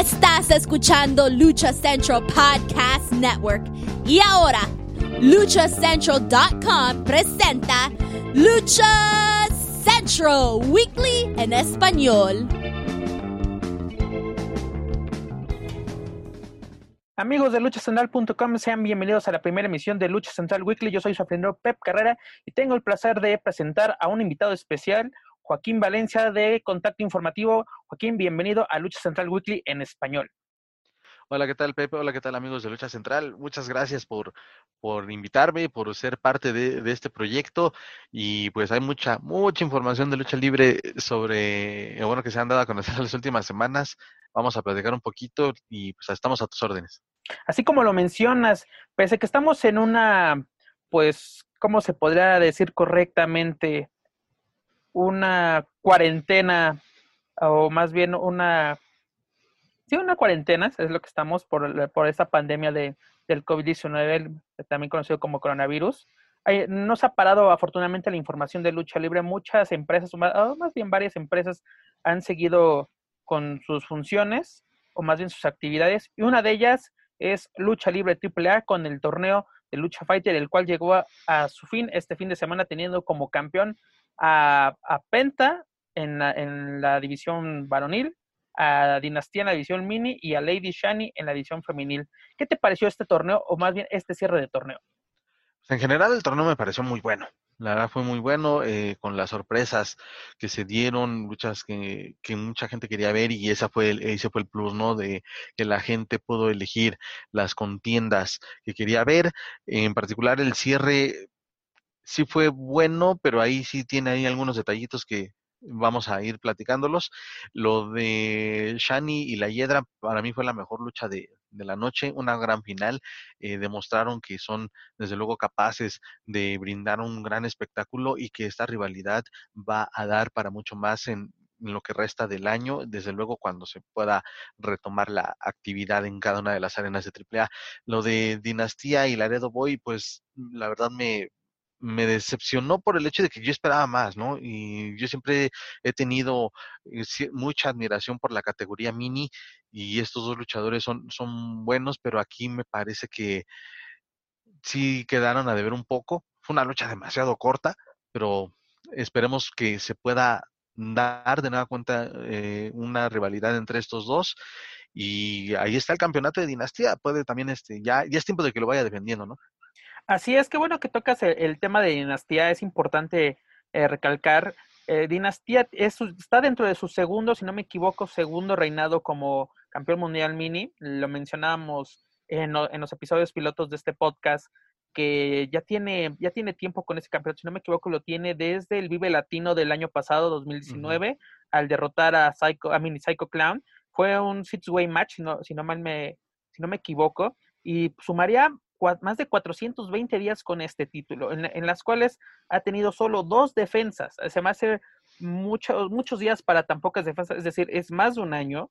Estás escuchando Lucha Central Podcast Network. Y ahora, luchacentral.com presenta Lucha Central Weekly en español. Amigos de luchacentral.com, sean bienvenidos a la primera emisión de Lucha Central Weekly. Yo soy su Pep Carrera y tengo el placer de presentar a un invitado especial, Joaquín Valencia de Contacto Informativo. Joaquín, bienvenido a Lucha Central Weekly en español. Hola, ¿qué tal Pepe? Hola, ¿qué tal amigos de Lucha Central? Muchas gracias por, por invitarme, por ser parte de, de, este proyecto y pues hay mucha, mucha información de lucha libre sobre, eh, bueno, que se han dado a conocer en las últimas semanas. Vamos a platicar un poquito y pues estamos a tus órdenes. Así como lo mencionas, pese a que estamos en una, pues, ¿cómo se podría decir correctamente? Una cuarentena, o más bien una, sí, una cuarentena, es lo que estamos por, por esta pandemia de, del COVID-19, también conocido como coronavirus. Nos ha parado afortunadamente la información de lucha libre. Muchas empresas, o más bien varias empresas, han seguido con sus funciones o más bien sus actividades. Y una de ellas es Lucha Libre AAA con el torneo de Lucha Fighter, el cual llegó a, a su fin este fin de semana teniendo como campeón a, Penta en la, en la, división varonil, a Dinastía en la división mini y a Lady Shani en la división femenil. ¿Qué te pareció este torneo o más bien este cierre de torneo? Pues, en general el torneo me pareció muy bueno. La verdad fue muy bueno eh, con las sorpresas que se dieron, luchas que, que, mucha gente quería ver y esa fue el, ese fue el plus, ¿no? De que la gente pudo elegir las contiendas que quería ver. En particular el cierre sí fue bueno, pero ahí sí tiene ahí algunos detallitos que vamos a ir platicándolos. Lo de Shani y la Hiedra para mí fue la mejor lucha de, de la noche, una gran final. Eh, demostraron que son desde luego capaces de brindar un gran espectáculo y que esta rivalidad va a dar para mucho más en, en lo que resta del año, desde luego cuando se pueda retomar la actividad en cada una de las arenas de AAA. Lo de Dinastía y Laredo Boy, pues la verdad me, me decepcionó por el hecho de que yo esperaba más, ¿no? Y yo siempre he tenido eh, mucha admiración por la categoría mini y estos dos luchadores son, son buenos, pero aquí me parece que sí quedaron a deber un poco. Fue una lucha demasiado corta, pero esperemos que se pueda dar de nueva cuenta eh, una rivalidad entre estos dos y ahí está el campeonato de dinastía puede también este ya ya es tiempo de que lo vaya defendiendo no Así es, que bueno que tocas el, tema de dinastía, es importante eh, recalcar. Eh, dinastía es, está dentro de su segundo, si no me equivoco, segundo reinado como campeón mundial mini. Lo mencionábamos en, en, los episodios pilotos de este podcast, que ya tiene, ya tiene tiempo con ese campeonato, si no me equivoco, lo tiene desde el Vive Latino del año pasado, 2019, al derrotar a Psycho, a Mini Psycho Clown. Fue un six-way match, si no, si no mal me, si no me equivoco, y sumaría más de 420 días con este título, en, las cuales ha tenido solo dos defensas. Se me hace muchos muchos días para tan pocas defensas, es decir, es más de un año,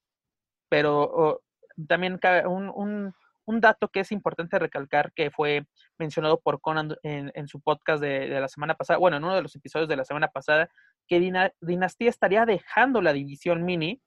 pero también un, un, dato que es importante recalcar que fue mencionado por Conan en, su podcast de, la semana pasada, bueno, en uno de los episodios de la semana pasada, que Dinastía estaría dejando la división mini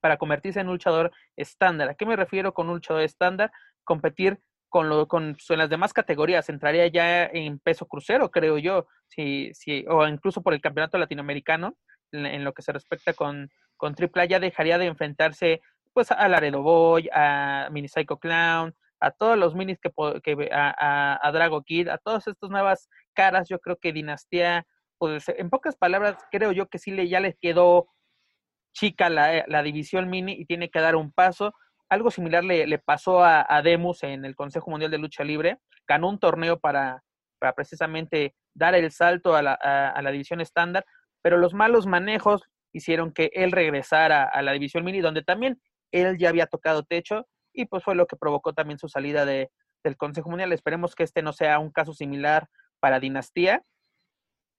para convertirse en un luchador estándar. ¿A qué me refiero con un luchador estándar? Competir con, lo, con las demás categorías, entraría ya en peso crucero, creo yo, si, si, o incluso por el campeonato latinoamericano, en, lo que se respecta con, con AAA, ya dejaría de enfrentarse pues a Laredo Boy, a Mini Psycho Clown, a todos los minis que, que a, a, Drago Kid, a todas estas nuevas caras, yo creo que Dinastía, pues en pocas palabras, creo yo que sí le, ya les quedó chica la, la división mini y tiene que dar un paso algo similar le, pasó a, Demus en el Consejo Mundial de Lucha Libre. Ganó un torneo para, para precisamente dar el salto a la, a, la, división estándar, pero los malos manejos hicieron que él regresara a la división mini, donde también él ya había tocado techo y pues fue lo que provocó también su salida de, del Consejo Mundial. Esperemos que este no sea un caso similar para Dinastía,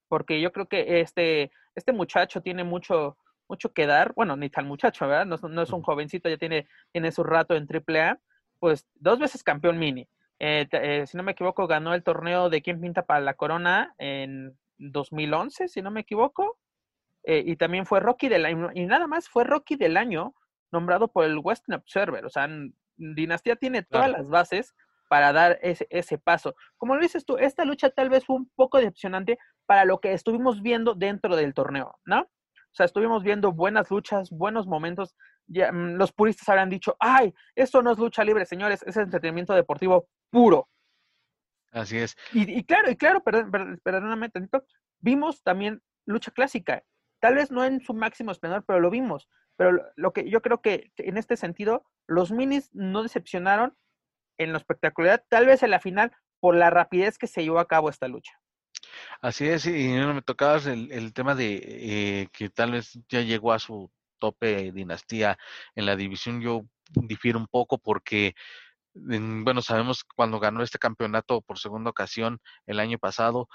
porque yo creo que este, este muchacho tiene mucho, mucho que dar, bueno, ni tal muchacho, ¿verdad? No, es un jovencito, ya tiene, tiene su rato en AAA, pues dos veces campeón mini. Eh, eh, si no me equivoco, ganó el torneo de quién pinta para la corona en 2011, si no me equivoco. Eh, y también fue Rocky del año, y nada más fue Rocky del año nombrado por el Western Observer. O sea, Dinastía tiene todas las bases para dar ese, ese paso. Como lo dices tú, esta lucha tal vez fue un poco decepcionante para lo que estuvimos viendo dentro del torneo, ¿no? O sea, estuvimos viendo buenas luchas, buenos momentos. Ya, mm, los puristas habrán dicho, ay, esto no es lucha libre, señores, es entretenimiento deportivo puro. Así es. Y, claro, y claro, perdón, perdón, perdóname tantito, vimos también lucha clásica. Tal vez no en su máximo esplendor, pero lo vimos. Pero lo que yo creo que en este sentido, los minis no decepcionaron en la espectacularidad, tal vez en la final, por la rapidez que se llevó a cabo esta lucha. Así es, y me tocabas el, el tema de eh, que tal vez ya llegó a su tope dinastía en la división. Yo difiero un poco porque, bueno, sabemos cuando ganó este campeonato por segunda ocasión el año pasado,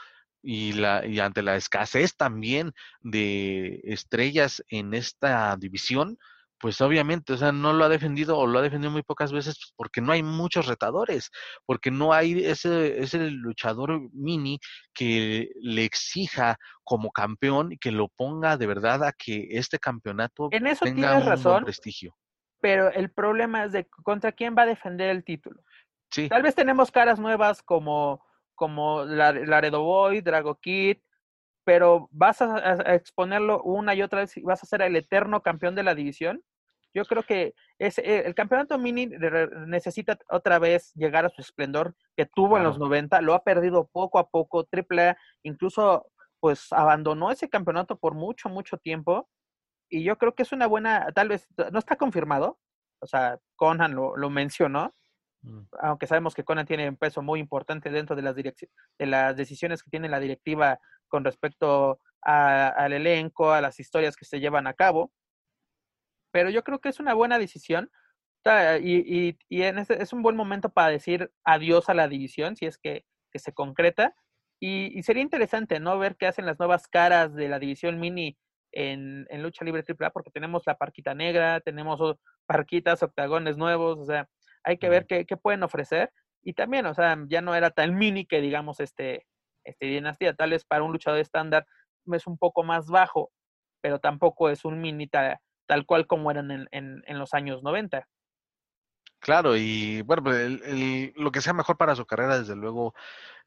y, la, y ante la escasez también de estrellas en esta división, pues obviamente, o sea, no lo ha defendido o lo ha defendido muy pocas veces pues, porque no hay muchos retadores, porque no hay ese, ese luchador mini que le exija como campeón y que lo ponga de verdad a que este campeonato en eso tenga un razón, prestigio. Pero el problema es de contra quién va a defender el título. Sí. Tal vez tenemos caras nuevas como como Laredo Boy, Drago Kid, pero vas a, exponerlo una y otra vez y vas a ser el eterno campeón de la división. Yo creo que ese, eh, el campeonato mini necesita otra vez llegar a su esplendor que tuvo en los 90, lo ha perdido poco a poco, AAA incluso pues abandonó ese campeonato por mucho, mucho tiempo y yo creo que es una buena, tal vez, no está confirmado, o sea, Conan lo, lo mencionó, Mm. aunque sabemos que Conan tiene un peso muy importante dentro de las, de las decisiones que tiene la directiva con respecto al elenco, a las historias que se llevan a cabo. Pero yo creo que es una buena decisión y, y, en este, es un buen momento para decir adiós a la división, si es que, se concreta. Y, sería interesante, ¿no? Ver qué hacen las nuevas caras de la división mini en, en lucha libre AAA, porque tenemos la parquita negra, tenemos parquitas, octagones nuevos, o sea, hay que ver qué, pueden ofrecer. Y también, o sea, ya no era tan mini que digamos este, este dinastía, tal vez para un luchador estándar es un poco más bajo, pero tampoco es un mini tal, cual como eran en, en, los años 90. Claro, y bueno, pues lo que sea mejor para su carrera, desde luego,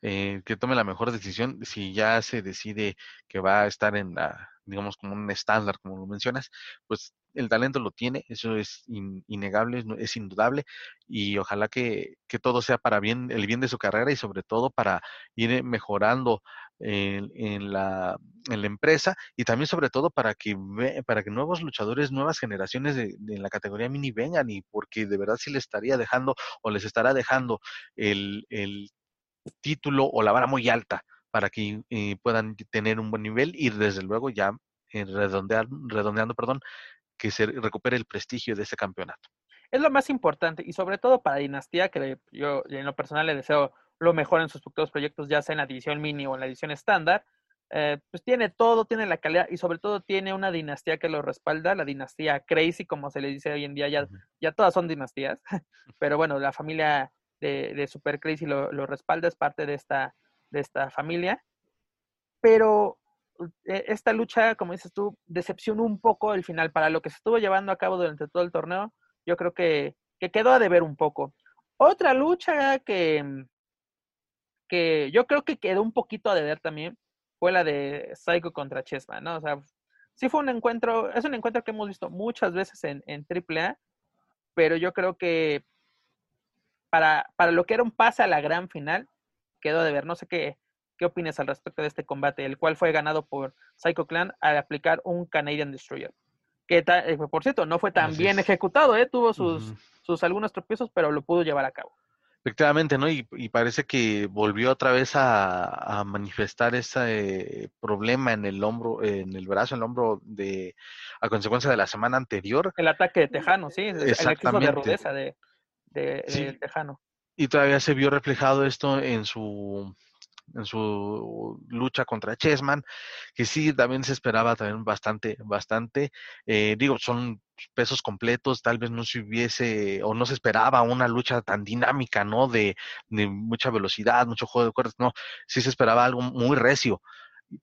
eh, que tome la mejor decisión. Si ya se decide que va a estar en la, digamos, como un estándar, como lo mencionas, pues el talento lo tiene, eso es innegable, es indudable, y ojalá que, que, todo sea para bien, el bien de su carrera y sobre todo para ir mejorando en, en, la, en la empresa y también sobre todo para que para que nuevos luchadores, nuevas generaciones de, de, la categoría mini vengan y porque de verdad sí les estaría dejando o les estará dejando el, el título o la vara muy alta para que eh, puedan tener un buen nivel y desde luego ya eh, redondeando, perdón, que se recupere el prestigio de ese campeonato. Es lo más importante y sobre todo para Dinastía, que yo en lo personal le deseo lo mejor en sus futuros proyectos, ya sea en la división mini o en la edición estándar, eh, pues tiene todo, tiene la calidad y sobre todo tiene una dinastía que lo respalda, la dinastía Crazy, como se le dice hoy en día, ya, ya todas son dinastías, pero bueno, la familia de, de Super Crazy lo, lo, respalda, es parte de esta, de esta familia, pero e, esta lucha, como dices tú, decepcionó un poco el final para lo que se estuvo llevando a cabo durante todo el torneo. Yo creo que, quedó a deber un poco. Otra lucha que, que yo creo que quedó un poquito a deber también fue la de Psycho contra Chessman, ¿no? O sea, sí fue un encuentro, es un encuentro que hemos visto muchas veces en, en AAA, pero yo creo que para, para lo que era un pase a la gran final, quedó a deber. No sé qué, ¿Qué opinas al respecto de este combate, el cual fue ganado por Psycho Clan al aplicar un Canadian Destroyer? Que eh, por cierto, no fue tan bien ejecutado, ¿eh? tuvo sus, sus algunos tropiezos, pero lo pudo llevar a cabo. Efectivamente, ¿no? Y, parece que volvió otra vez a, manifestar ese problema en el hombro, en el brazo, en el hombro de, a consecuencia de la semana anterior. El ataque de Tejano, sí, el exceso de rudeza de, de Tejano. Y todavía se vio reflejado esto en su en su lucha contra Chessman, que sí, también se esperaba también bastante, bastante. Eh, digo, son pesos completos, tal vez no se hubiese o no se esperaba una lucha tan dinámica, ¿no? De, de mucha velocidad, mucho juego de cuerdas, no, sí se esperaba algo muy recio.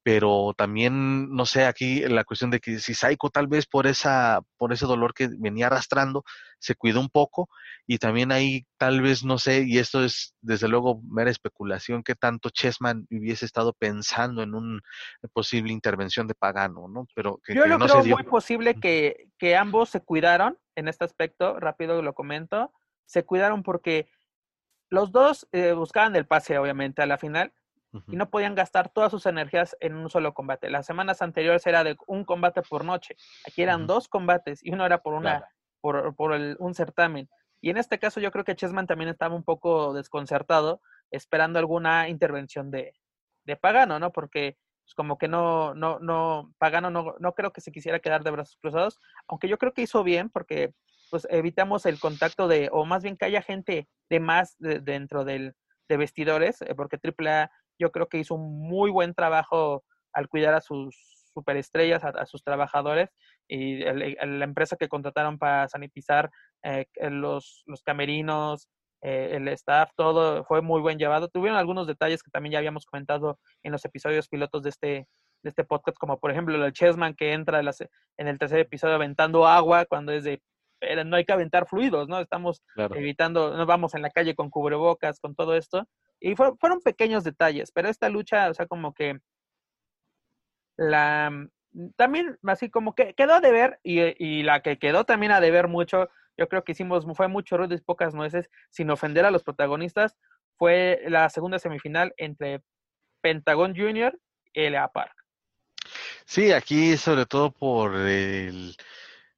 Pero también, no sé, aquí la cuestión de que si Saiko tal vez por esa, por ese dolor que venía arrastrando, se cuidó un poco, y también ahí tal vez, no sé, y esto es desde luego mera especulación, que tanto Chessman hubiese estado pensando en una posible intervención de Pagano, ¿no? Pero que, Yo lo no creo se muy posible que, que ambos se cuidaron en este aspecto, rápido lo comento, se cuidaron porque los dos eh, buscaban el pase, obviamente, a la final, y no podían gastar todas sus energías en un solo combate. Las semanas anteriores era de un combate por noche. Aquí eran dos combates y uno era por una Claro. por, por el- un certamen. Y en este caso yo creo que Chessman también estaba un poco desconcertado, esperando alguna intervención de, de Pagano, ¿no? Porque pues, como que no, no, no, Pagano no, no creo que se quisiera quedar de brazos cruzados, aunque yo creo que hizo bien porque pues evitamos el contacto de, o más bien que haya gente de más de- dentro del, de vestidores, eh, porque AAA yo creo que hizo un muy buen trabajo al cuidar a sus superestrellas, a, a sus trabajadores, y el- el- la empresa que contrataron para sanitizar eh, los, los camerinos, eh, el staff, todo fue muy buen llevado. Tuvieron algunos detalles que también ya habíamos comentado en los episodios pilotos de este, de este podcast, como por ejemplo el Chessman que entra en el tercer episodio aventando agua cuando es de, "Pero no hay que aventar fluidos, ¿no? Estamos Claro. evitando, no vamos en la calle con cubrebocas, con todo esto. Y fue- fueron pequeños detalles, pero esta lucha, o sea, como que la mm, también así como que quedó a deber y, y la que quedó también a deber mucho, yo creo que hicimos, fue mucho ruido y pocas nueces, sin ofender a los protagonistas, fue la segunda semifinal entre Pentagon Junior y L.A. Park. Sí, aquí sobre todo por el...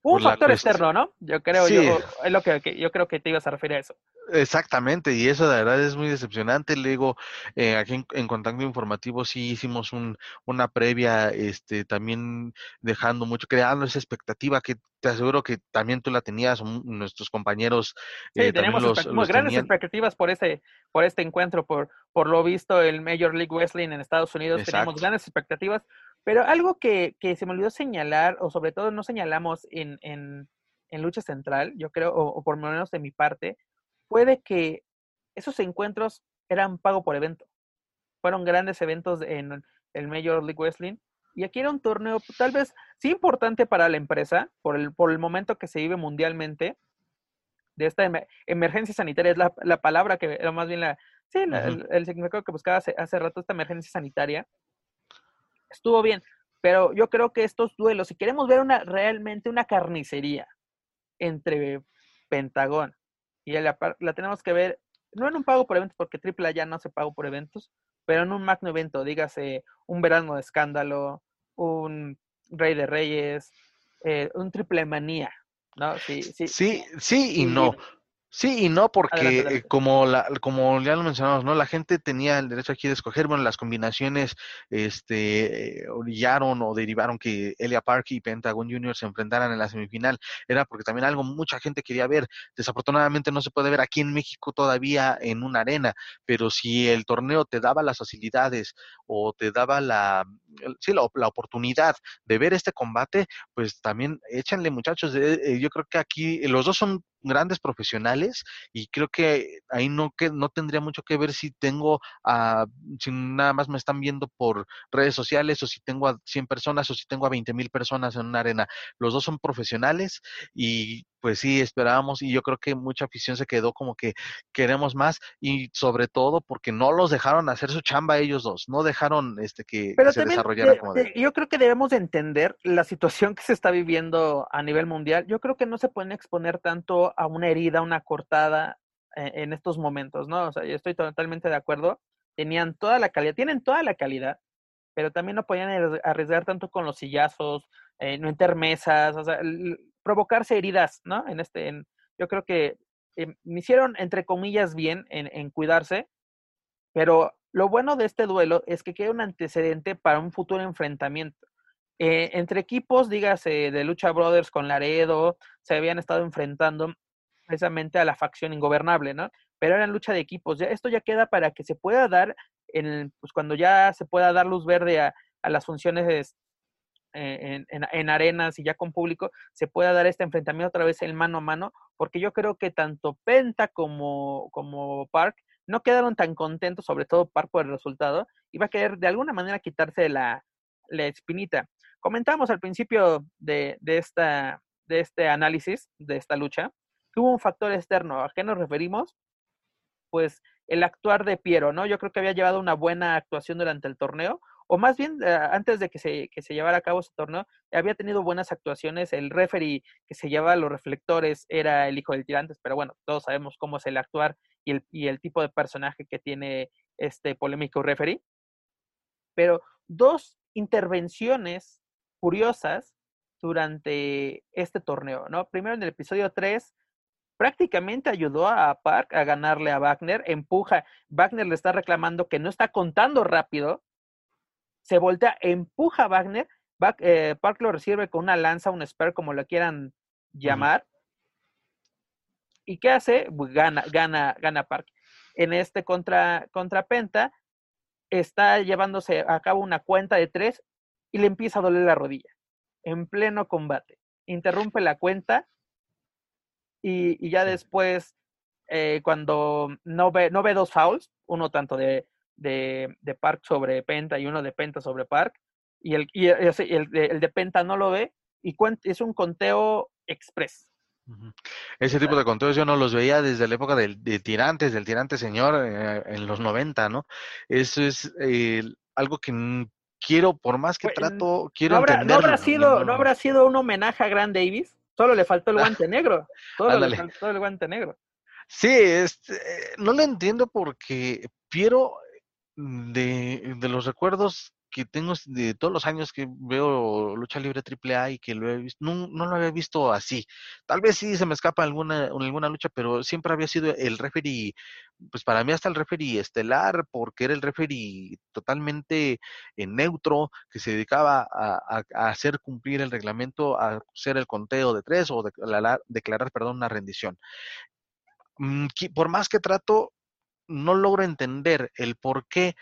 Un factor externo, ¿no? Yo creo, Sí. yo, es lo que, yo creo que te ibas a referir a eso. Exactamente, y eso de verdad es muy decepcionante. Luego, eh, aquí en, en Contacto Informativo sí hicimos un, una previa, este, también dejando mucho, creando esa expectativa que te aseguro que también tú la tenías, nuestros compañeros Sí, eh, tenemos los, grandes tenían. expectativas por este, por este encuentro, por, por lo visto el Major League Wrestling en Estados Unidos, Exacto. grandes expectativas, pero algo que, que se me olvidó señalar, o sobre todo no señalamos en, en, en Lucha Central, yo creo, o, o por lo menos de mi parte, fue de que esos encuentros eran pago por evento. Fueron grandes eventos en el Major League Wrestling. Y aquí era un torneo tal vez sí importante para la empresa, por el, por el momento que se vive mundialmente, de esta emer- emergencia sanitaria, es la, la palabra que era más bien la, sí, la- el, el significado que buscaba hace, hace rato, esta emergencia sanitaria. Estuvo bien, pero yo creo que estos duelos, si queremos ver una realmente una carnicería entre Pentagón y el, apar- la tenemos que ver, no en un pago por eventos, porque AAA ya no se pago por eventos, pero en un magno evento, dígase un verano de escándalo, un Rey de Reyes, eh, un triple manía, ¿no? Sí, sí. Sí, sí y no. Sí y no, porque Adelante, eh, adelante. como la, como ya lo mencionamos, ¿no? La gente tenía el derecho aquí de escoger, bueno, las combinaciones este, orillaron o derivaron que Elia Park y Pentagon Junior se enfrentaran en la semifinal. Era porque también algo mucha gente quería ver. Desafortunadamente no se puede ver aquí en México todavía en una arena, pero si el torneo te daba las facilidades o te daba la, sí, la, la oportunidad de ver este combate, pues también échanle muchachos. eh, eh, yo creo que aquí los dos son grandes profesionales y creo que ahí no que no tendría mucho que ver si tengo a si nada más me están viendo por redes sociales o si tengo a 100 personas o si tengo a 20 mil personas en una arena. Los dos son profesionales y pues sí esperábamos y yo creo que mucha afición se quedó como que queremos más y sobre todo porque no los dejaron hacer su chamba ellos dos, no dejaron este que, Pero que se también desarrollaran de- como de- yo creo que debemos de entender la situación que se está viviendo a nivel mundial. Yo creo que no se pueden exponer tanto a una herida, una cortada eh, en estos momentos, ¿no? O sea, yo estoy totalmente de acuerdo. Tenían toda la calidad, tienen toda la calidad, pero también no podían arri- arriesgar tanto con los sillazos, eh, no enter mesas, o sea, provocarse heridas, ¿no? En este, en- yo creo que eh, hicieron, entre comillas, bien en, en cuidarse, pero lo bueno de este duelo es que queda un antecedente para un futuro enfrentamiento. Eh, entre equipos, dígase de Lucha Brothers con Laredo, se habían estado enfrentando precisamente a la facción ingobernable, ¿no? Pero era lucha de equipos. Ya, esto ya queda para que se pueda dar, en, pues cuando ya se pueda dar luz verde a, las funciones eh, en, en, en, arenas y ya con público, se pueda dar este enfrentamiento otra vez el mano a mano, porque yo creo que tanto Penta como, Park no quedaron tan contentos, sobre todo Park por el resultado, iba a querer de alguna manera quitarse la, la espinita. Comentamos al principio de, de, esta, de este análisis, de esta lucha, que hubo un factor externo. ¿A qué nos referimos? Pues el actuar de Piero, ¿no? Yo creo que había llevado una buena actuación durante el torneo, o más bien eh, antes de que se, que se llevara a cabo ese torneo, había tenido buenas actuaciones. El referee que se llevaba los reflectores era el hijo del tirantes, pero bueno, todos sabemos cómo es el actuar y el, y el tipo de personaje que tiene este polémico referee. Pero dos intervenciones curiosas durante este torneo, ¿no? Primero en el episodio 3, prácticamente ayudó a Park a ganarle a Wagner, empuja, Wagner le está reclamando que no está contando rápido, se voltea, empuja a Wagner, eh, Park lo recibe con una lanza, un spare, como lo quieran llamar, ¿y qué hace? Gana, gana, gana Park. En este contra, contra Penta, está llevándose a cabo una cuenta de tres y le empieza a doler la rodilla en pleno combate. Interrumpe la cuenta y, ya después, eh, cuando no ve, no ve dos fouls, uno tanto de, de, de, Park sobre Penta y uno de Penta sobre Park, y el, y el, el, de Penta no lo ve, y es un conteo express. Ese tipo de conteos yo no los veía desde la época del, de Tirantes, del Tirante Señor, eh, en los 90, ¿no? Eso es eh, algo que quiero, por más que trato, quiero no habrá, entenderlo. No habrá, sido, no, habrá sido un homenaje a Grant Davis? Solo le faltó el ah, guante negro. Solo le faltó el guante negro. Sí, este, no le entiendo porque Piero, de, de los recuerdos que tengo de todos los años que veo lucha libre AAA y que lo he visto, no, no, lo había visto así. Tal vez sí se me escapa alguna, alguna lucha, pero siempre había sido el referee, pues para mí hasta el referee estelar, porque era el referee totalmente eh, neutro, que se dedicaba a, hacer cumplir el reglamento, a hacer el conteo de tres o declarar, perdón, una rendición. Mm, por más que trato, no logro entender el por qué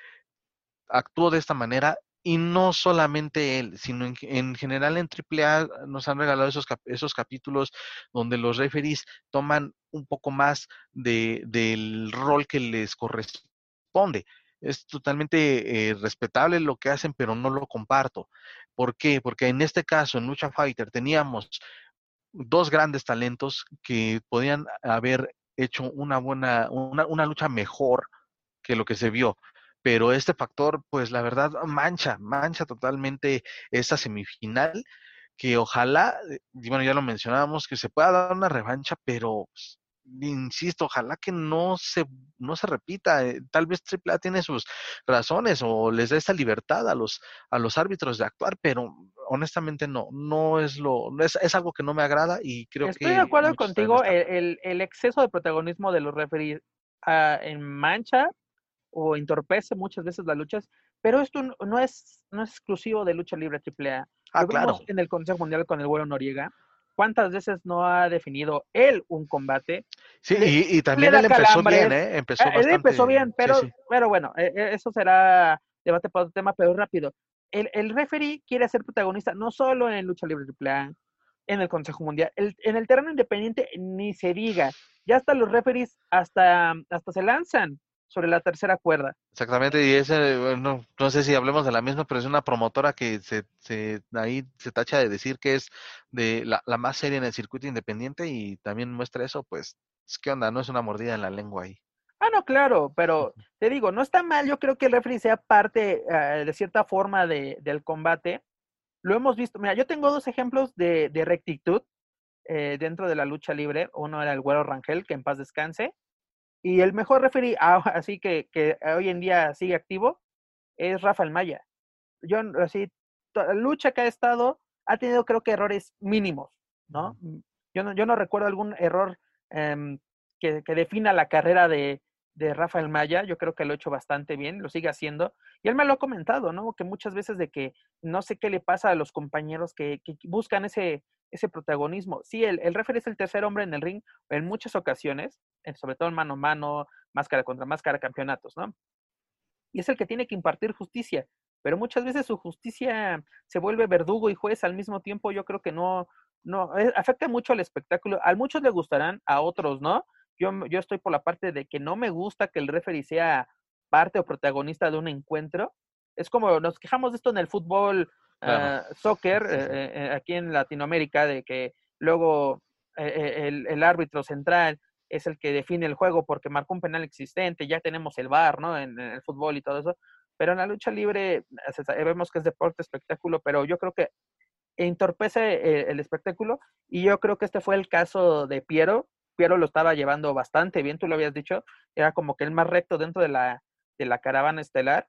actuó de esta manera y no solamente él, sino en, general en AAA nos han regalado esos, esos capítulos donde los referees toman un poco más de, del rol que les corresponde. Es totalmente eh, respetable lo que hacen, pero no lo comparto. ¿Por qué? Porque en este caso, en Lucha Fighter, teníamos dos grandes talentos que podían haber hecho una buena, una lucha mejor que lo que se vio pero este factor, pues la verdad, mancha, mancha totalmente esta semifinal, que ojalá, eh, bueno, ya lo mencionábamos, que se pueda dar una revancha, pero pues, insisto, ojalá que no se, no se repita. Eh, tal vez AAA tiene sus razones o les da esta libertad a los, a los árbitros de actuar, pero honestamente no, no es lo, es, es algo que no me agrada y creo Estoy que. Estoy de acuerdo contigo, el, el, exceso de protagonismo de los referees uh, en mancha o entorpece muchas veces las luchas, pero esto no es, no es exclusivo de lucha libre AAA. Ah, claro. En el Consejo Mundial con el vuelo Noriega, ¿cuántas veces no ha definido él un combate? Sí, y, también él empezó bien, ¿eh? Empezó ah, Él empezó bien, pero, pero bueno, e, e, eso será debate para otro tema, pero rápido. El, el referee quiere ser protagonista no solo en lucha libre AAA, en el Consejo Mundial, en el terreno independiente ni se diga. Ya hasta los referees hasta, hasta se lanzan sobre la tercera cuerda. Exactamente, y ese, no, no sé si hablemos de la misma, pero es una promotora que se, se ahí se tacha de decir que es de la, la más seria en el circuito independiente y también muestra eso, pues, ¿qué onda? No es una mordida en la lengua ahí. Ah, no, claro, pero te digo, no está mal, yo creo que el referee sea parte eh, de cierta forma de, del combate. Lo hemos visto, mira, yo tengo dos ejemplos de, de rectitud eh, dentro de la lucha libre. Uno era el Güero Rangel, que en paz descanse, y el mejor referee, ah, así que, que hoy en día sigue activo, es Rafael Maya. Yo, así, la lucha que ha estado, ha tenido creo que errores mínimos, ¿no? Mm, yo no, yo no recuerdo algún error eh, que, que, defina la carrera de, de Rafael Maya, yo creo que lo ha hecho bastante bien, lo sigue haciendo. Y él me lo ha comentado, ¿no? Que muchas veces de que no sé qué le pasa a los compañeros que, que buscan ese, ese protagonismo. Sí, el, el es el tercer hombre en el ring en muchas ocasiones, sobre todo en mano a mano, máscara contra máscara, campeonatos, ¿no? Y es el que tiene que impartir justicia, pero muchas veces su justicia se vuelve verdugo y juez al mismo tiempo. Yo creo que no, no, eh, afecta mucho al espectáculo. A muchos le gustarán, a otros no. Yo, yo estoy por la parte de que no me gusta que el referee sea parte o protagonista de un encuentro. Es como nos quejamos de esto en el fútbol, ah, soccer, eh, eh, aquí en Latinoamérica, de que luego el, el, árbitro central es el que define el juego porque marcó un penal existente, ya tenemos el VAR, ¿no? En, el fútbol y todo eso. Pero en la lucha libre vemos que es deporte, espectáculo, pero yo creo que entorpece el espectáculo y yo creo que este fue el caso de Piero. Piero lo estaba llevando bastante bien, tú lo habías dicho, era como que el más recto dentro de la, de la caravana estelar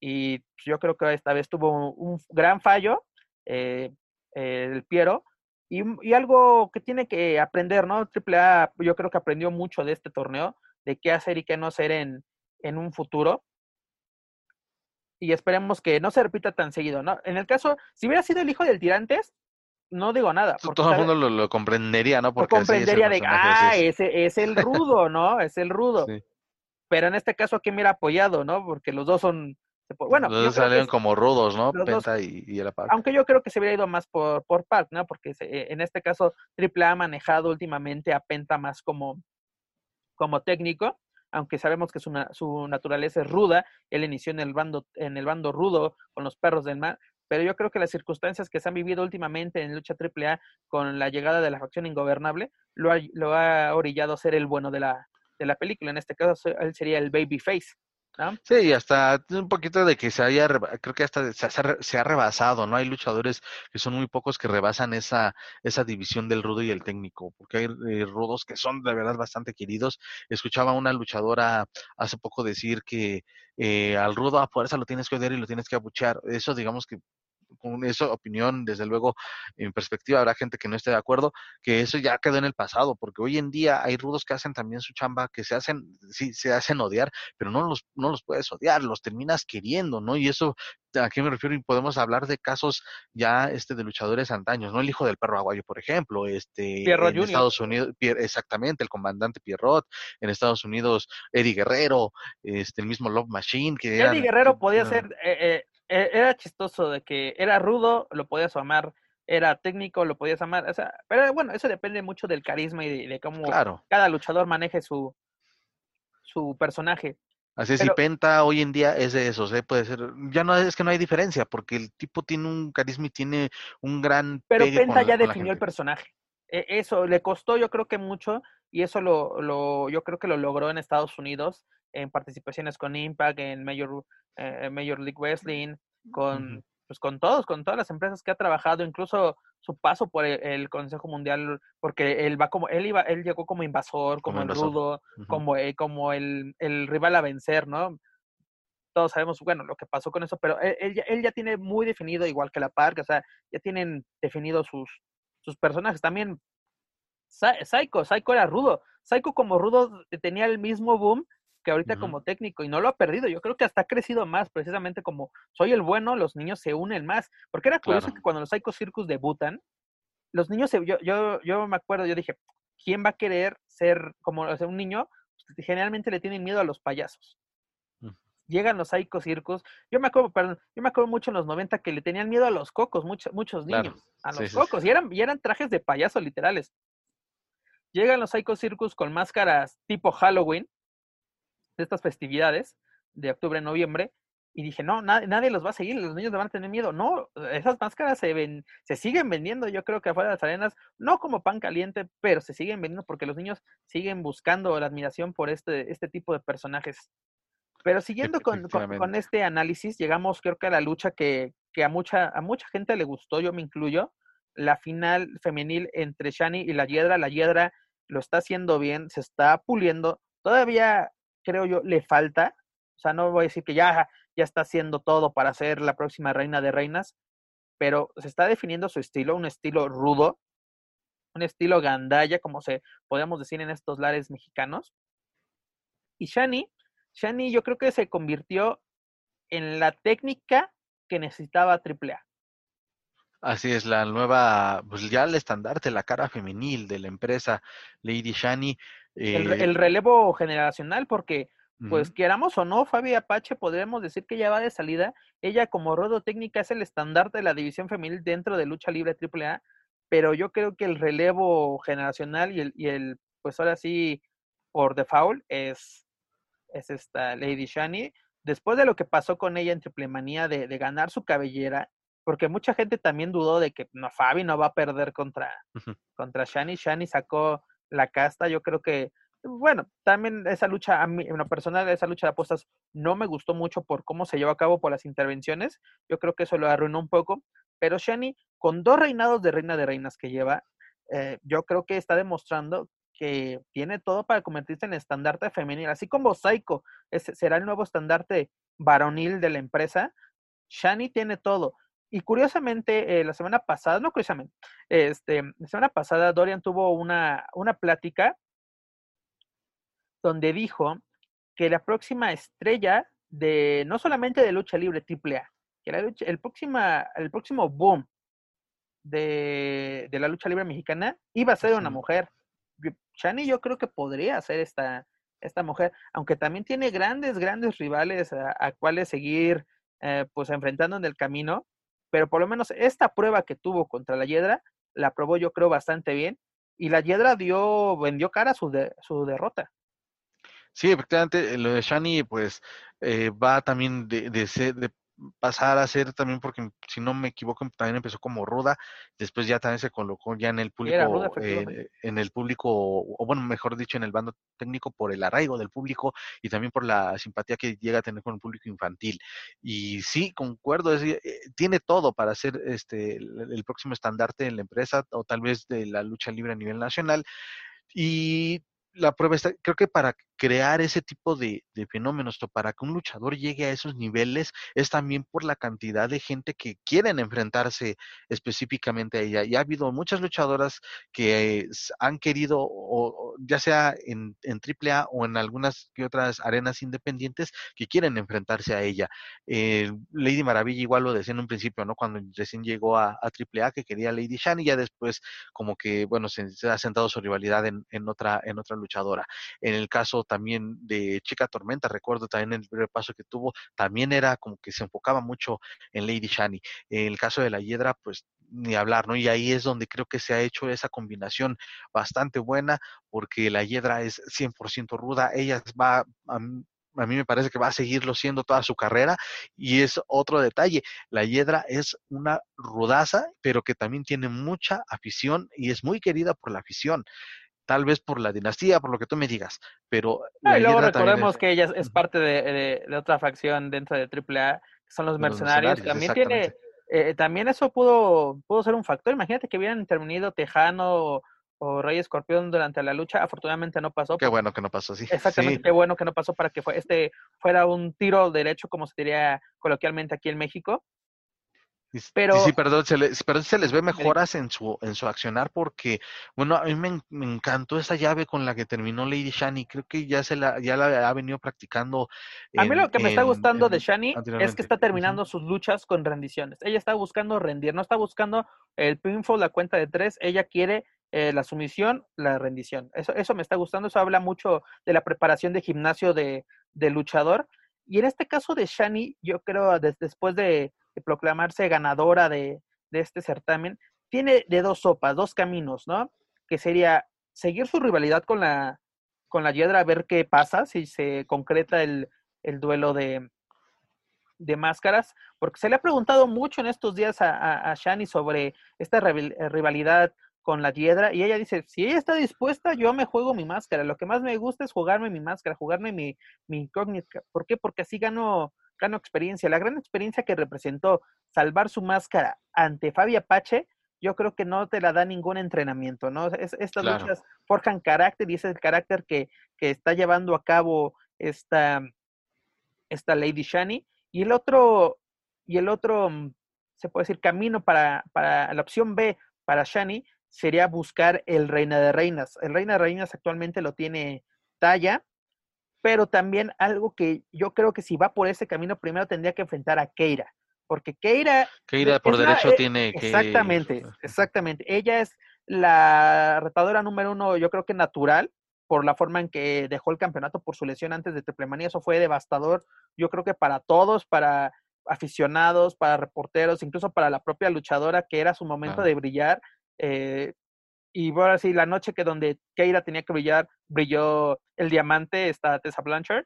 y yo creo que esta vez tuvo un gran fallo eh, el Piero y, y, algo que tiene que aprender, ¿no? AAA yo creo que aprendió mucho de este torneo, de qué hacer y qué no hacer en, en un futuro y esperemos que no se repita tan seguido, ¿no? En el caso, si hubiera sido el hijo del tirantes, no digo nada. Todo el mundo lo, comprendería, ¿no? Porque comprendería de, ah, ese es el rudo, ¿no? Es el rudo. Pero en este caso, ¿quién me hubiera apoyado, no? Porque los dos son... Bueno, los dos salieron como rudos, ¿no? Penta y, y el Park. Aunque yo creo que se hubiera ido más por, por Park, ¿no? Porque en este caso, AAA ha manejado últimamente a Penta más como, como técnico aunque sabemos que su, su naturaleza es ruda, él inició en el, bando, en el bando rudo con los perros del mar, pero yo creo que las circunstancias que se han vivido últimamente en lucha AAA con la llegada de la facción ingobernable lo ha, lo ha orillado a ser el bueno de la, de la película. En este caso, él sería el babyface. Sí, y hasta un poquito de que se haya, creo que hasta se, ha rebasado, ¿no? Hay luchadores que son muy pocos que rebasan esa, esa división del rudo y el técnico, porque hay eh, rudos que son de verdad bastante queridos. Escuchaba una luchadora hace poco decir que eh, al rudo a fuerza lo tienes que odiar y lo tienes que abuchear. Eso digamos que con esa opinión, desde luego, en perspectiva, habrá gente que no esté de acuerdo, que eso ya quedó en el pasado, porque hoy en día hay rudos que hacen también su chamba, que se hacen, sí, se hacen odiar, pero no los, no los puedes odiar, los terminas queriendo, ¿no? Y eso, ¿a qué me refiero? Y podemos hablar de casos ya este de luchadores antaños, ¿no? El hijo del perro aguayo, por ejemplo, este en Estados Unidos, exactamente, el comandante Pierrot, en Estados Unidos, Eddie Guerrero, este el mismo Love Machine, que Eddie Guerrero podía ser eh, eh, era chistoso de que era rudo, lo podías amar, era técnico, lo podías amar, o sea, pero bueno, eso depende mucho del carisma y de, cómo cada luchador maneje su, su personaje. Así es, y Penta hoy en día es de esos, ¿eh? puede ser, ya no es que no hay diferencia, porque el tipo tiene un carisma y tiene un gran... Pero Penta ya definió el personaje, e, eso le costó yo creo que mucho, y eso lo, lo, yo creo que lo logró en Estados Unidos, en participaciones con Impact, en Major eh, Major League Wrestling, con, pues con todos, con todas las empresas que ha trabajado, incluso su paso por el, Consejo Mundial, porque él va como, él iba, él llegó como invasor, como, el rudo, como, eh, como el, el, rival a vencer, ¿no? Todos sabemos, bueno, lo que pasó con eso, pero él, ya, él ya tiene muy definido, igual que la Park, o sea, ya tienen definidos sus, sus personajes. También Psycho, Psycho era rudo. Psycho como rudo tenía el mismo boom que ahorita como técnico y no lo ha perdido. Yo creo que hasta ha crecido más, precisamente como soy el bueno, los niños se unen más. Porque era curioso que cuando los Psycho Circus debutan, los niños, se, yo, yo, yo me acuerdo, yo dije, ¿quién va a querer ser como o un niño? Pues, generalmente le tienen miedo a los payasos. Llegan los Psycho Circus. Yo me acuerdo, perdón, yo me acuerdo mucho en los 90 que le tenían miedo a los cocos, muchos, muchos niños, a los cocos, y eran, y eran trajes de payaso literales. Llegan los Psycho Circus con máscaras tipo Halloween, de estas festividades de octubre, noviembre, y dije, no, nadie los va a seguir, los niños van a tener miedo. No, esas máscaras se ven, se siguen vendiendo, yo creo que afuera de las arenas, no como pan caliente, pero se siguen vendiendo porque los niños siguen buscando la admiración por este, este tipo de personajes. Pero siguiendo con, con, este análisis, llegamos creo que a la lucha que, que, a, mucha, a mucha gente le gustó, yo me incluyo, la final femenil entre Shani y la Hiedra. La Hiedra lo está haciendo bien, se está puliendo. Todavía creo yo, le falta. O sea, no voy a decir que ya, ya está haciendo todo para ser la próxima reina de reinas, pero se está definiendo su estilo, un estilo rudo, un estilo gandaya, como se podemos decir en estos lares mexicanos. Y Shani, Shani yo creo que se convirtió en la técnica que necesitaba AAA. Así es, la nueva, pues ya el estandarte, la cara femenil de la empresa Lady Shani. El, eh relevo generacional, porque, pues queramos o no, Fabi Apache, podríamos decir que ya va de salida. Ella como rodo técnica es el estandarte de la división femenil dentro de lucha libre AAA, pero yo creo que el relevo generacional y el, y el pues ahora sí, por default es, es esta Lady Shani. Después de lo que pasó con ella en Triple Manía de, de ganar su cabellera, porque mucha gente también dudó de que no, Fabi no va a perder contra, contra Shani. Shani sacó la casta, yo creo que, bueno, también esa lucha, a mí, en lo personal, esa lucha de apuestas no me gustó mucho por cómo se llevó a cabo por las intervenciones. Yo creo que eso lo arruinó un poco. Pero Shani, con dos reinados de reina de reinas que lleva, eh, yo creo que está demostrando que tiene todo para convertirse en estandarte femenil, así como Saiko será el nuevo estandarte varonil de la empresa. Shani tiene todo. Y curiosamente, eh, la semana pasada, no curiosamente, este, la semana pasada Dorian tuvo una, una plática donde dijo que la próxima estrella de, no solamente de lucha libre AAA, que la lucha, el, próxima, el próximo boom de, de la lucha libre mexicana iba a ser una mujer. Shani yo creo que podría ser esta, esta mujer, aunque también tiene grandes, grandes rivales a, cuales seguir eh, pues enfrentando en el camino, pero por lo menos esta prueba que tuvo contra la Hiedra la probó yo creo bastante bien y la Hiedra dio, vendió cara su, su derrota. Sí, efectivamente, lo de Shani, pues, eh, va también de, de, de, pasar a ser también, porque si no me equivoco, también empezó como ruda, después ya también se colocó ya en el público, eh, en el público, o bueno, mejor dicho, en el bando técnico por el arraigo del público y también por la simpatía que llega a tener con el público infantil. Y sí, concuerdo, es, eh, tiene todo para ser este el, el próximo estandarte en la empresa o tal vez de la lucha libre a nivel nacional. Y la prueba está, creo que para crear ese tipo de, fenómenos o para que un luchador llegue a esos niveles es también por la cantidad de gente que quieren enfrentarse específicamente a ella. Y ha habido muchas luchadoras que han querido, o, ya sea en, en AAA o en algunas que otras arenas independientes, que quieren enfrentarse a ella. Eh, Lady Maravilla igual lo decía en un principio, ¿no? Cuando recién llegó a, a AAA que quería Lady Shani, ya después como que, bueno, se, se ha sentado su rivalidad en, en, otra, en otra luchadora. En el caso también de Chica Tormenta, recuerdo también el primer paso que tuvo, también era como que se enfocaba mucho en Lady Shani. En el caso de la Hiedra, pues ni hablar, ¿no? Y ahí es donde creo que se ha hecho esa combinación bastante buena, porque la Hiedra es 100% ruda, ella va a, a mí me parece que va a seguirlo siendo toda su carrera. Y es otro detalle, la Hiedra es una rudaza, pero que también tiene mucha afición y es muy querida por la afición tal vez por la dinastía, por lo que tú me digas, pero... Y luego recordemos es... que ella es parte de, de, de, otra facción dentro de AAA, que son los mercenarios. Los mercenarios también tiene, eh, también eso pudo, pudo ser un factor. Imagínate que hubieran intervenido Tejano o, o Rey Escorpión durante la lucha, afortunadamente no pasó. Qué bueno que no pasó, sí. Exactamente, sí. qué bueno que no pasó para que fue, este fuera un tiro derecho, como se diría coloquialmente aquí en México. Pero, sí, sí, perdón, se les, perdón, se les ve mejoras en su, en su accionar porque, bueno, a mí me, me, encantó esa llave con la que terminó Lady Shani. Creo que ya se la, ya la ha venido practicando. En, a mí lo que me en, está gustando en, de Shani es que está terminando sus luchas con rendiciones. Ella está buscando rendir, no está buscando el pinfall, la cuenta de tres. Ella quiere eh, la sumisión, la rendición. Eso, eso me está gustando. Eso habla mucho de la preparación de gimnasio de, de luchador. Y en este caso de Shani, yo creo, después de proclamarse ganadora de, este certamen, tiene de dos sopas, dos caminos, ¿no? Que sería seguir su rivalidad con la, con la Hiedra, a ver qué pasa, si se concreta el, el duelo de, de máscaras, porque se le ha preguntado mucho en estos días a, a Shani sobre esta rivalidad con la Hiedra, y ella dice, si ella está dispuesta, yo me juego mi máscara, lo que más me gusta es jugarme mi máscara, jugarme mi, mi incógnita, ¿por qué? Porque así gano gano experiencia. La gran experiencia que representó salvar su máscara ante Fabi Apache, yo creo que no te la da ningún entrenamiento, ¿no? Es, estas claro. luchas forjan carácter y ese es el carácter que, que está llevando a cabo esta, esta Lady Shani. Y el otro, y el otro, mm, se puede decir, camino para, para la opción B para Shani sería buscar el Reina de Reinas. El Reina de Reinas actualmente lo tiene Talla, pero también algo que yo creo que si va por ese camino, primero tendría que enfrentar a Keira, porque Keira... Keira por derecho la, tiene que... Exactamente, exactamente. Ella es la retadora número uno, yo creo que natural, por la forma en que dejó el campeonato por su lesión antes de Triplemanía, eso fue devastador, yo creo que para todos, para aficionados, para reporteros, incluso para la propia luchadora, que era su momento de brillar. Eh, y ahora sí, la noche que donde Keira tenía que brillar, brilló el diamante, está Tessa Blanchard.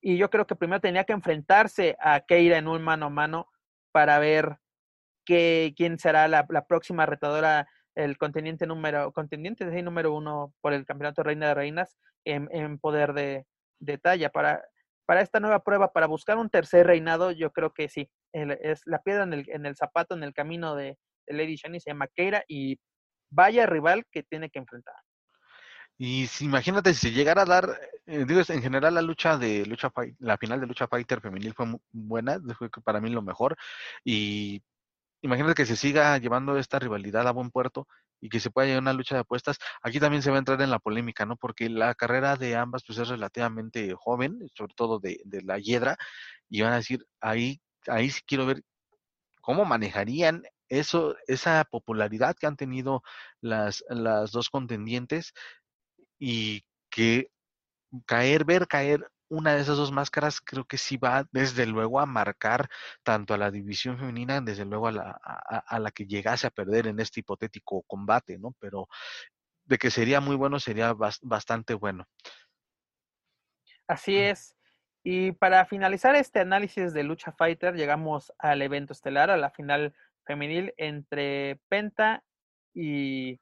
Y yo creo que primero tenía que enfrentarse a Keira en un mano a mano para ver quién será la, próxima retadora, el contendiente número, contendiente número uno por el campeonato Reina de Reinas en, poder de, de talla. Para, para esta nueva prueba, para buscar un tercer reinado, yo creo que sí, es la piedra en el, en el zapato, en el camino de, Lady Shani, se llama Keira y vaya rival que tiene que enfrentar. Y si, imagínate si llegara a dar, eh, digo, en general la lucha de lucha la final de lucha fighter femenil fue buena, fue para mí lo mejor. Y imagínate que se siga llevando esta rivalidad a buen puerto y que se pueda llevar una lucha de apuestas, aquí también se va a entrar en la polémica, ¿no? Porque la carrera de ambas pues es relativamente joven, sobre todo de, de la Hiedra, y van a decir, ahí, ahí sí quiero ver cómo manejarían eso, esa popularidad que han tenido las, las dos contendientes y que caer, ver caer una de esas dos máscaras creo que sí va desde luego a marcar tanto a la división femenina, desde luego a la, a, la que llegase a perder en este hipotético combate, ¿no? Pero de que sería muy bueno, sería bastante bueno. Así es. Y para finalizar este análisis de Lucha Fighter, llegamos al evento estelar, a la final femenil entre Penta y,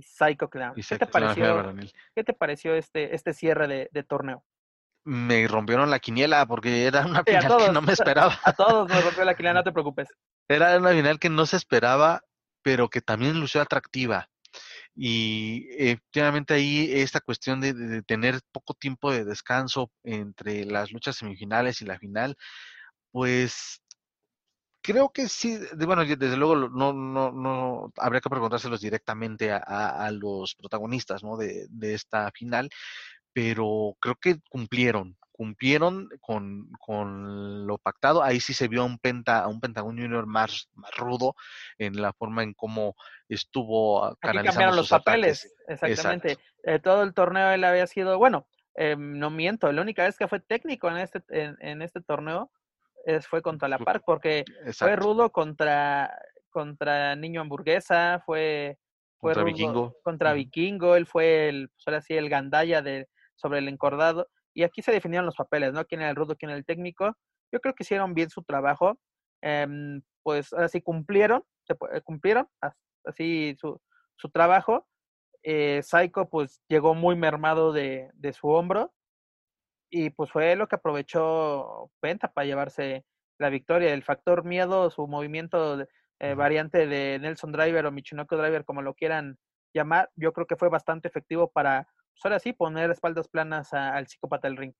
Psycho Clown. ¿Qué, te pareció, ¿Qué te pareció este, este cierre de torneo? me rompieron la quiniela porque era una final que no me esperaba. A todos nos rompió la quiniela, no te preocupes. Era una final que no se esperaba, pero que también lució atractiva. Y efectivamente ahí esta cuestión de, tener poco tiempo de descanso entre las luchas semifinales y la final, pues creo que sí, bueno, desde luego no, no, no habría que preguntárselos directamente a, a, los protagonistas ¿no? de, de esta final, pero creo que cumplieron, cumplieron con, con, lo pactado. Ahí sí se vio a un, penta, a un Pentagon Junior más, más rudo en la forma en cómo estuvo Aquí cambiaron los papeles, exactamente. Eh, todo el torneo él había sido, bueno, eh, no miento, la única vez que fue técnico en este, en, este torneo es, fue contra la Park, porque fue rudo contra, contra Niño Hamburguesa, fue... Fue contra Vikingo. Contra Vikingo, él fue el, pues ahora sí, el gandalla de, sobre el encordado. Y aquí se definieron los papeles, ¿no? ¿Quién era el rudo, quién era el técnico? Yo creo que hicieron bien su trabajo. Em, pues así cumplieron, eh, cumplieron así su, su trabajo. Eh, Psycho pues llegó muy mermado de, de, su hombro y pues fue lo que aprovechó Penta para llevarse la victoria. El factor miedo, su movimiento eh, variante de Nelson Driver o Michinoku Driver, como lo quieran llamar, yo creo que fue bastante efectivo para pues ahora sí, poner espaldas planas al psicópata del ring.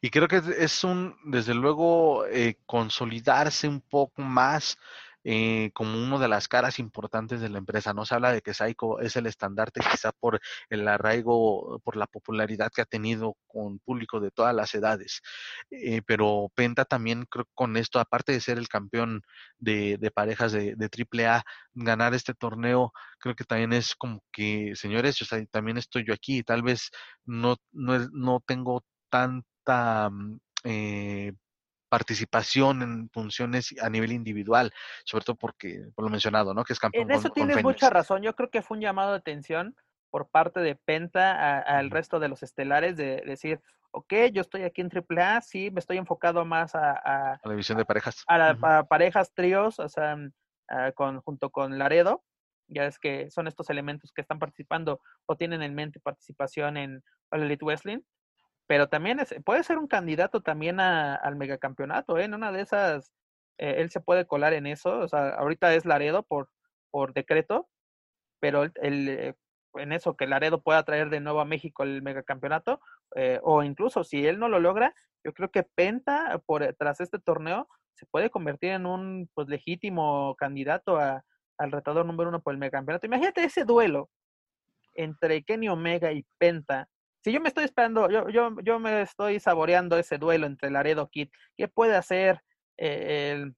Y creo que es un, desde luego, eh, consolidarse un poco más eh, como una de las caras importantes de la empresa. No se habla de que Psycho es el estandarte quizá por el arraigo, por la popularidad que ha tenido con público de todas las edades. Eh, pero Penta también creo con esto, aparte de ser el campeón de, parejas de, de AAA, ganar este torneo, creo que también es como que, señores, también estoy yo aquí, tal vez no, no, no tengo tanta... Mm, eh, participación en funciones a nivel individual, sobre todo porque, por lo mencionado, ¿no? Que es campeón. En eso tienes mucha razón. Yo creo que fue un llamado de atención por parte de Penta al resto de los estelares de decir, ok, yo estoy aquí en AAA, sí, me estoy enfocado más a... A, la división de parejas. A, la, parejas, tríos, o sea, con, junto con Laredo. Ya es que son estos elementos que están participando o tienen en mente participación en Elite Wrestling pero también es, puede ser un candidato también a, al megacampeonato, ¿eh? En una de esas, eh, él se puede colar en eso, o sea, ahorita es Laredo por, por decreto, pero el, eh, en eso que Laredo pueda traer de nuevo a México el megacampeonato, eh, o incluso si él no lo logra, yo creo que Penta, por, tras este torneo, se puede convertir en un pues legítimo candidato a, al retador número uno por el megacampeonato. Imagínate ese duelo entre Kenny Omega y Penta si yo me estoy esperando, yo, yo, yo me estoy saboreando ese duelo entre Laredo Kid, ¿qué puede hacer eh, el,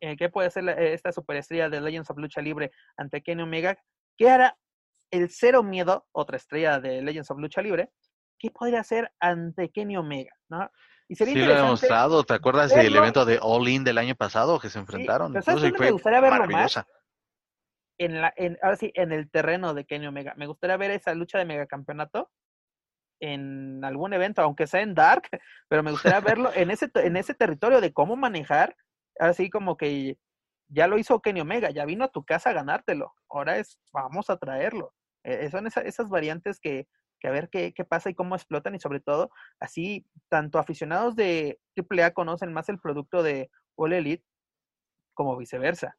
eh, qué puede hacer esta superestrella de Legends of Lucha Libre ante Kenny Omega? ¿Qué hará el Cero Miedo, otra estrella de Legends of Lucha Libre? ¿Qué podría hacer ante Kenny Omega? ¿no? Y sería sí, lo he demostrado. ¿Te acuerdas del evento de All In del año pasado que se enfrentaron? Sí, me gustaría verlo más? En la, en, ahora sí, en el terreno de Kenny Omega. Me gustaría ver esa lucha de megacampeonato en algún evento, aunque sea en Dark, pero me gustaría verlo en ese, en ese territorio de cómo manejar, así como que ya lo hizo Kenny Omega, ya vino a tu casa a ganártelo, ahora es, vamos a traerlo. Eh, son esas variantes que, que a ver qué, qué, pasa y cómo explotan y sobre todo, así, tanto aficionados de AAA conocen más el producto de All Elite como viceversa.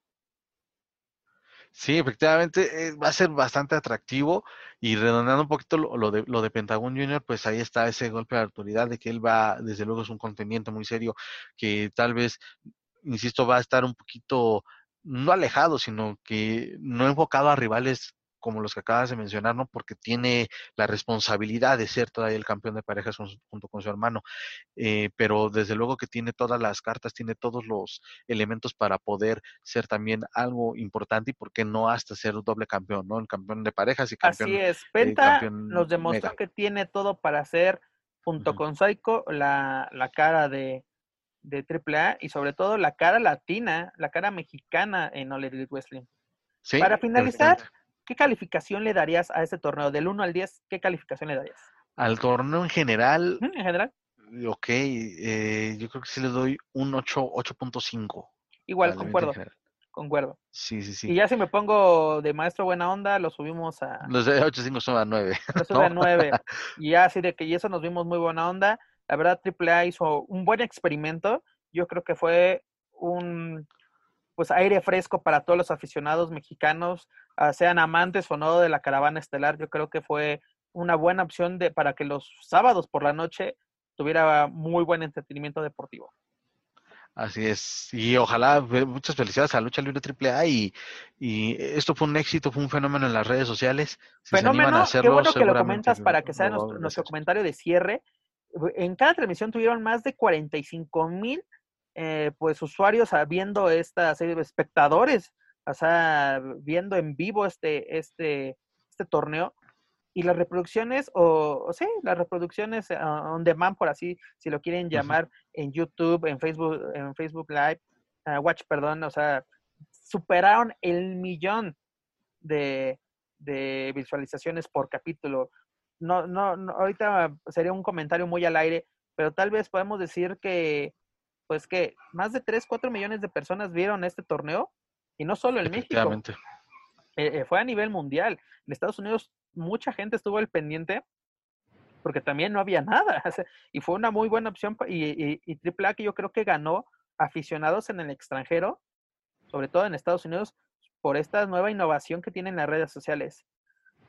Sí, efectivamente eh, va a ser bastante atractivo y redondeando un poquito lo, de, lo de Pentagon Junior, pues ahí está ese golpe de autoridad de que él va, desde luego es un contendiente muy serio que tal vez, insisto, va a estar un poquito no alejado, sino que no enfocado a rivales como los que acabas de mencionar, ¿no? Porque tiene la responsabilidad de ser todavía el campeón de parejas junto con su hermano, eh, pero desde luego que tiene todas las cartas, tiene todos los elementos para poder ser también algo importante y por qué no hasta ser doble campeón, ¿no? El campeón de parejas y campeón. Así es, Penta nos demostró que tiene todo para ser, junto con Psycho, la, la cara de, de AAA y sobre todo la cara latina, la cara mexicana en All Elite Wrestling. Sí, para finalizar, ¿qué calificación le darías a este torneo? Del 1 al 10, ¿qué calificación le darías? Al torneo en general. En general. Ok, eh, yo creo que sí le doy un 8.5. Igual, concuerdo. Concuerdo. Sí, sí, sí. Y ya si me pongo de maestro buena onda, lo subimos a. Los de 8.5 son a 9. Los sube a 9. Y ya así de que y eso nos vimos muy buena onda. La verdad, AAA hizo un buen experimento. Yo creo que fue un pues aire fresco para todos los aficionados mexicanos, sean amantes o no de la caravana estelar. Yo creo que fue una buena opción de, para que los sábados por la noche tuviera muy buen entretenimiento deportivo. Así es, y ojalá, muchas felicidades a Lucha Libre AAA y, y esto fue un éxito, fue un fenómeno en las redes sociales. fenómeno, qué bueno que lo comentas para que sea nuestro, nuestro comentario de cierre. En cada transmisión tuvieron más de 45 mil eh, pues usuarios viendo esta serie de espectadores, o sea, viendo en vivo este, este, este torneo. Y las reproducciones, o, o sí, las reproducciones uh, on demand, por así, si lo quieren llamar, en YouTube, en Facebook, en Facebook Live, uh, Watch, perdón, o sea, superaron el millón de, de visualizaciones por capítulo. No, no, no, ahorita sería un comentario muy al aire, pero tal vez podemos decir que pues que más de 3, 4 millones de personas vieron este torneo y no solo en México. Eh, eh, fue a nivel mundial. En Estados Unidos mucha gente estuvo al pendiente porque también no había nada. y fue una muy buena opción y, y, AAA que yo creo que ganó aficionados en el extranjero, sobre todo en Estados Unidos, por esta nueva innovación que tienen las redes sociales.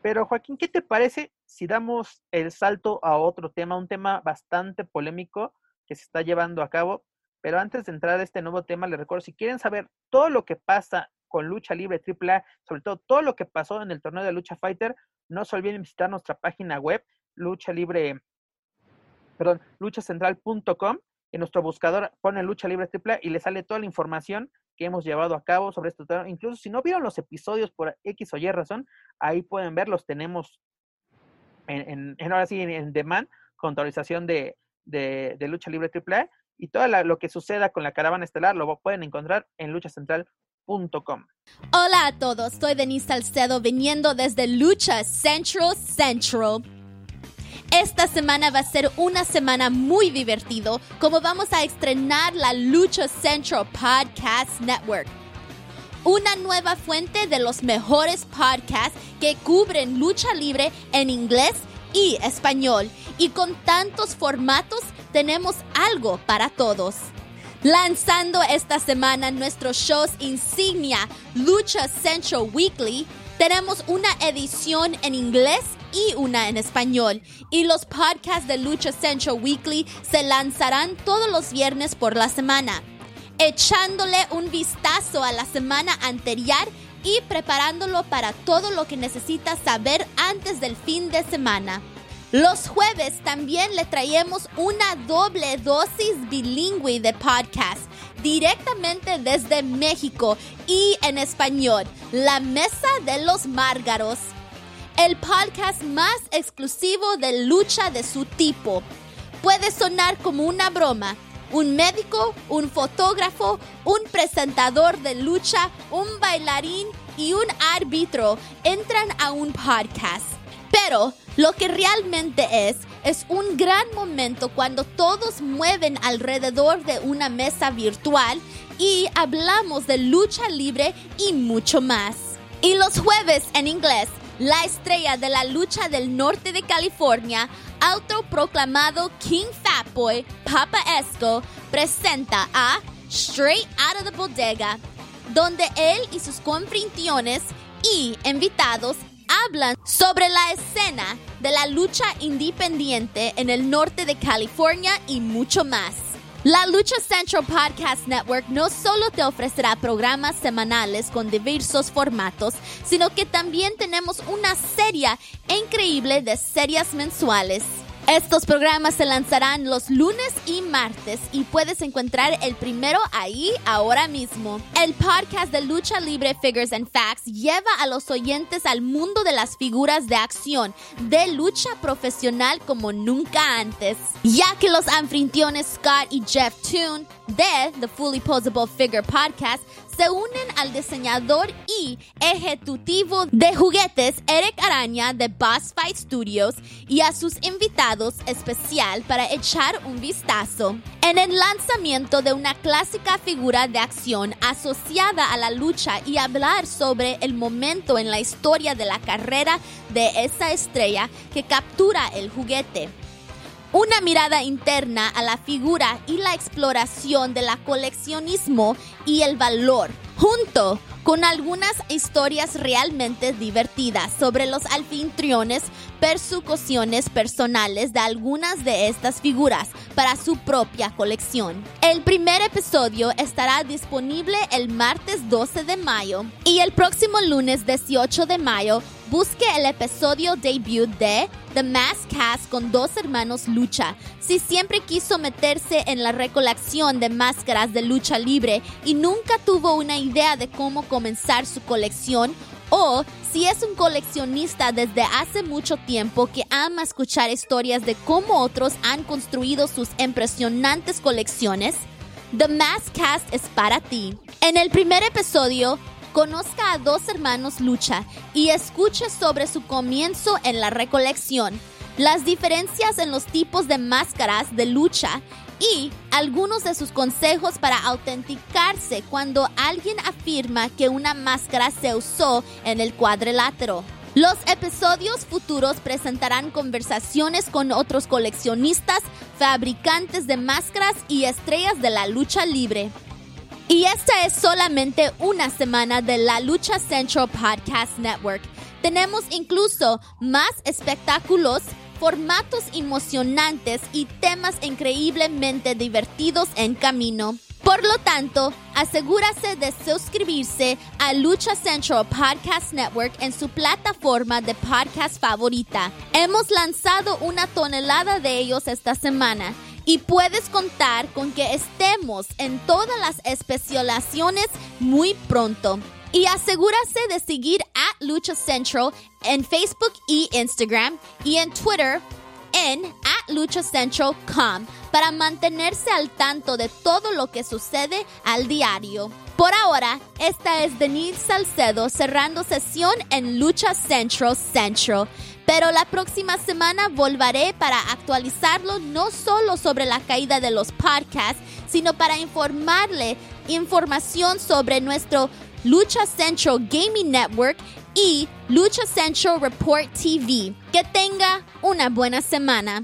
Pero Joaquín, ¿qué te parece si damos el salto a otro tema, un tema bastante polémico que se está llevando a cabo pero antes de entrar a este nuevo tema, les recuerdo, si quieren saber todo lo que pasa con Lucha Libre AAA, sobre todo todo lo que pasó en el torneo de Lucha Fighter, no se olviden visitar nuestra página web, Lucha Libre, perdón, luchacentral.com. En nuestro buscador pone Lucha Libre AAA y le sale toda la información que hemos llevado a cabo sobre este torneo. Incluso si no vieron los episodios por X o Y razón, ahí pueden verlos. Tenemos en, en, ahora sí en, demand con autorización de, de, de Lucha Libre AAA y todo lo que suceda con la caravana estelar lo pueden encontrar en luchacentral.com. Hola a todos, soy Denise Salcedo viniendo desde Lucha Central Central. Esta semana va a ser una semana muy divertido como vamos a estrenar la Lucha Central Podcast Network. Una nueva fuente de los mejores podcasts que cubren lucha libre en inglés y español y con tantos formatos tenemos algo para todos. Lanzando esta semana nuestros shows insignia Lucha Central Weekly, tenemos una edición en inglés y una en español. Y los podcasts de Lucha Central Weekly se lanzarán todos los viernes por la semana, echándole un vistazo a la semana anterior y preparándolo para todo lo que necesitas saber antes del fin de semana. Los jueves también le traemos una doble dosis bilingüe de podcast directamente desde México y en español, La Mesa de los Márgaros, el podcast más exclusivo de lucha de su tipo. Puede sonar como una broma. Un médico, un fotógrafo, un presentador de lucha, un bailarín y un árbitro entran a un podcast. Pero lo que realmente es, es un gran momento cuando todos mueven alrededor de una mesa virtual y hablamos de lucha libre y mucho más. Y los jueves en inglés, la estrella de la lucha del norte de California, autoproclamado King Fatboy, Papa Esco, presenta a Straight Out of the Bodega, donde él y sus confintiones y invitados hablan sobre la escena de la lucha independiente en el norte de California y mucho más. La Lucha Central Podcast Network no solo te ofrecerá programas semanales con diversos formatos, sino que también tenemos una serie increíble de series mensuales. Estos programas se lanzarán los lunes y martes y puedes encontrar el primero ahí ahora mismo. El podcast de Lucha Libre Figures and Facts lleva a los oyentes al mundo de las figuras de acción de lucha profesional como nunca antes, ya que los anfitriones Scott y Jeff Toon de The Fully Posable Figure Podcast se unen al diseñador y ejecutivo de juguetes Eric Araña de Boss Fight Studios y a sus invitados especial para echar un vistazo en el lanzamiento de una clásica figura de acción asociada a la lucha y hablar sobre el momento en la historia de la carrera de esa estrella que captura el juguete una mirada interna a la figura y la exploración del coleccionismo y el valor, junto con algunas historias realmente divertidas sobre los alfintriones, persecuciones personales de algunas de estas figuras para su propia colección. El primer episodio estará disponible el martes 12 de mayo y el próximo lunes 18 de mayo busque el episodio debut de The Mask Cast con dos hermanos lucha. Si siempre quiso meterse en la recolección de máscaras de lucha libre y nunca tuvo una idea de cómo comenzar su colección, o si es un coleccionista desde hace mucho tiempo que ama escuchar historias de cómo otros han construido sus impresionantes colecciones, The Mask Cast es para ti. En el primer episodio, conozca a dos hermanos lucha y escuche sobre su comienzo en la recolección, las diferencias en los tipos de máscaras de lucha y algunos de sus consejos para autenticarse cuando alguien afirma que una máscara se usó en el cuadrilátero. Los episodios futuros presentarán conversaciones con otros coleccionistas, fabricantes de máscaras y estrellas de la lucha libre. Y esta es solamente una semana de la Lucha Central Podcast Network. Tenemos incluso más espectáculos, formatos emocionantes y temas increíblemente divertidos en camino. Por lo tanto, asegúrase de suscribirse a Lucha Central Podcast Network en su plataforma de podcast favorita. Hemos lanzado una tonelada de ellos esta semana y puedes contar con que estemos en todas las especializaciones muy pronto. Y asegúrase de seguir a Lucha Central en Facebook y Instagram y en Twitter en luchacentral.com para mantenerse al tanto de todo lo que sucede al diario. Por ahora, esta es Denise Salcedo cerrando sesión en Lucha Central Central. Pero la próxima semana volveré para actualizarlo no solo sobre la caída de los podcasts, sino para informarle información sobre nuestro Lucha Central Gaming Network y Lucha Central Report TV. Que tenga una buena semana.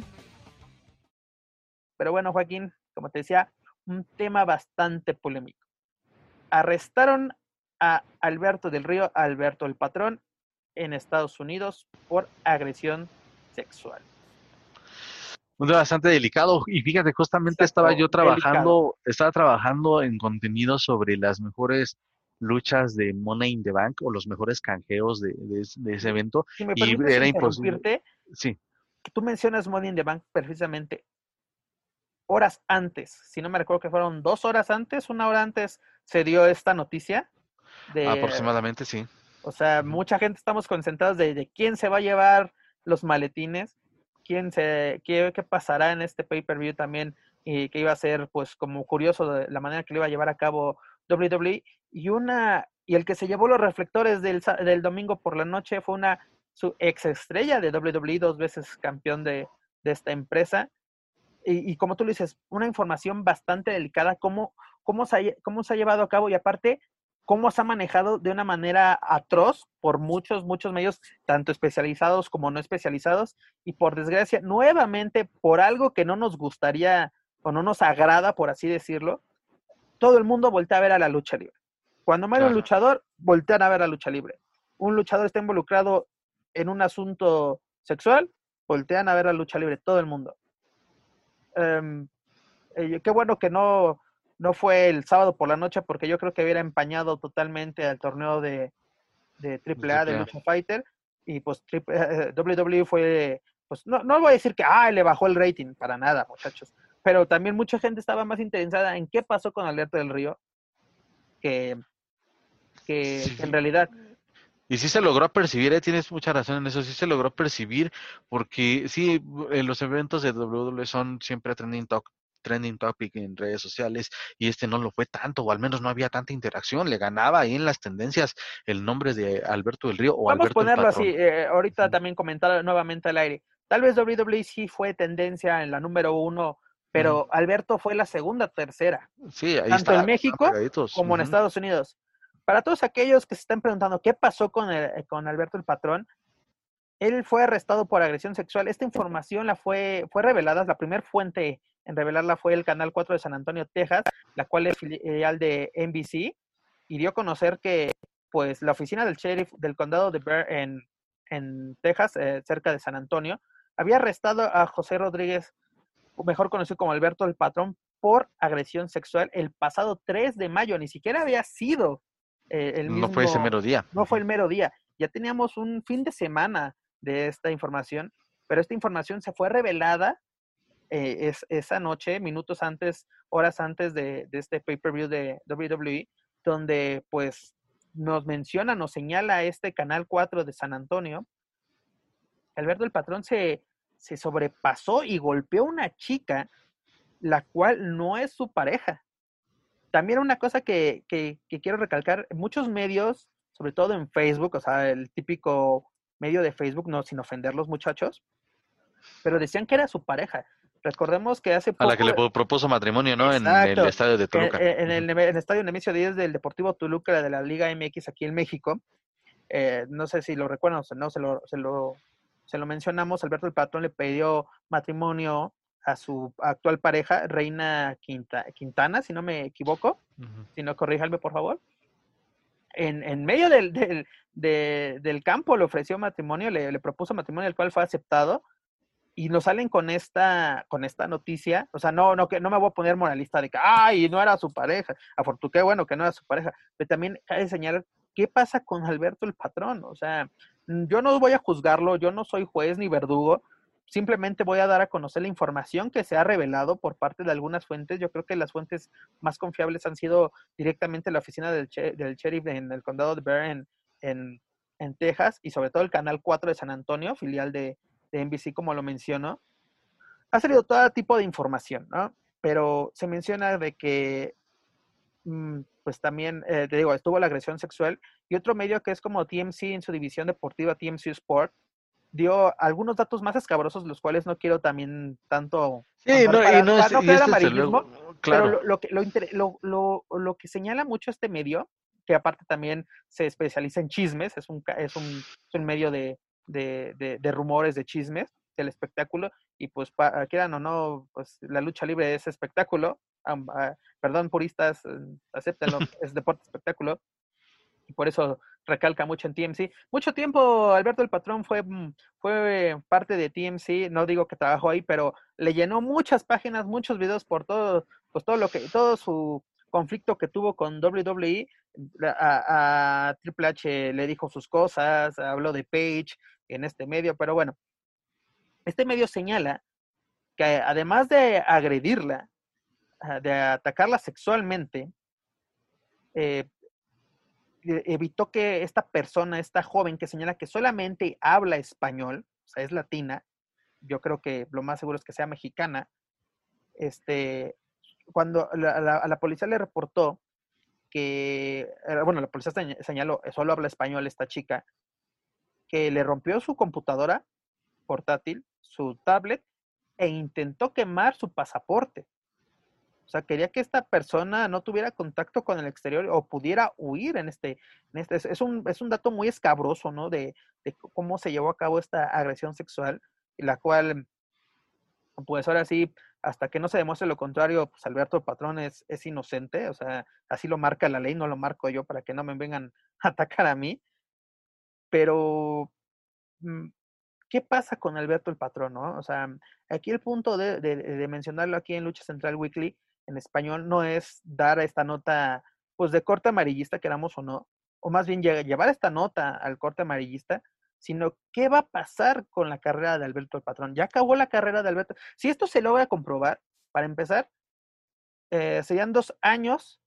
Pero bueno, Joaquín, como te decía, un tema bastante polémico. Arrestaron a Alberto del Río, Alberto el patrón, en Estados Unidos por agresión sexual. Un bastante delicado. Y fíjate, justamente estaba yo trabajando, estaba trabajando en contenido sobre las mejores luchas de Money in the Bank o los mejores canjeos de, ese evento. y era imposible. Sí. Tú mencionas Money in the Bank precisamente horas antes, si no me recuerdo que fueron dos horas antes, una hora antes se dio esta noticia. De, Aproximadamente, sí. O sea, mucha gente estamos concentrados de, quién se va a llevar los maletines, quién se, qué, qué pasará en este pay-per-view también, y que iba a ser, pues, como curioso de la manera que lo iba a llevar a cabo WWE. Y una Y el que se llevó los reflectores del, del domingo por la noche fue una su ex estrella de WWE, dos veces campeón de, de esta empresa. Y, y, como tú lo dices, una información bastante delicada, cómo, cómo, se ha, cómo se ha llevado a cabo y aparte, cómo se ha manejado de una manera atroz por muchos, muchos medios, tanto especializados como no especializados. Y por desgracia, nuevamente, por algo que no nos gustaría o no nos agrada, por así decirlo, todo el mundo voltea a ver a la lucha libre. Cuando muere un luchador, voltean a ver a la lucha libre. Un luchador está involucrado en un asunto sexual, voltean a ver la lucha libre, todo el mundo. Um, eh, qué bueno que no, no fue el sábado por la noche, porque yo creo que hubiera empañado totalmente al torneo de, de AAA de Lucha Fighter. Y pues triple, WWE fue, pues no, no voy a decir que ah, le bajó el rating, para nada, muchachos. Pero también mucha gente estaba más interesada en qué pasó con Alberto del Río que, que, que en realidad. Y sí se logró percibir, ¿eh? tienes mucha razón en eso, sí se logró percibir, porque sí, en los eventos de WWE son siempre trending, talk, trending topic en redes sociales, y este no lo fue tanto, o al menos no había tanta interacción, le ganaba ahí en las tendencias el nombre de Alberto del Río o Vamos a ponerlo así, eh, ahorita sí. también comentar nuevamente al aire. Tal vez WWE sí fue tendencia en la número uno, pero uh -huh. Alberto fue la segunda, tercera. Sí, ahí tanto está, en México como uh -huh. en Estados Unidos. Para todos aquellos que se están preguntando qué pasó con, el, con Alberto el Patrón, él fue arrestado por agresión sexual. Esta información la fue, fue revelada, la primera fuente en revelarla fue el Canal 4 de San Antonio, Texas, la cual es filial de NBC, y dio a conocer que pues, la oficina del sheriff del condado de Bear en, en Texas, eh, cerca de San Antonio, había arrestado a José Rodríguez, mejor conocido como Alberto el Patrón, por agresión sexual el pasado 3 de mayo. Ni siquiera había sido eh, el mismo, no fue ese mero día. No fue el mero día. Ya teníamos un fin de semana de esta información, pero esta información se fue revelada eh, es, esa noche, minutos antes, horas antes de, de este pay-per-view de WWE, donde pues nos menciona, nos señala este Canal 4 de San Antonio. Alberto el Patrón se, se sobrepasó y golpeó a una chica, la cual no es su pareja también una cosa que, que, que, quiero recalcar, muchos medios, sobre todo en Facebook, o sea, el típico medio de Facebook, no sin ofender los muchachos, pero decían que era su pareja. Recordemos que hace poco... A la que le propuso matrimonio, ¿no? Exacto, en el estadio de Toluca. En, en, el, en el, estadio Nemesio 10 del Deportivo Toluca de la Liga MX aquí en México. Eh, no sé si lo recuerdan o no, se lo, se, lo, se lo mencionamos. Alberto el Patrón le pidió matrimonio a su actual pareja, Reina Quinta, Quintana, si no me equivoco, uh -huh. si no, corríjame por favor. En, en medio del, del, de, del, campo le ofreció matrimonio, le, le, propuso matrimonio, el cual fue aceptado, y nos salen con esta, con esta noticia, o sea, no, no, que no me voy a poner moralista de que, ay, no era su pareja, afortunadamente, qué bueno que no era su pareja, pero también cabe señalar qué pasa con Alberto el patrón, o sea, yo no voy a juzgarlo, yo no soy juez ni verdugo, simplemente voy a dar a conocer la información que se ha revelado por parte de algunas fuentes. Yo creo que las fuentes más confiables han sido directamente la oficina del, sheriff en el condado de Bear en, en, en, Texas y sobre todo el Canal 4 de San Antonio, filial de, NBC, como lo mencionó. Ha salido todo tipo de información, ¿no? Pero se menciona de que, mmm, pues también, eh, te digo, estuvo la agresión sexual y otro medio que es como TMC en su división deportiva, TMC Sport, dio algunos datos más escabrosos, los cuales no quiero también tanto... Sí, no, para, y no es, no y este luego, claro. Pero lo, lo, que, lo, lo, lo, lo, que señala mucho este medio, que aparte también se especializa en chismes, es un, es un, es un medio de, de, de, de, rumores, de chismes del espectáculo, y pues para, quieran o no, pues la lucha libre es espectáculo, um, uh, perdón puristas, uh, acéptenlo, es deporte espectáculo, y por eso recalca mucho en TMC. Mucho tiempo Alberto el Patrón fue, fue parte de TMC, no digo que trabajó ahí, pero le llenó muchas páginas, muchos videos por todo, pues todo lo que, todo su conflicto que tuvo con WWE, a, a Triple H le dijo sus cosas, habló de Page en este medio, pero bueno, este medio señala que además de agredirla, de atacarla sexualmente, eh, evitó que esta persona, esta joven que señala que solamente habla español, o sea, es latina, yo creo que lo más seguro es que sea mexicana, este, cuando a la policía le reportó que, eh, bueno, la policía señaló, solo habla español esta chica, que le rompió su computadora portátil, su tablet, e intentó quemar su pasaporte. O sea, quería que esta persona no tuviera contacto con el exterior o pudiera huir en este, en este es, un, es un dato muy escabroso, ¿no? De, de cómo se llevó a cabo esta agresión sexual, la cual, pues ahora sí, hasta que no se demuestre lo contrario, pues Alberto Patrón es, es inocente, o sea, así lo marca la ley, no lo marco yo para que no me vengan a atacar a mí. Pero, mm, ¿qué pasa con Alberto el Patrón, no? O sea, aquí el punto de, de mencionarlo aquí en Lucha Central Weekly en español no es dar esta nota, pues de corte amarillista, queramos o no, o más bien llevar esta nota al corte amarillista, sino qué va a pasar con la carrera de Alberto el Patrón. Ya acabó la carrera de Alberto. Si esto se logra comprobar, para empezar, eh, serían dos años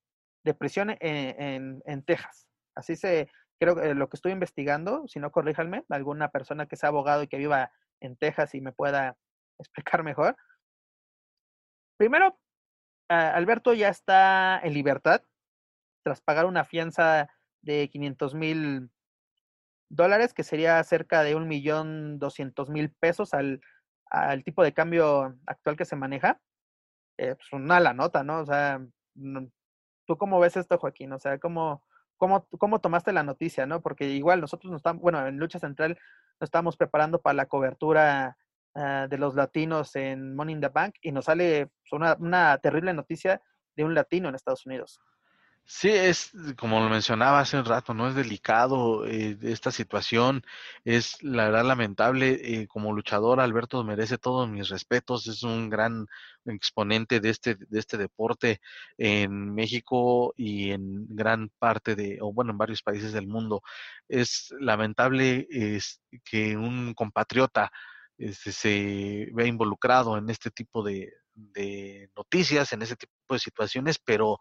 de prisión en, en, Texas. Así se, creo que lo que estoy investigando, si no corríjanme, alguna persona que sea abogado y que viva en Texas y me pueda explicar mejor. Primero, Alberto ya está en libertad tras pagar una fianza de 500 mil dólares, que sería cerca de un millón doscientos mil pesos al, al, tipo de cambio actual que se maneja. Eh, pues una la nota, ¿no? O sea, ¿tú cómo ves esto, Joaquín? O sea, ¿cómo, cómo, cómo tomaste la noticia, no? Porque igual nosotros nos estamos, bueno, en Lucha Central nos estamos preparando para la cobertura Ah, de los latinos en Money in the Bank y nos sale pues, una, una terrible noticia de un latino en Estados Unidos. Sí, es como lo mencionaba hace un rato, ¿no? Es delicado eh, esta situación, es la verdad lamentable. Eh, como luchador, Alberto merece todos mis respetos, es un gran exponente de este, de este deporte en México y en gran parte de, o bueno, en varios países del mundo. Es lamentable que un compatriota este, se ve involucrado en este tipo de, noticias, en ese tipo de situaciones, pero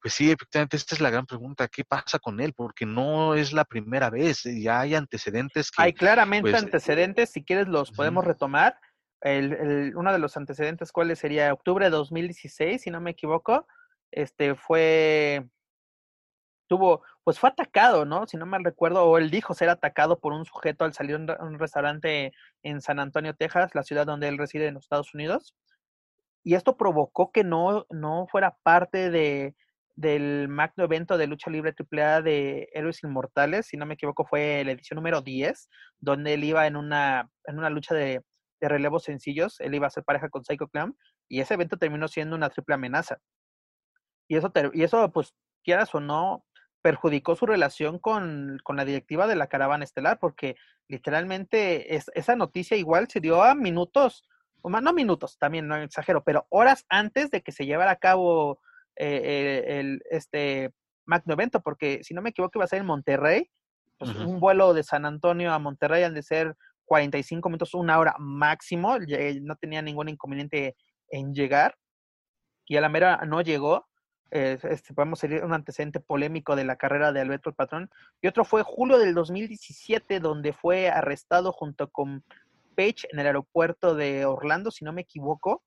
pues sí, efectivamente, esta es la gran pregunta, ¿qué pasa con él? Porque no es la primera vez, ya hay antecedentes. hay claramente pues, antecedentes, si quieres los podemos retomar. El, uno de los antecedentes, ¿cuáles sería? Octubre de 2016, si no me equivoco, este fue tuvo, pues fue atacado, ¿no? Si no mal recuerdo, o él dijo ser atacado por un sujeto al salir a un, restaurante en San Antonio, Texas, la ciudad donde él reside en los Estados Unidos. Y esto provocó que no, no fuera parte de, del magno evento de lucha libre AAA de Héroes Inmortales, si no me equivoco, fue la edición número 10, donde él iba en una, en una lucha de, de relevos sencillos, él iba a ser pareja con Psycho Clown, y ese evento terminó siendo una triple amenaza. Y eso, y eso pues, quieras o no, perjudicó su relación con, con, la directiva de la caravana estelar, porque literalmente es, esa noticia igual se dio a minutos, o más, no minutos, también no exagero, pero horas antes de que se llevara a cabo eh, eh, el, este magno evento, porque si no me equivoco iba a ser en Monterrey, pues un vuelo de San Antonio a Monterrey han de ser 45 minutos, una hora máximo, no tenía ningún inconveniente en llegar, y a la mera no llegó, eh, este, podemos seguir un antecedente polémico de la carrera de Alberto el Patrón. Y otro fue julio del 2017, donde fue arrestado junto con Page en el aeropuerto de Orlando, si no me equivoco,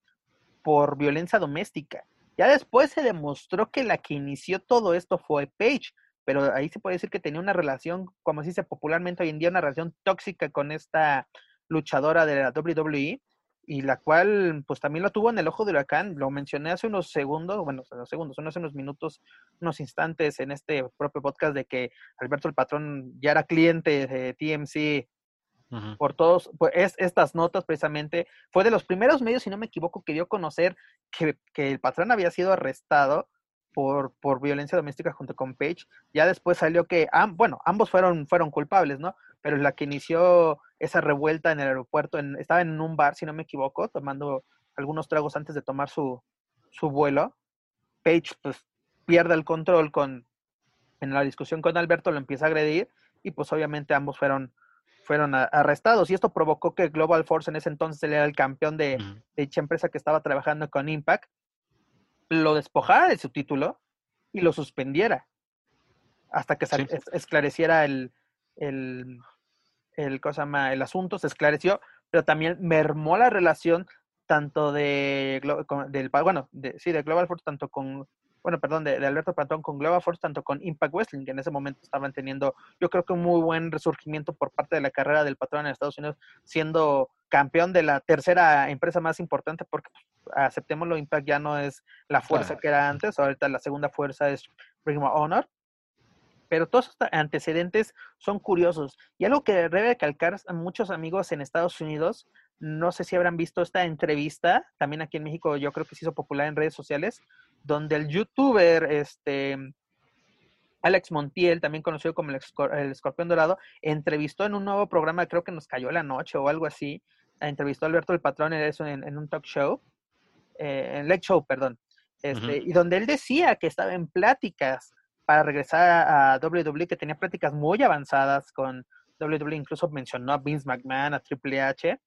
por violencia doméstica. Ya después se demostró que la que inició todo esto fue Page, pero ahí se puede decir que tenía una relación, como se dice popularmente hoy en día, una relación tóxica con esta luchadora de la WWE y la cual pues también lo tuvo en el ojo de huracán, lo mencioné hace unos segundos, bueno, unos segundos, hace unos minutos, unos instantes en este propio podcast de que Alberto el Patrón ya era cliente de TMC por todos, pues es, estas notas precisamente, fue de los primeros medios, si no me equivoco, que dio a conocer que, que el patrón había sido arrestado por, por violencia doméstica junto con Page. Ya después salió que, bueno, ambos fueron, fueron culpables, ¿no? Pero la que inició esa revuelta en el aeropuerto, en, estaba en un bar, si no me equivoco, tomando algunos tragos antes de tomar su, su vuelo. Page, pues, pierde el control con, en la discusión con Alberto, lo empieza a agredir y pues obviamente ambos fueron, fueron arrestados. Y esto provocó que Global Force en ese entonces él era el campeón de, de dicha empresa que estaba trabajando con Impact lo despojara de su título y lo suspendiera hasta que esclareciera el, el, el, cosa el asunto, se esclareció, pero también mermó la relación tanto de, del, bueno, de, sí, de Global Force, tanto con, bueno, perdón, de, Alberto Patrón con Global Force, tanto con Impact Wrestling, que en ese momento estaban teniendo, yo creo que un muy buen resurgimiento por parte de la carrera del patrón en Estados Unidos, siendo campeón de la tercera empresa más importante, porque aceptémoslo, Impact ya no es la fuerza que era antes, ahorita la segunda fuerza es Ring of Honor, pero todos estos antecedentes son curiosos. Y algo que debe recalcar a muchos amigos en Estados Unidos, no sé si habrán visto esta entrevista, también aquí en México yo creo que se hizo popular en redes sociales, donde el youtuber este, Alex Montiel, también conocido como el, Escorpión Dorado, entrevistó en un nuevo programa, creo que nos cayó la noche o algo así, entrevistó a Alberto el Patrón en, en un talk show, eh, en Late Show, perdón, este, y donde él decía que estaba en pláticas para regresar a, WWE, que tenía pláticas muy avanzadas con WWE, incluso mencionó a Vince McMahon, a Triple H,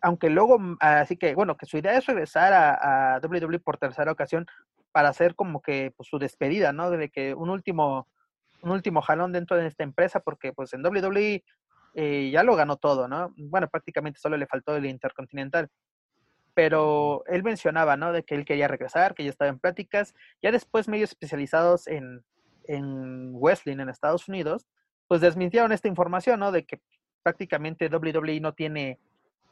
aunque luego, mm, así que bueno, que su idea es regresar a, a WWE por tercera ocasión para hacer como que pues, su despedida, ¿no? De que un último, un último jalón dentro de esta empresa, porque pues en WWE eh, ya lo ganó todo, ¿no? Bueno, prácticamente solo le faltó el Intercontinental. Pero él mencionaba, ¿no? De que él quería regresar, que ya estaba en pláticas. Ya después medios especializados en, en Wrestling en Estados Unidos, pues desmintieron esta información, ¿no? De que prácticamente WWE no tiene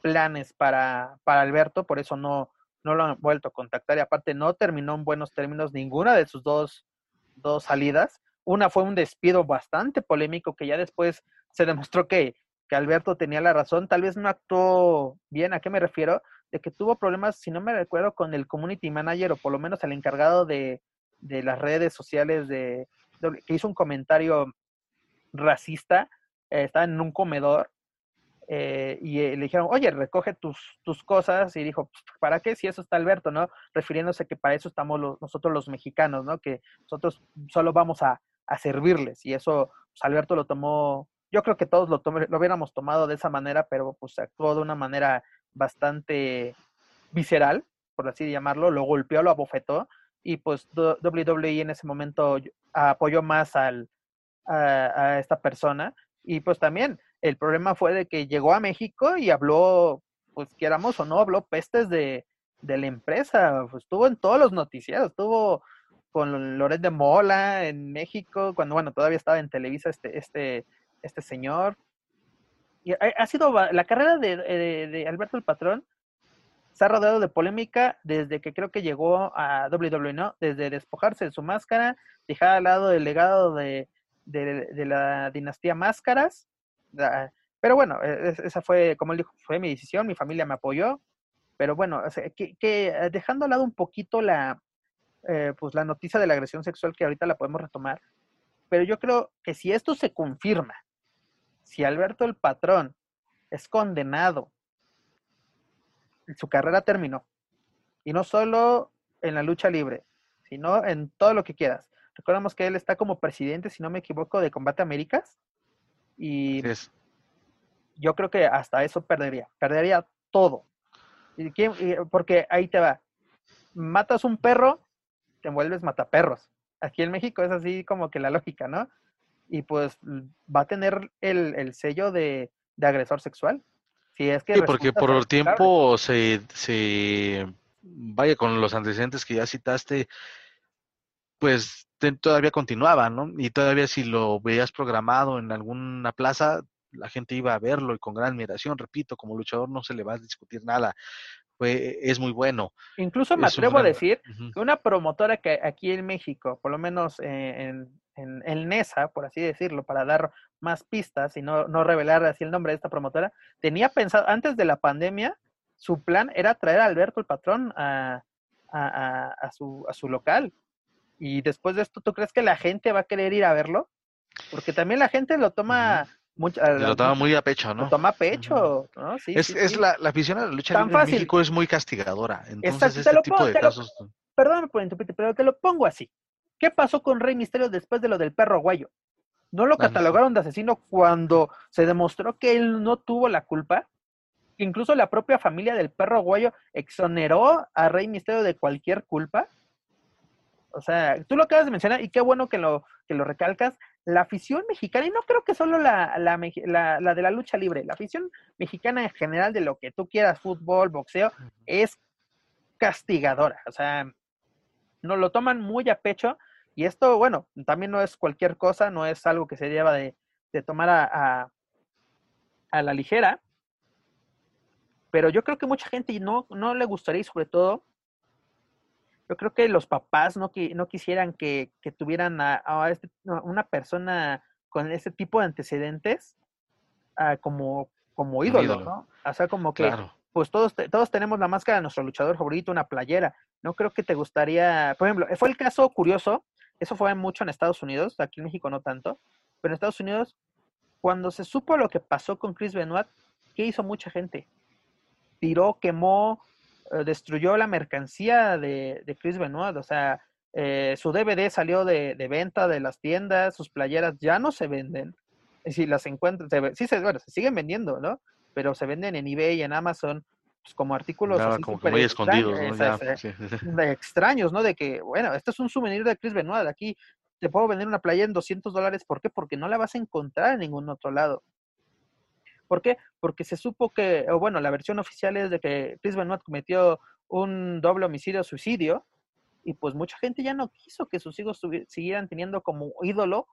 planes para, para Alberto, por eso no, no lo han vuelto a contactar y aparte no terminó en buenos términos ninguna de sus dos, dos salidas. Una fue un despido bastante polémico que ya después se demostró que, que Alberto tenía la razón, tal vez no actuó bien, ¿a qué me refiero? De que tuvo problemas, si no me recuerdo, con el community manager o por lo menos el encargado de, de las redes sociales de, que hizo un comentario racista, eh, estaba en un comedor eh, y eh, le dijeron, oye, recoge tus, tus cosas, y dijo, pues, ¿para qué? Si eso está Alberto, ¿no? Refiriéndose que para eso estamos nosotros los mexicanos, ¿no? Que nosotros solo vamos a, servirles, y eso, pues, Alberto lo tomó, yo creo que todos lo, lo hubiéramos tomado de esa manera, pero pues actuó de una manera bastante visceral, por así llamarlo, lo golpeó, lo abofetó, y pues WWE en ese momento apoyó más al, a esta persona, y pues también el problema fue de que llegó a México y habló, pues quieramos o no, habló pestes de, la empresa. Pues, estuvo en todos los noticieros, estuvo con Loret de Mola en México, cuando bueno, todavía estaba en Televisa este, este, este señor. Ha, sido la carrera de, Alberto el Patrón se ha rodeado de polémica desde que creo que llegó a WWE, ¿no? Desde despojarse de su máscara, dejar al lado el legado de, de la dinastía Máscaras, pero bueno, e, esa fue, como él dijo, fue mi decisión, mi familia me apoyó. Pero bueno, que, eh, dejando al lado un poquito la, eh, pues la noticia de la agresión sexual que ahorita la podemos retomar, pero yo creo que si esto se confirma, si Alberto el patrón es condenado, su carrera terminó. Y no solo en la lucha libre, sino en todo lo que quieras. Recordamos que él está como presidente, si no me equivoco, de Combate Américas. Y yo creo que hasta eso perdería, perdería todo. ¿Y Porque ahí te va. Matas un perro, te vuelves mataperros. Aquí en México es así como que la lógica, ¿no? Y pues va a tener el, sello de, agresor sexual. Si es que sí, porque por el tiempo se, se, vaya con los antecedentes que ya citaste, pues todavía continuaba, ¿no? Y todavía si lo veías programado en alguna plaza, la gente iba a verlo y con gran admiración, repito, como luchador no se le va a discutir nada, fue, es muy bueno. Incluso me atrevo a decir que una promotora que aquí en México, por lo menos en, en, en, NESA, por así decirlo, para dar más pistas y no, no revelar así el nombre de esta promotora, tenía pensado, antes de la pandemia, su plan era traer a Alberto el patrón a, a, a, su, a su local. Y después de esto, ¿tú crees que la gente va a querer ir a verlo? Porque también la gente lo toma... lo toma muy a pecho, ¿no? Lo toma a pecho, ¿no? Sí, es, es La, la, afición a la lucha libre en México es muy castigadora. Entonces, este tipo de casos... perdóname por interrumpirte, pero te lo pongo así. ¿Qué pasó con Rey Misterio después de lo del perro guayo? ¿No lo catalogaron de asesino cuando se demostró que él no tuvo la culpa? Incluso la propia familia del perro guayo exoneró a Rey Misterio de cualquier culpa. O sea, tú lo acabas de mencionar y qué bueno que lo, que lo recalcas. La afición mexicana, y no creo que solo la, la, la, de la lucha libre, la afición mexicana en general de lo que tú quieras, fútbol, boxeo, es castigadora. O sea, no lo toman muy a pecho y esto, bueno, también no es cualquier cosa, no es algo que se lleva de, tomar a, a, la ligera, pero yo creo que mucha gente no, no le gustaría y sobre todo, yo creo que los papás no, no quisieran que, tuvieran a, este, una persona con ese tipo de antecedentes ah, como, como ídolo, ¿no? O sea, como que, pues todos, todos tenemos la máscara de nuestro luchador favorito, una playera. No creo que te gustaría, por ejemplo, fue el caso curioso, eso fue mucho en Estados Unidos, aquí en México no tanto, pero en Estados Unidos, cuando se supo lo que pasó con Chris Benoit, ¿qué hizo mucha gente? Tiró, quemó, eh, destruyó la mercancía de, de Chris Benoit, o sea, eh, su DVD salió de, venta de las tiendas, sus playeras ya no se venden. Si las encuentran, sí, se, bueno, se siguen vendiendo, ¿no? Pero se venden en eBay y en Amazon pues, como artículos así como muy escondidos, ¿no? extraños, ¿no? De que, bueno, esto es un souvenir de Chris Benoit, aquí te puedo vender una playa en 200 dólares, ¿por qué? Porque no la vas a encontrar en ningún otro lado. ¿Por qué? Porque se supo que, o bueno, la versión oficial es de que Chris Benoit cometió un doble homicidio suicidio y pues mucha gente ya no quiso que sus hijos siguieran teniendo como ídolo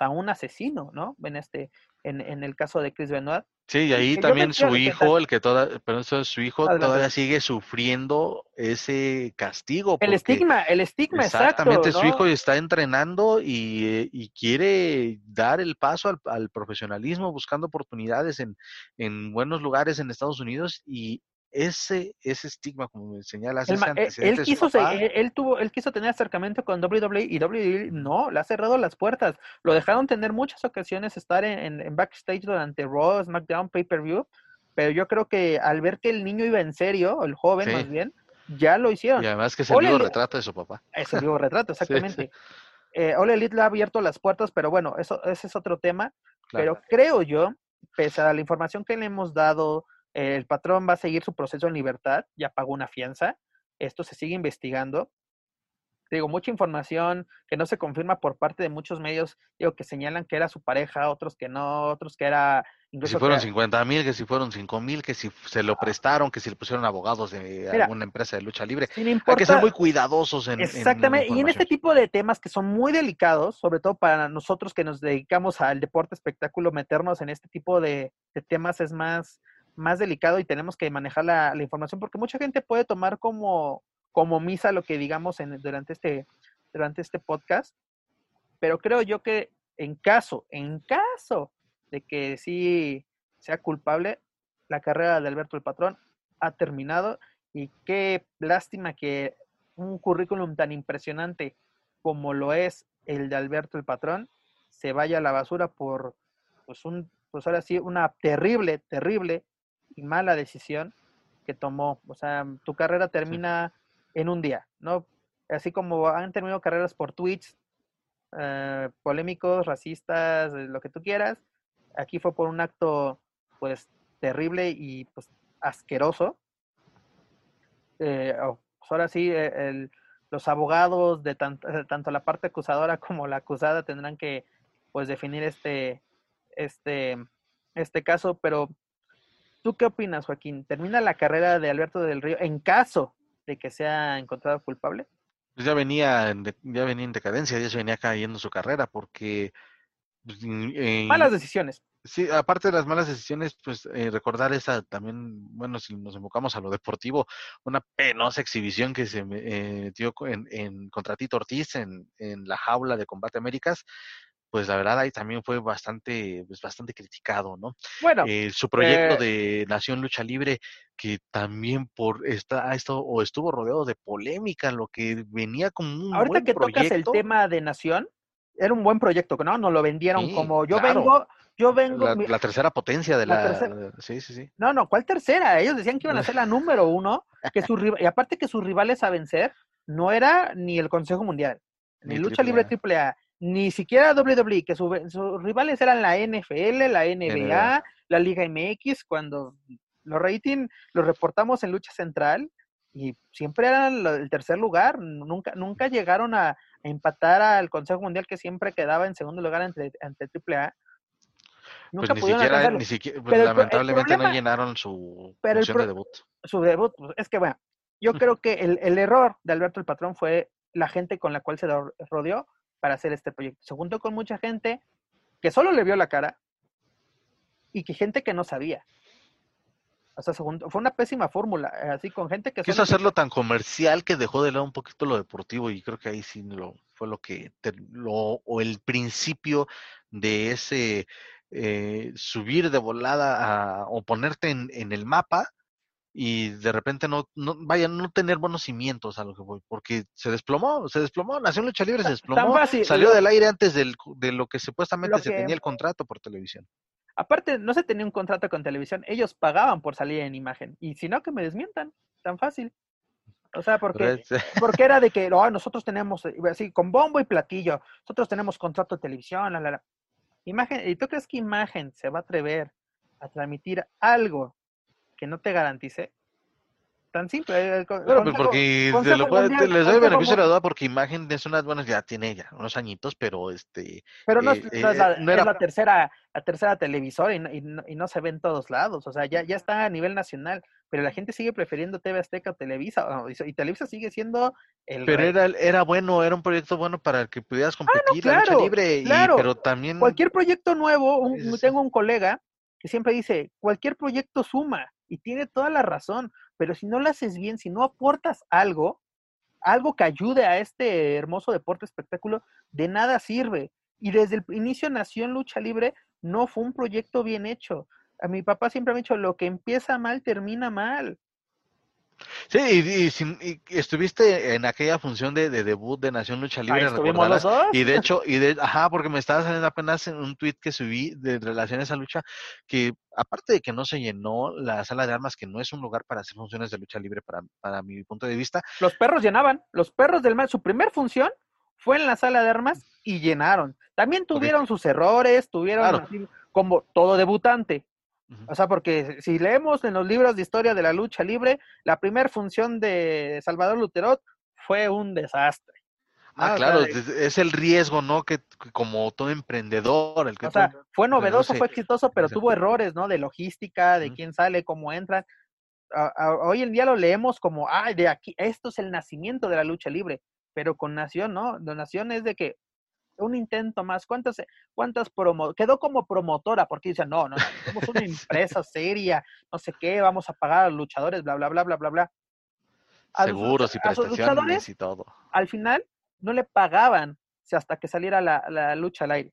a un asesino, ¿no? En este, en, en el caso de Chris Benoit. Sí, y ahí también su hijo, el que toda, pero eso, su hijo todavía sigue sufriendo ese castigo. El estigma, el estigma, exactamente. su hijo está entrenando y, y quiere dar el paso al, al, profesionalismo, buscando oportunidades en, en buenos lugares en Estados Unidos y ese, ese estigma, como me señalas, ese eh, él, quiso, él, tuvo, él quiso tener acercamiento con WWE y WWE no, le ha cerrado las puertas. Lo dejaron tener muchas ocasiones estar en, en, backstage durante Raw, SmackDown, Pay-Per-View, pero yo creo que al ver que el niño iba en serio, el joven más bien, ya lo hicieron. Y además que es el vivo retrato de su papá. Es el vivo retrato, exactamente. eh, Ole Elite le ha abierto las puertas, pero bueno, eso ese es otro tema. Pero creo yo, pese a la información que le hemos dado, el patrón va a seguir su proceso en libertad, ya pagó una fianza, esto se sigue investigando. Digo, mucha información que no se confirma por parte de muchos medios, digo, que señalan que era su pareja, otros que no, otros que era... que si fueron 50 mil, que si fueron 5 mil, que si se lo ah. prestaron, que si le pusieron abogados de alguna empresa de lucha libre. Hay que ser muy cuidadosos en... Exactamente, y en este tipo de temas que son muy delicados, sobre todo para nosotros que nos dedicamos al deporte espectáculo, meternos en este tipo de temas es más más delicado y tenemos que manejar la, información porque mucha gente puede tomar como, como misa lo que digamos en, durante, este, durante este podcast, pero creo yo que en caso, en caso de que sí sea culpable, la carrera de Alberto el Patrón ha terminado y qué lástima que un currículum tan impresionante como lo es el de Alberto el Patrón se vaya a la basura por pues un pues ahora sí una terrible terrible y mala decisión que tomó. O sea, tu carrera termina en un día, ¿no? Así como han terminado carreras por tweets eh, polémicos, racistas, lo que tú quieras. Aquí fue por un acto, pues, terrible y, pues, asqueroso. Eh, oh, pues ahora sí, eh, los abogados de tanto, tanto la parte acusadora como la acusada tendrán que, pues, definir este, este, este caso, pero ¿Tú qué opinas, Joaquín? ¿Termina la carrera de Alberto del Río en caso de que sea encontrado culpable? Pues ya venía, en ya venía en decadencia, ya se venía cayendo su carrera porque... Pues, malas decisiones. Sí, aparte de las malas decisiones, pues eh, recordar esa también, bueno, si nos enfocamos a lo deportivo, una penosa exhibición que se eh, metió en, en contra Tito Ortiz en, en la jaula de Combate Américas, pues la verdad ahí también fue bastante, pues bastante criticado, ¿no? Bueno, eh, su proyecto eh de Nación Lucha Libre, que también por esta, esto o estuvo rodeado de polémica, lo que venía como un Ahorita que tocas el tema de Nación, era un buen proyecto, ¿no? Nos lo vendieron como yo vengo, yo vengo. La, tercera potencia de la. sí, sí, sí. No, no, ¿cuál tercera? Ellos decían que iban a ser la número uno, que su, y aparte que sus rivales a vencer no era ni el Consejo Mundial, ni, Lucha Libre AAA, ni siquiera WWE, que sus rivales eran la NFL, la NBA, la Liga MX, cuando los rating los reportamos en lucha central y siempre eran el tercer lugar, nunca, nunca llegaron a, empatar al Consejo Mundial que siempre quedaba en segundo lugar ante, ante AAA. Nunca pues ni siquiera, ni siquiera pues lamentablemente no llenaron su de debut. Su debut, pues, es que bueno, yo creo que el, el error de Alberto el Patrón fue la gente con la cual se rodeó para hacer este proyecto. Se juntó con mucha gente que solo le vio la cara y que gente que no sabía. O sea, fue una pésima fórmula, eh, así con gente que... Quiso hacerlo tan comercial que dejó de lado un poquito lo deportivo y creo que ahí sí lo, fue lo que, lo, o el principio de ese eh, subir de volada a, o ponerte en, en, el mapa y de repente no, no, vaya, no tener buenos cimientos a lo que voy, porque se desplomó, se desplomó, Nación Lucha Libre se desplomó, salió del aire antes del, de lo que supuestamente se tenía el contrato por televisión. Aparte, no se tenía un contrato con televisión, ellos pagaban por salir en imagen. Y si no, que me desmientan, tan fácil. O sea, porque, porque era de que oh, nosotros tenemos, eh, así, con bombo y platillo, nosotros tenemos contrato de televisión, la, la, Imagen, ¿y tú crees que imagen se va a atrever a transmitir algo que no te garantice? tan simple. Eh, pero pues, porque les doy beneficio de la duda porque imagen es unas buenas, ya tiene ya unos añitos, pero este. Pero no, es, eh, la, era... la tercera, la tercera televisora y no, y, no, se ve en todos lados. O sea, ya, ya está a nivel nacional, pero la gente sigue prefiriendo TV Azteca o Televisa. y, Televisa sigue siendo el. Pero era, era bueno, era un proyecto bueno para el que pudieras ah, competir la lucha libre. pero también. Cualquier proyecto nuevo, tengo un colega que siempre dice: cualquier proyecto suma. Y tiene toda la razón pero si no lo haces bien, si no aportas algo, algo que ayude a este hermoso deporte espectáculo, de nada sirve. Y desde el inicio nació en lucha libre, no fue un proyecto bien hecho. A mi papá siempre me ha dicho, lo que empieza mal, termina mal. Sí, y, estuviste en aquella función de, debut de Nación Lucha Libre, Y de hecho, y de, ajá, porque me estaba saliendo apenas en un tweet que subí de relaciones a lucha, que aparte de que no se llenó la sala de armas, que no es un lugar para hacer funciones de lucha libre para, para mi punto de vista. Los perros llenaban, los perros del mar, su primer función fue en la sala de armas y llenaron. También tuvieron sus errores, tuvieron como todo debutante, o sea, porque si leemos en los libros de historia de la lucha libre, la primera función de Salvador Luterot fue un desastre. Ah, claro, es el riesgo, ¿no? Que, como todo emprendedor, el que o sea, fue novedoso, fue exitoso, pero tuvo errores, ¿no? De logística, de quién sale, cómo entra. hoy en día lo leemos como, ah, de aquí, esto es el nacimiento de la lucha libre, pero con Nación, ¿no? La Nación es de que un intento más. ¿Cuántas, cuántas promo quedó como promotora? Porque dicen, no, no, somos una empresa seria, no sé qué, vamos a pagar a los luchadores, bla, bla, bla, bla, bla, bla. Seguros y prestaciones y todo. Al final no le pagaban hasta que saliera la, la lucha al aire.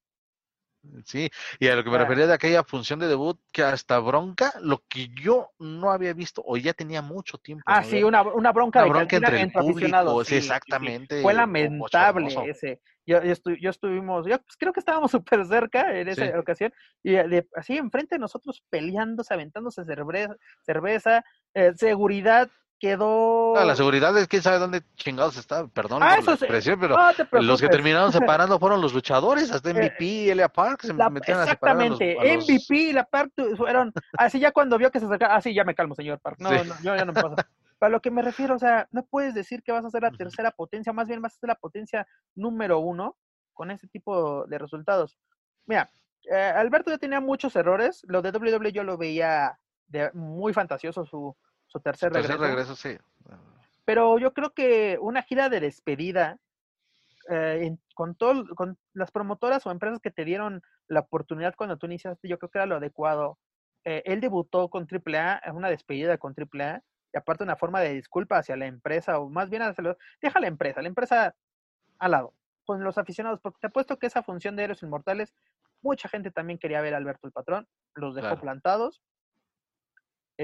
Sí, y a lo que me refería de aquella función de debut, que hasta bronca, lo que yo no había visto, o ya tenía mucho tiempo. Ah, sí, una, una bronca, una bronca entre el público, sí, exactamente. Fue lamentable ese. Yo, yo, yo, estuvimos, yo pues, creo que estábamos súper cerca en esa ocasión, y de, así enfrente de nosotros peleándose, aventándose cerveza, cerveza eh, seguridad quedó. la seguridad es quién sabe dónde chingados está, perdón ah, por la expresión, pero los que terminaron separando fueron los luchadores, hasta MVP y Elia Park se metieron a separar Exactamente, MVP y la Park fueron, así ya cuando vio que se acercaba, así ya me calmo, señor Park, no, no, yo ya no me pasa. Para lo que me refiero, o sea, no puedes decir que vas a ser la tercera potencia, más bien vas a ser la potencia número uno con ese tipo de resultados. Mira, eh, Alberto ya tenía muchos errores, lo de WWE yo lo veía de, muy fantasioso su, su tercer, regreso. sí. Pero yo creo que una gira de despedida eh, con, todo, con las promotoras o empresas que te dieron la oportunidad cuando tú iniciaste, yo creo que era lo adecuado. Eh, él debutó con AAA, una despedida con AAA, y aparte una forma de disculpa hacia la empresa, o más bien hacia los, deja la empresa, la empresa al lado, con los aficionados, porque te apuesto que esa función de Héroes Inmortales, mucha gente también quería ver a Alberto el Patrón, los dejó plantados,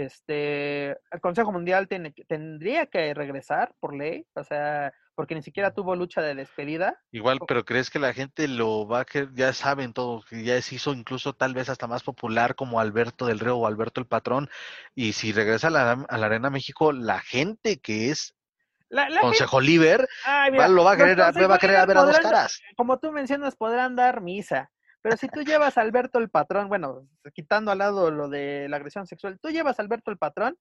este, el Consejo Mundial tendría que regresar por ley, o sea, porque ni siquiera tuvo lucha de despedida. Igual, pero ¿crees que la gente lo va a querer? Ya saben todo, que ya se hizo incluso tal vez hasta más popular como Alberto del Río o Alberto el Patrón, y si regresa a la, Arena México, la gente que es Consejo Liber, lo va a querer, va a querer ver a dos caras. Como tú mencionas, podrán dar misa, pero si tú llevas a Alberto el patrón, bueno, quitando al lado lo de la agresión sexual, tú llevas a Alberto el patrón,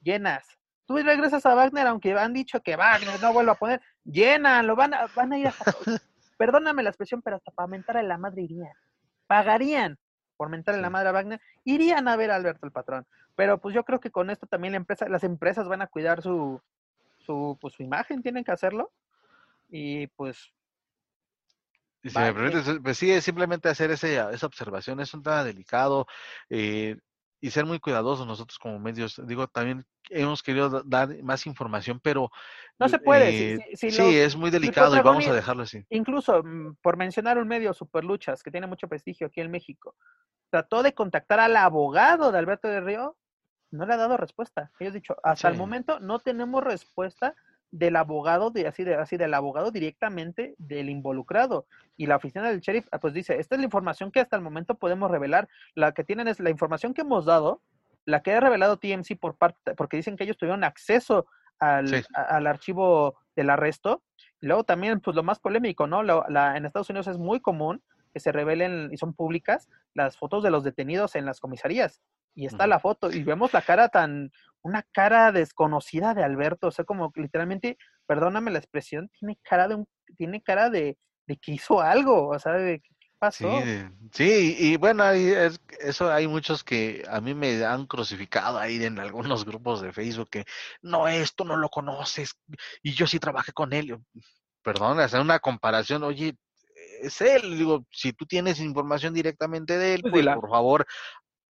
llenas. Tú regresas a Wagner, aunque han dicho que Wagner no vuelva a poner, llenan, lo van a, van a ir hasta, perdóname la expresión, pero hasta para mentar a la madre irían. Pagarían por mentar a la madre a Wagner, irían a ver a Alberto el patrón. Pero pues yo creo que con esto también la empresa, las empresas van a cuidar su, su, pues, su imagen, tienen que hacerlo. Y pues Y si me permites, pues sí, es simplemente hacer ese, esa observación, es un tema delicado eh, y ser muy cuidadosos nosotros como medios. Digo, también hemos querido da- dar más información, pero no se puede. eh, si- si sí, los- es muy delicado y vamos a dejarlo así. incluso mm, por mencionar un medio Superluchas que tiene mucho prestigio aquí en México, trató de contactar al abogado de Alberto de Río, no le ha dado respuesta. Ellos dicho, hasta el momento no tenemos respuesta del abogado de así de así del abogado directamente del involucrado y la oficina del sheriff ah, pues dice esta es la información que hasta el momento podemos revelar la que tienen es la información que hemos dado la que ha revelado TMC por parte porque dicen que ellos tuvieron acceso al, Sí. a- al archivo del arresto y luego también, pues lo más polémico, ¿no? La- en Estados Unidos es muy común que se revelen y son públicas las fotos de los detenidos en las comisarías. Y está la foto y vemos la cara tan, una cara desconocida de Alberto, o sea, como literalmente, perdóname la expresión, tiene cara de un, tiene cara de, de que hizo algo, o sea, de qué Sí, pasó. de- sí, y bueno, ahí es- eso hay muchos que a mí me han crucificado ahí en algunos grupos de Facebook que no, esto no lo conoces y yo sí trabajé con él. Perdón, hacer una comparación, oye, es él, digo, si tú tienes información directamente de él, Pues pues por favor,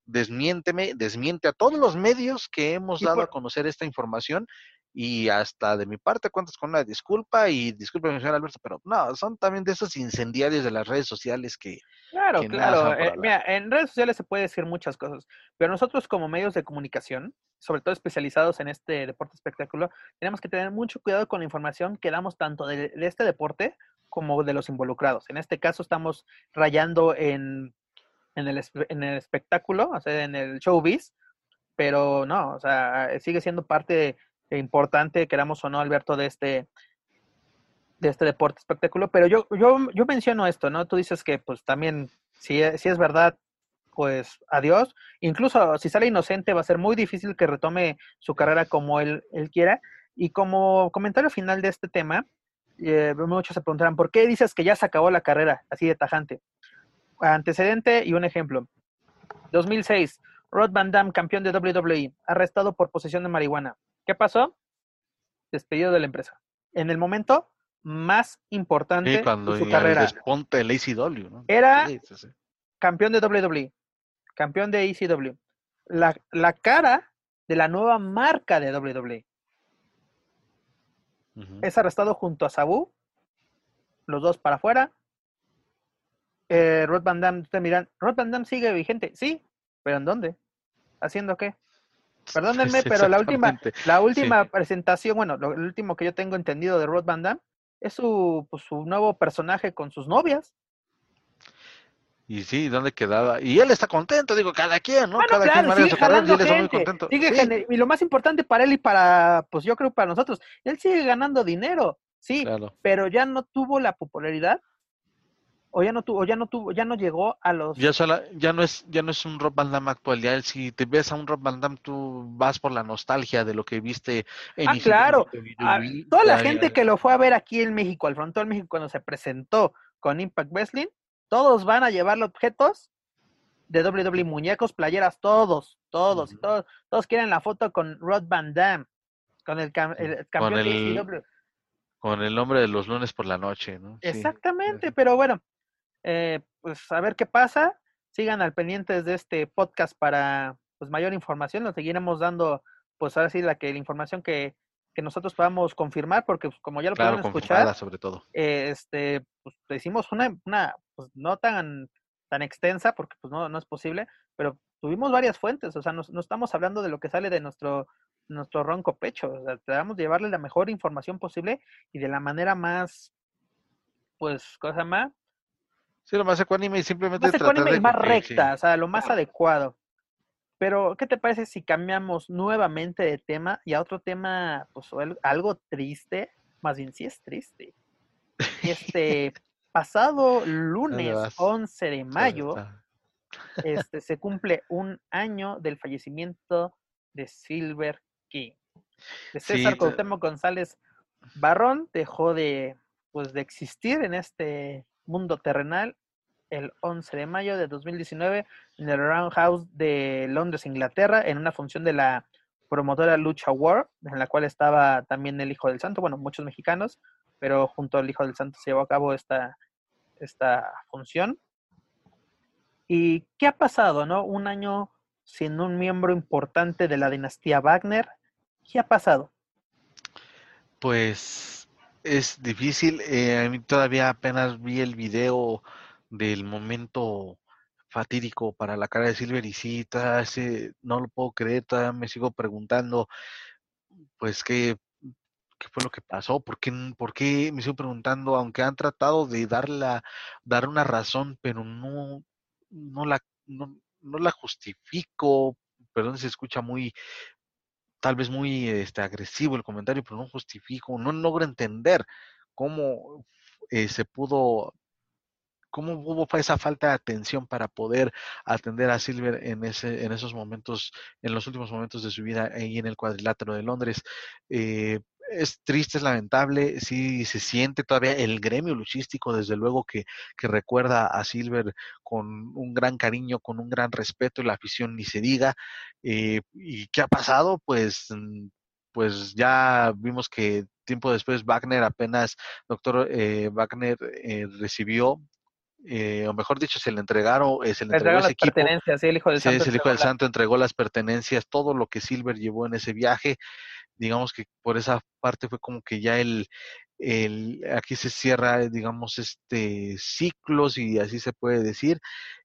desmiénteme, desmiente a todos los medios que hemos dado a conocer esta información y hasta de mi parte cuentas con una disculpa y discúlpeme, señor Alberto, pero no, son también de esos incendiarios de las redes sociales que Claro, que claro. eh, mira, en redes sociales se puede decir muchas cosas, pero nosotros como medios de comunicación, sobre todo especializados en este deporte espectáculo, tenemos que tener mucho cuidado con la información que damos tanto de, de este deporte como de los involucrados. En este caso estamos rayando en, en, el, en el espectáculo, o sea, en el showbiz, pero no, o sea, sigue siendo parte importante, queramos o no, Alberto, de este de este deporte espectáculo, pero yo, yo, yo menciono esto, ¿no? Tú dices que pues también, si, si es verdad, pues adiós. Incluso si sale inocente, va a ser muy difícil que retome su carrera como él, él quiera. Y como comentario final de este tema, eh, muchos se preguntarán, ¿por qué dices que ya se acabó la carrera así de tajante? Antecedente y un ejemplo. 2006, Rod Van Damme, campeón de WWE, arrestado por posesión de marihuana. ¿Qué pasó? Despedido de la empresa. En el momento más importante Sí, cuando de su el carrera. desponte del ACW, ¿no? Era Sí, sí, sí. campeón de WWE, campeón de ECW. La, la cara de la nueva marca de WWE. Es arrestado junto a Sabu, los dos para afuera. Eh, Rod Van Damme, ustedes miran, Rod Van Damme sigue vigente, sí, pero ¿en dónde? ¿Haciendo qué? Perdónenme, pero la última, la última presentación, bueno, lo, lo último que yo tengo entendido de Rod Van Damme es su, pues, su nuevo personaje con sus novias. Y sí, ¿dónde quedaba? Y él está contento, digo, cada quien, ¿no? Bueno, cada quien claro, maneja sigue su carrera y jalando él está muy gente, contento. sigue Sí, gener- y lo más importante para él y para, pues yo creo para nosotros, él sigue ganando dinero, sí, claro. pero ya no tuvo la popularidad o ya no tuvo, ya no tuvo, ya no llegó a los Ya, sola- ya no es ya no es un Rob Van Damme actual, ya si te ves a un Rob Van Damme, tú vas por la nostalgia de lo que viste en Ah, claro. Ah, toda la ya- gente ya- que lo fue a ver aquí en México, al Frontón México, cuando se presentó con Impact Wrestling, todos van a llevarle objetos de WWE, muñecos, playeras, todos, todos, y Ujú. todos, todos quieren la foto con Rod Van Damme, con el, cam- el Con campeón de el- ECW. con el nombre de los lunes por la noche, ¿no? Sí. Exactamente, pero bueno, eh, pues a ver qué pasa. Sigan al pendientes de este podcast para pues mayor información. Nos seguiremos dando, pues ahora sí, la que la información que, que nosotros podamos confirmar, porque pues, como ya lo Claro, pudieron escuchar, sobre todo. eh, este, pues hicimos una, una pues no tan, tan extensa, porque pues no, no es posible, pero tuvimos varias fuentes, o sea, no, no estamos hablando de lo que sale de nuestro, nuestro ronco pecho, o sea, tratamos de llevarle la mejor información posible y de la manera más, pues, cosa más, Sí, lo más ecuánime y simplemente más tratar ecuánime de y más recta, sí. o sea, lo más Claro. adecuado. Pero, ¿qué te parece si cambiamos nuevamente de tema y a otro tema, pues, algo triste? Más bien, sí es triste. Este pasado lunes vas? 11 de mayo, este, se cumple un año del fallecimiento de Silver King. De Sí, César Cuauhtémoc González Barrón dejó de, pues, de existir en este mundo terrenal el 11 de mayo de 2019 en el Roundhouse de Londres, Inglaterra, en una función de la promotora Lucha War, en la cual estaba también el Hijo del Santo, bueno, muchos mexicanos. pero junto al Hijo del Santo se llevó a cabo esta, esta función. ¿Y qué ha pasado, no? Un año sin un miembro importante de la dinastía Wagner. ¿Qué ha pasado? Pues es difícil. Eh, a mí todavía apenas vi el video del momento fatídico para la cara de Silver y sí, no lo puedo creer, todavía me sigo preguntando, pues, qué, qué fue lo que pasó, ¿Por qué, por qué, me sigo preguntando, aunque han tratado de darla, dar una razón, pero no, no la, no, no la justifico, perdón, se escucha muy, tal vez muy este, agresivo el comentario, pero no justifico, no logro entender cómo eh, se pudo cómo hubo esa falta de atención para poder atender a Silver en ese, en esos momentos, en los últimos momentos de su vida ahí en el cuadrilátero de Londres. Eh, es triste, es lamentable, sí se siente todavía el gremio luchístico, desde luego que, que, recuerda a Silver con un gran cariño, con un gran respeto, y la afición ni se diga. Eh, ¿Y qué ha pasado? Pues, mm, pues ya vimos que tiempo después Wagner apenas, doctor eh, Wagner eh, recibió eh, o mejor dicho, se le entregaron, eh, se le entregó ese equipo. Sí, el hijo del Santo. el hijo del Santo entregó las pertenencias, todo lo que Silver llevó en ese viaje. Digamos que por esa parte fue como que ya el, el aquí se cierra, digamos, este ciclo, si así se puede decir,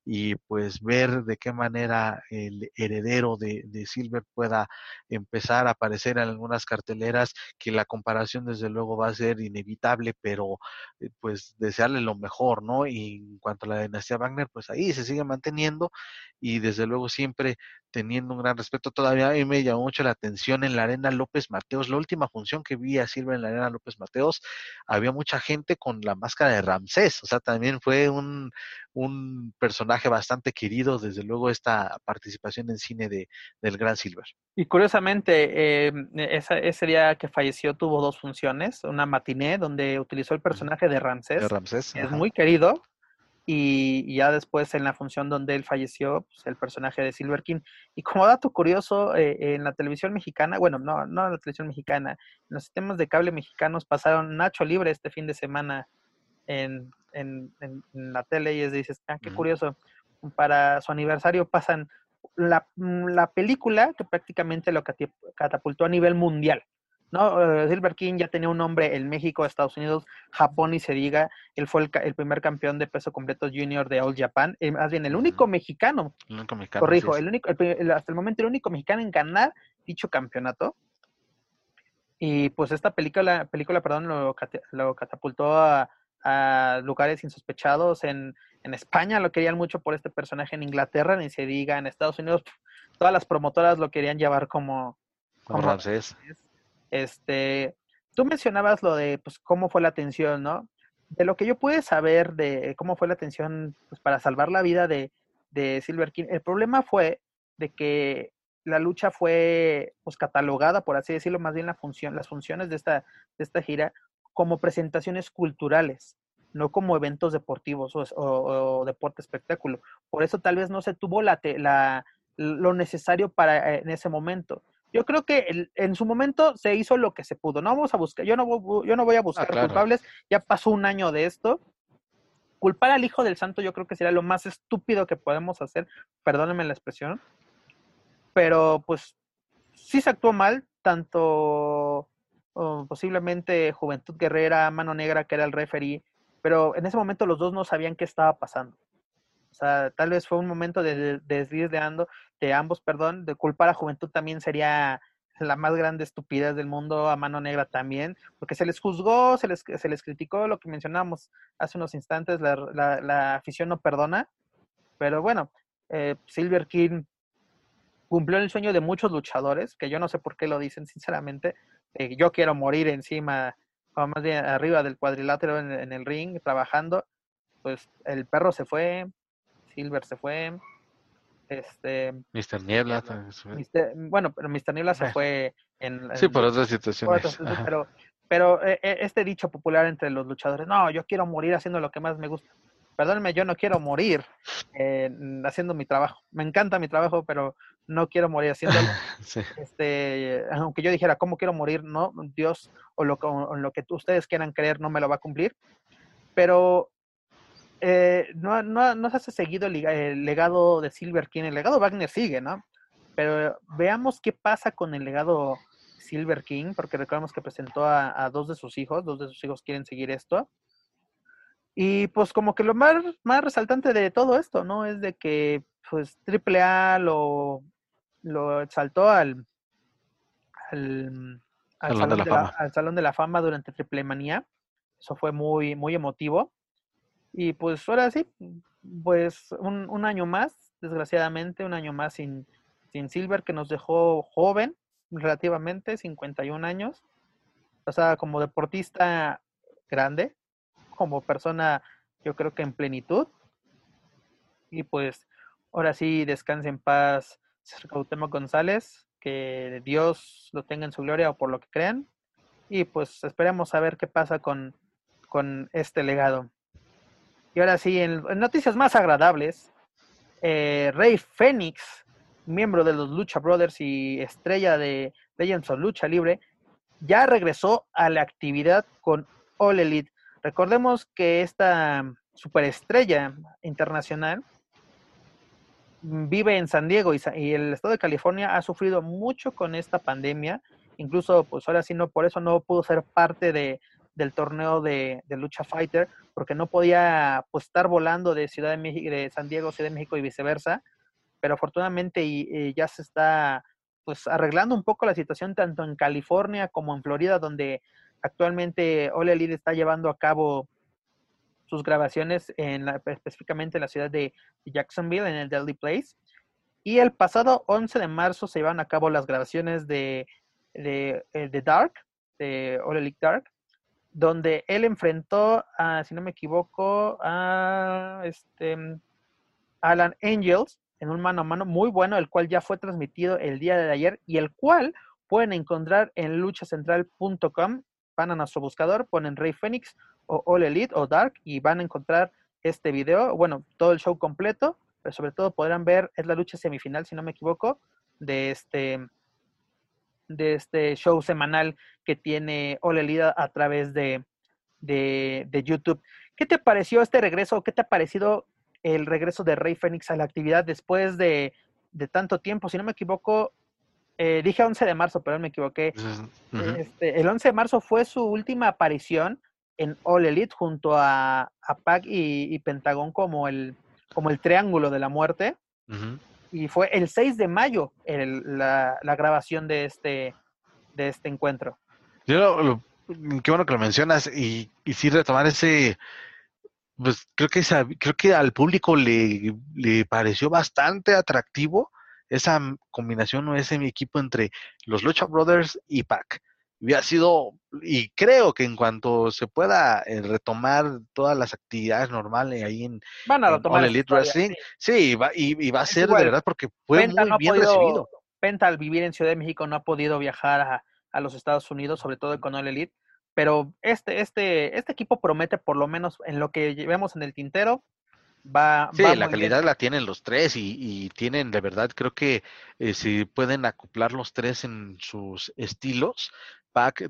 y pues ver de qué manera el heredero de, de, Silver pueda empezar a aparecer en algunas carteleras, que la comparación desde luego va a ser inevitable, pero eh, pues desearle lo mejor, ¿no? Y en cuanto a la dinastía Wagner, pues ahí se sigue manteniendo y desde luego siempre teniendo un gran respeto. Todavía a mí me llamó mucho la atención en la Arena López Mateos, la última función que vi a Silver en la Arena López Mateos, había mucha gente con la máscara de Ramsés, o sea, también fue un, un personaje bastante querido, desde luego, esta participación en cine de, del Gran Silver. Y curiosamente, eh, ese día que falleció tuvo dos funciones, una matiné donde utilizó el personaje de Ramsés, de Ramsés es muy querido, y, ya después en la función donde él falleció, pues, el personaje de Silver King. Y como dato curioso, eh, en la televisión mexicana, bueno, no, no en la televisión mexicana, en los sistemas de cable mexicanos pasaron Nacho Libre este fin de semana en, en, en, la tele y es, dices, ah, qué curioso, para su aniversario pasan la, mm, la película que prácticamente lo catapultó a nivel mundial. ¿no? Eh, Silver King ya tenía un nombre en México, Estados Unidos, Japón y se diga. Él fue el, primer campeón de peso completo junior de All Japan. Eh, más bien, el único mexicano. El único mexicano. Corrijo, el único, hasta el momento el único mexicano en ganar dicho campeonato. Y pues esta película, película perdón, lo, lo catapultó a, a lugares insospechados. En, en, España lo querían mucho por este personaje, en Inglaterra ni se diga, en Estados Unidos todas las promotoras lo querían llevar como... Como, Este, tú mencionabas lo de pues, cómo fue la atención, ¿no? De lo que yo pude saber de cómo fue la atención pues, para salvar la vida de, de Silver King, el problema fue de que la lucha fue pues catalogada, por así decirlo, más bien la función, las funciones de esta, de esta gira como presentaciones culturales, no como eventos deportivos o, deporte espectáculo. Por eso tal vez no se tuvo la, la, lo necesario para eh, en ese momento. Yo creo que en su momento se hizo lo que se pudo. No vamos a buscar, yo no, yo no voy a ah, buscar culpables. Ya pasó un año de esto. Culpar al hijo del santo yo creo que sería lo más estúpido que podemos hacer. Perdónenme la expresión. Pero pues sí se actuó mal, tanto posiblemente Juventud Guerrera, Mano Negra, que era el referee, pero en ese momento los dos no sabían qué estaba pasando. O sea, tal vez fue un momento de, desvío de, de ambos, perdón, de culpar a Juventud también sería la más grande estupidez del mundo, a Mano Negra también, porque se les juzgó, se les, se les criticó lo que mencionábamos hace unos instantes, la, la, afición no perdona, pero bueno, eh, Silver King cumplió el sueño de muchos luchadores, que yo no sé por qué lo dicen sinceramente, yo quiero morir encima, o más bien arriba del cuadrilátero en, el ring, trabajando, pues el perro se fue, Silver se fue, este... Mr. Niebla. bueno, pero Mr. Niebla se fue en... Sí, por otras situaciones. pero pero eh, eh, este dicho popular entre los luchadores, no, yo quiero morir haciendo lo que más me gusta. Perdónenme, yo no quiero morir eh, haciendo mi trabajo. Me encanta mi trabajo, pero no quiero morir haciéndolo. este, aunque yo dijera, ¿cómo quiero morir? No, Dios o lo, lo que ustedes quieran creer no me lo va a cumplir. Pero eh, no, no, no, se hace seguido el, legado de Silver King. El legado Wagner sigue, ¿no? Pero veamos qué pasa con el legado Silver King, porque recordemos que presentó a, a, dos de sus hijos, dos de sus hijos quieren seguir esto. Y pues como que lo más, más resaltante de todo esto, ¿no? Es de que pues AAA lo, lo exaltó al, al, salón, de la, al salón de la Fama durante Triple Manía. Eso fue muy, muy emotivo. Y pues ahora sí, pues un, un año más, desgraciadamente, un año más sin, sin Silver, que nos dejó joven, relativamente, 51 años. O sea, como deportista grande, como persona, yo creo que en plenitud. Y pues, ahora sí, descanse en paz, Cuauhtémoc González, que Dios lo tenga en su gloria o por lo que crean. Y pues esperemos a ver qué pasa con, con este legado. Y ahora sí, en, noticias más agradables, eh, Rey Fénix, miembro de los Lucha Brothers y estrella de Legends of Lucha Libre, ya regresó a la actividad con All Elite. Recordemos que esta superestrella internacional vive en San Diego y, el estado de California ha sufrido mucho con esta pandemia. Incluso, pues ahora sí, no, por eso no pudo ser parte de, del torneo de, Lucha Fighter, porque no podía pues, estar volando de Ciudad de México, de San Diego, Ciudad de México y viceversa. Pero afortunadamente y, ya se está pues arreglando un poco la situación tanto en California como en Florida, donde actualmente Ole Elite está llevando a cabo sus grabaciones en la, específicamente en la ciudad de Jacksonville, en el Deadly Place. Y el pasado 11 de marzo se llevaron a cabo las grabaciones de, de, eh, de Dark, de All Elite Dark, donde él enfrentó a, si no me equivoco, a este Alan Angels en un mano a mano muy bueno, el cual ya fue transmitido el día de ayer y el cual pueden encontrar en luchacentral.com. Van a nuestro buscador, ponen Rey Fénix o All Elite o Dark y van a encontrar este video, bueno, todo el show completo, pero sobre todo podrán ver, es la lucha semifinal, si no me equivoco, de este de este show semanal que tiene Ole Lida a través de, de, YouTube. ¿Qué te pareció este regreso? ¿Qué te ha parecido el regreso de Rey Fénix a la actividad después de, tanto tiempo? Si no me equivoco, eh, dije 11 de marzo, pero me equivoqué. este, el 11 de marzo fue su última aparición en All Elite junto a, a Pac y, Pentagón como el, como el triángulo de la muerte. Y fue el 6 de mayo la, grabación de este, de este encuentro. Yo qué bueno que lo mencionas y, y sí retomar ese, pues creo que creo que al público le, le pareció bastante atractivo esa combinación o ese equipo entre los Lucha Brothers y Pac hubiera sido, y creo que en cuanto se pueda eh, retomar todas las actividades normales ahí en, Van a retomar Elite Wrestling, sí, va, y, va a ser de verdad porque fue muy bien recibido. Penta al vivir en Ciudad de México no ha podido viajar a, a los Estados Unidos, sobre todo con All Elite, pero este, este, este equipo promete por lo menos en lo que vemos en el tintero, Va, sí, la calidad la tienen los tres y, y, tienen de verdad, creo que eh, si pueden acoplar los tres en sus estilos,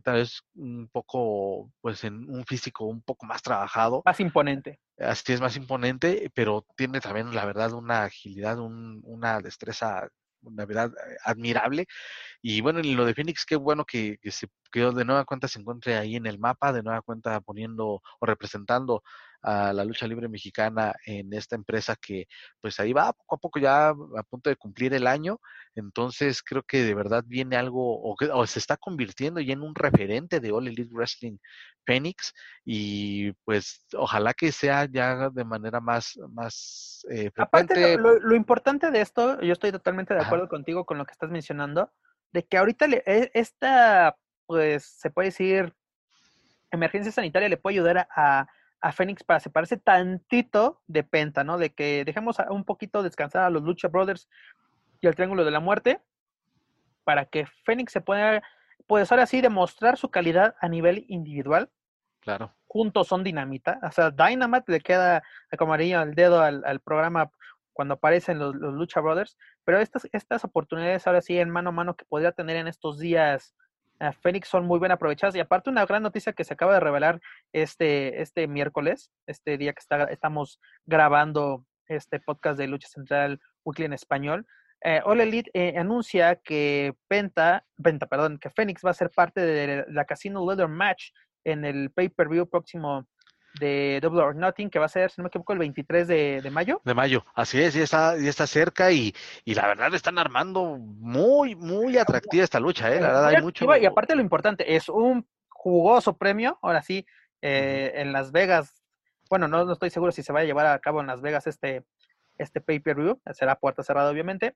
tal vez un poco, pues en un físico un poco más trabajado. Más imponente. Así es, más imponente, pero tiene también, la verdad, una agilidad, un, una destreza, una verdad, eh, admirable. Y bueno, en lo de Phoenix, qué bueno que, que se quedó de nueva cuenta se encuentre ahí en el mapa, de nueva cuenta poniendo o representando a la lucha libre mexicana en esta empresa que pues ahí va poco a poco ya a punto de cumplir el año. Entonces creo que de verdad viene algo o, que, se está convirtiendo ya en un referente de All Elite Wrestling Phoenix y pues ojalá que sea ya de manera más, más eh, Aparte, lo, importante de esto, yo estoy totalmente de acuerdo contigo con lo que estás mencionando, de que ahorita le, e, esta, pues se puede decir, emergencia sanitaria le puede ayudar a, a Fénix para separarse tantito de Penta, ¿no? De que dejemos un poquito descansar a los Lucha Brothers y al Triángulo de la Muerte para que Fénix se pueda, pues ahora sí, demostrar su calidad a nivel individual. Claro. Juntos son dinamita. O sea, Dynamite le queda como amarillo al dedo al, programa cuando aparecen los, los Lucha Brothers, pero estas, estas oportunidades ahora sí en mano a mano que podría tener en estos días a Phoenix son muy bien aprovechadas. Y aparte, una gran noticia que se acaba de revelar este, este miércoles, este día que está, estamos grabando este podcast de Lucha Central Weekly en español. Eh, All Elite eh, anuncia que Penta, Penta, perdón, que Phoenix va a ser parte de la Casino Leather Match en el pay-per-view próximo de Double or Nothing, que va a ser, si no me equivoco, el 23 de, de mayo. De mayo, así es, ya está, ya está cerca y, y la verdad están armando muy, muy atractiva esta lucha, ¿eh? La verdad hay mucho. Y aparte lo importante, es un jugoso premio, ahora sí, eh, en Las Vegas, bueno, no, no, estoy seguro si se va a llevar a cabo en Las Vegas este, este pay-per-view, será puerta cerrada obviamente,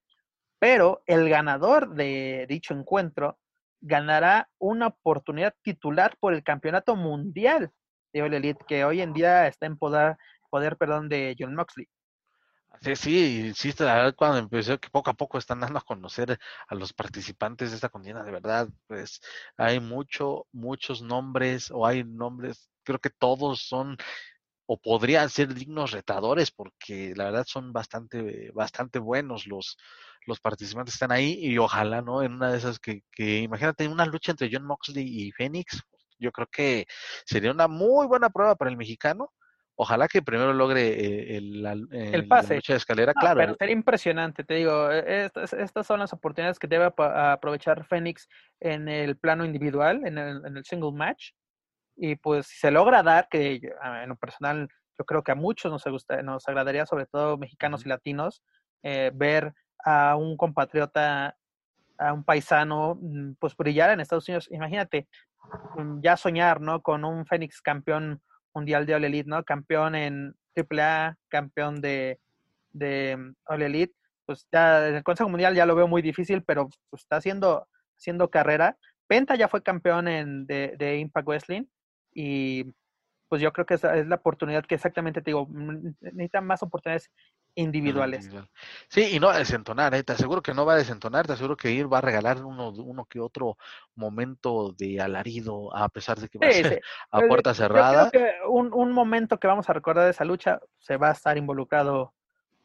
pero el ganador de dicho encuentro ganará una oportunidad titular por el campeonato mundial de Elite, que hoy en día está en poder, poder perdón, de John Moxley. Sí, sí, insisto, la verdad cuando empezó que poco a poco están dando a conocer a los participantes de esta contienda, de verdad, pues hay mucho, muchos nombres, o hay nombres, creo que todos son o podrían ser dignos retadores, porque la verdad son bastante, bastante buenos los, los participantes que están ahí, y ojalá, ¿no? En una de esas que, que imagínate, una lucha entre John Moxley y Phoenix, yo creo que sería una muy buena prueba para el mexicano. Ojalá que primero logre eh, el, el, el, pase. La lucha de escalera, claro. Pero sería impresionante, te digo, e, estas, estas son las oportunidades que debe aprovechar Fénix en el plano individual, en el, en el single match. Y pues si se logra dar, que en lo personal yo creo que a muchos nos, gusta, nos agradaría, sobre todo mexicanos y latinos, eh, ver a un compatriota, a un paisano, mm, pues brillar en Estados Unidos. Imagínate, ya soñar, ¿no? Con un Fénix campeón mundial de All Elite, ¿no? Campeón en AAA, campeón de, de mm, All Elite. Pues ya en el Consejo Mundial ya lo veo muy difícil, pero pues, está haciendo, haciendo carrera. Penta ya fue campeón en, de, de Impact Wrestling y pues yo creo que esa es la oportunidad que exactamente te digo, necesitan más oportunidades individuales. Sí, y no a desentonar, ¿eh? te aseguro que no va a desentonar, te aseguro que ir va a regalar uno, uno que otro momento de alarido, a pesar de que va sí, a ser sí. a puerta cerrada. Yo creo que un, un, momento que vamos a recordar de esa lucha se va a estar involucrado,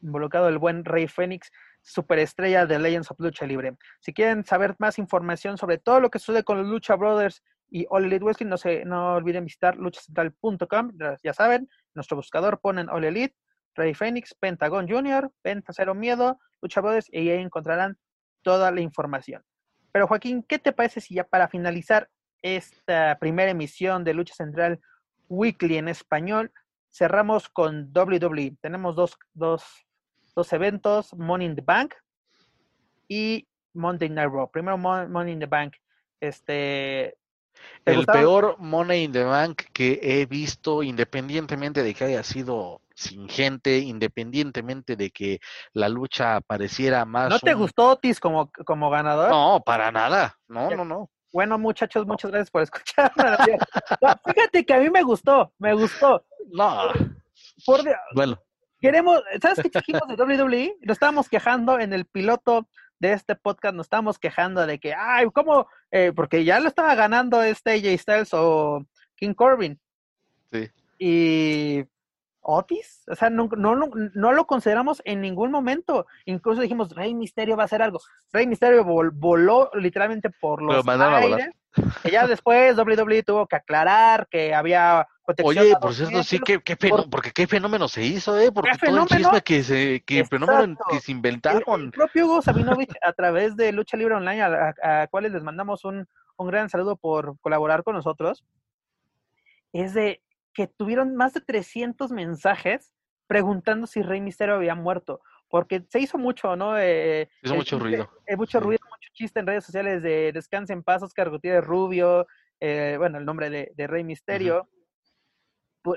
involucrado el buen Rey Fénix, superestrella de Legends of Lucha Libre. Si quieren saber más información sobre todo lo que sucede con los Lucha Brothers y All Elite Wrestling, no, se, no olviden visitar luchacentral.com, ya saben, nuestro buscador ponen All Elite, Rey Fénix, Pentagon Junior, Penta Cero Miedo, Lucha Brothers, y ahí encontrarán toda la información. Pero Joaquín, ¿qué te parece si ya para finalizar esta primera emisión de Lucha Central Weekly en español, cerramos con WWE? Tenemos dos, dos, dos eventos, Money in the Bank y Monday Night Raw. Primero Money in the Bank. Este, el gustaron? peor Money in the Bank que he visto, independientemente de que haya sido sin gente, independientemente de que la lucha pareciera más. ¿No te un... gustó Otis como, como ganador? No, para nada. No, no, no. Bueno, muchachos, muchas gracias por escuchar. no, fíjate que a mí me gustó, me gustó. No. Por Dios. Bueno. Queremos, ¿sabes qué dijimos de WWE? Lo estábamos quejando en el piloto de este podcast nos estamos quejando de que, ay, ¿cómo? Eh, porque ya lo estaba ganando este AJ Styles o King Corbin. Sí. Y Otis, o sea, no, no, no, lo consideramos en ningún momento. Incluso dijimos, Rey Misterio va a hacer algo. Rey Misterio vol voló literalmente por los aires. Que ya después WWE tuvo que aclarar que había Oye, por cierto, sí, ¿qué, qué por, porque qué fenómeno se hizo, ¿eh? Porque todo el chisme que se, que fenómeno que se inventaron. El, el propio Hugo Sabinovich, a través de Lucha Libre Online, a, a, a cuales les mandamos un, un gran saludo por colaborar con nosotros, es de que tuvieron más de 300 mensajes preguntando si Rey Misterio había muerto. Porque se hizo mucho, ¿no? Eh, hizo mucho ruido. Eh, mucho ruido, mucho chiste en redes sociales de Descanse en paz, Oscar Gutiérrez Rubio, eh, bueno, el nombre de, de Rey Misterio. Uh -huh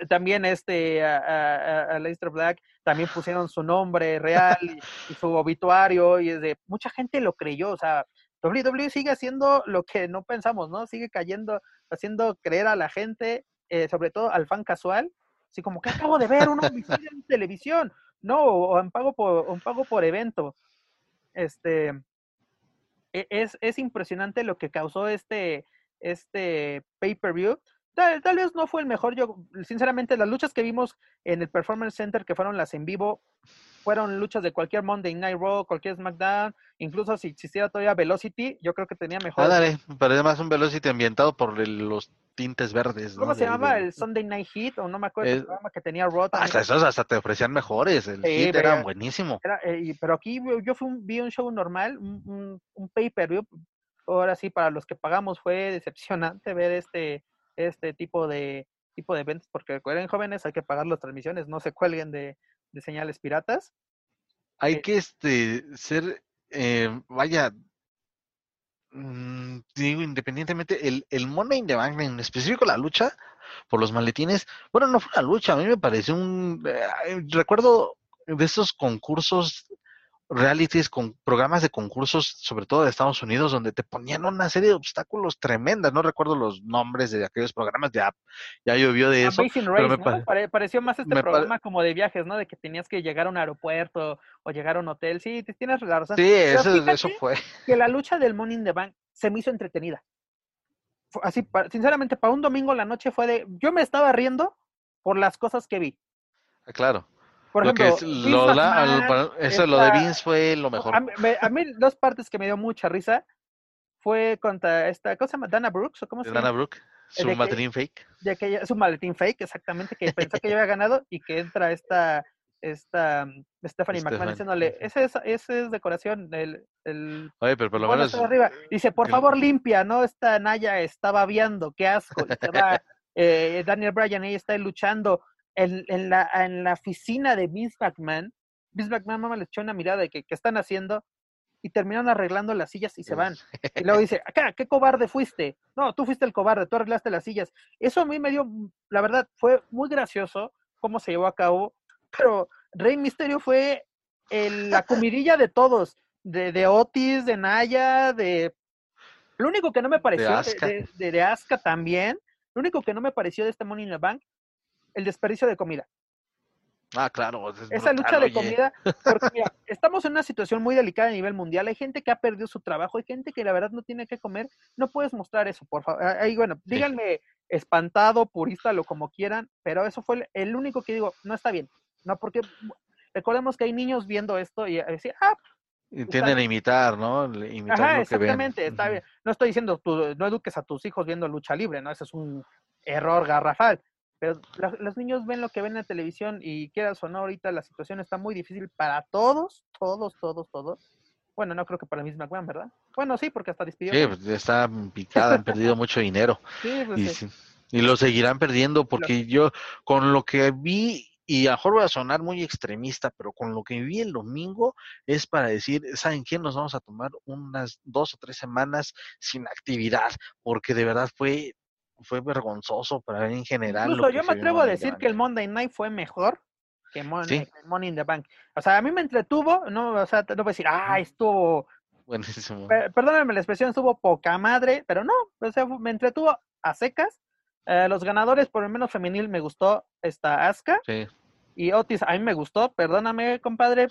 también este a, a, a, Leicester Black también pusieron su nombre real y, y, su obituario y es de mucha gente lo creyó, o sea, WWE sigue haciendo lo que no pensamos, ¿no? Sigue cayendo, haciendo creer a la gente, eh, sobre todo al fan casual, así como que acabo de ver un homicidio en televisión, no, o en pago por, un pago por evento. Este es, es impresionante lo que causó este, este pay-per-view Tal, tal, vez no fue el mejor. Yo, sinceramente, las luchas que vimos en el Performance Center, que fueron las en vivo, fueron luchas de cualquier Monday Night Raw, cualquier SmackDown, incluso si existiera todavía Velocity, yo creo que tenía mejor. Pero además un Velocity ambientado por el- los tintes verdes. ¿no? ¿Cómo se Del- llamaba? del- ¿El Sunday Night Heat? O no me acuerdo el programa que tenía Raw. Hasta esos hasta te ofrecían mejores. El Sí, hit era buenísimo. Era, eh, pero aquí yo- fui un- vi un show normal, un, un, un pay-per-view. Ahora sí, para los que pagamos fue decepcionante ver este, este tipo de tipo de eventos, porque recuerden jóvenes, hay que pagar las transmisiones, no se cuelguen de, de señales piratas. Hay Eh, que este ser, eh, vaya, mm, digo, independientemente, el, el Money in the Bank, en específico la lucha por los maletines, bueno, no fue una lucha, a mí me pareció un, eh, recuerdo de esos concursos realities con programas de concursos, sobre todo de Estados Unidos, donde te ponían una serie de obstáculos tremendas. No recuerdo los nombres de aquellos programas, ya, ya llovió de eso. Amazing pero Race, me ¿no? pare- Pare- pareció más este me pare- programa como de viajes, ¿no? De que tenías que llegar a un aeropuerto o llegar a un hotel. Sí, te- tienes la razón. Sí, eso, fue. que la lucha del Money in the Bank se me hizo entretenida. Así, sinceramente, para un domingo la noche fue de. Yo me estaba riendo por las cosas que vi. Claro. Por lo ejemplo, que es, lo McMahon, eso, lo de Vince fue lo mejor. A mí, me- a mí dos partes que me dio mucha risa fue contra esta, ¿cómo se llama? Dana Brooks, ¿o cómo se llama? Dana Brooke, su de que- maletín fake. de que un maletín fake, exactamente, que pensó que yo había ganado y que entra esta, esta mm, Stephanie McMahon diciéndole, ese es, ese es decoración, el, el Oye, pero por lo menos. está arriba. Dice, por favor limpia, ¿no? Esta Naya estaba viendo, qué asco. Y se va eh, Daniel Bryan, ella está ahí luchando en, en, la, en la oficina de Vince McMahon. Vince McMahon mamá, le echó una mirada de que, ¿qué están haciendo? Y terminaron arreglando las sillas y se van. Y luego dice, acá, ¿qué cobarde fuiste? No, tú fuiste el cobarde, tú arreglaste las sillas. Eso a mí me dio, mm, la verdad, fue muy gracioso cómo se llevó a cabo, pero Rey Misterio fue el- la comidilla de todos, de, de Otis, de Naya, de... Lo único que no me pareció, de, Asuka. de, de- de Asuka también, lo único que no me pareció de este Money in the Bank, el desperdicio de comida. Ah, claro. es Esa brutal, lucha de oye. comida, porque mira, estamos en una situación muy delicada a nivel mundial. Hay gente que ha perdido su trabajo, hay gente que la verdad no tiene que comer. No puedes mostrar eso, por favor. Ahí, bueno, díganme espantado, purista, lo como quieran, pero eso fue el, el único que digo, no está bien. No, porque recordemos que hay niños viendo esto y a decir, ah, tienden a imitar, ¿no? Imitar Ajá, lo que ven. exactamente, está bien. No estoy diciendo, tú, no eduques a tus hijos viendo lucha libre, ¿no? Ese es un error garrafal. Pero la- los niños ven lo que ven en la televisión y quieras o no, ahorita la situación está muy difícil para todos, todos, todos, todos. Bueno, no creo que para la misma McMahon, ¿verdad? Bueno, sí, porque hasta despidió. Sí, pues, está picada, han perdido mucho dinero. Sí, pues, Y, sí. y lo seguirán perdiendo porque yo, con lo que vi, y a lo mejor voy a sonar muy extremista, pero con lo que vi el domingo es para decir, ¿saben qué? Nos vamos a tomar unas dos o tres semanas sin actividad, porque de verdad fue, fue vergonzoso para ver en general. Incluso yo me atrevo a decir que el Monday Night fue mejor que Money, Sí. Money in the Bank. O sea, a mí me entretuvo, no, o sea, no voy a decir, ah, estuvo Buenísimo. Pe- perdónenme la expresión, estuvo poca madre, pero no, o sea, me entretuvo a secas. Eh, los ganadores, por lo menos femenil, me gustó esta Aska Sí. y Otis, a mí me gustó, perdóname, compadre,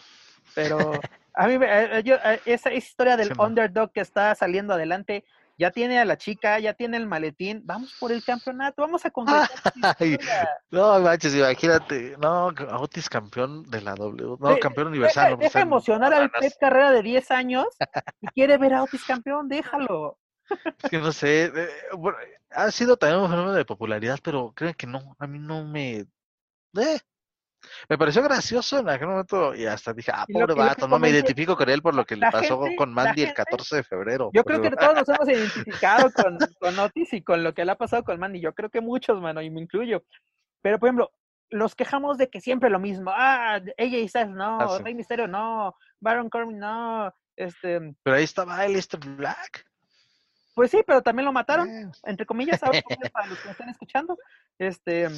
pero a mí, eh, eh, yo, eh, esa, esa historia del Sí, underdog que está saliendo adelante, ya tiene a la chica, ya tiene el maletín, vamos por el campeonato, vamos a concretar Ay, historia. No, manches, imagínate, no, Otis campeón de la W, no, De- campeón Deja, universal. no, deja emocionar no al. Pep Carrera de 10 años y quiere ver a Otis campeón, déjalo. Es que no sé, eh, bueno, ha sido también un fenómeno de popularidad, pero creo que no, a mí no me... eh, me pareció gracioso en aquel momento y hasta dije, ah, pobre que vato, no me identifico con él por lo que le pasó gente- con Mandy el gente- 14 de febrero. Yo creo que todos nos hemos identificado con, con Otis y con lo que le ha pasado con Mandy. Yo creo que muchos, mano, y me incluyo. Pero, por ejemplo, los quejamos de que siempre lo mismo. Ah, AJ Styles no, Ah, sí. Rey Misterio no, Baron Corbin no. Este, Pero ahí estaba Aleister Black. pues sí, pero también lo mataron, Eh, entre comillas, ahora para los que me están escuchando. Este,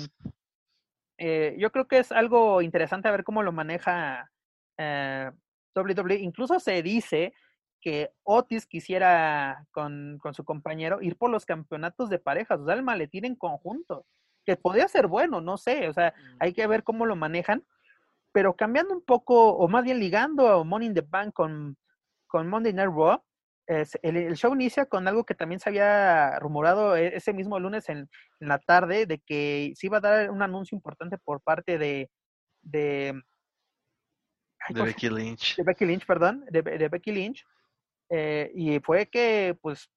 eh, yo creo que es algo interesante a ver cómo lo maneja eh, WWE. Incluso se dice que Otis quisiera con, con su compañero ir por los campeonatos de parejas, o sea, el maletín en conjunto, que podría ser bueno, no sé, o sea, hay que ver cómo lo manejan, pero cambiando un poco, o más bien ligando a Money in the Bank con, con Monday Night Raw, es- el, el show inicia con algo que también se había rumorado e- ese mismo lunes en, en la tarde, de que se iba a dar un anuncio importante por parte de, de de Becky Lynch. De Becky Lynch, perdón, de, de Becky Lynch. Eh, y fue que, pues,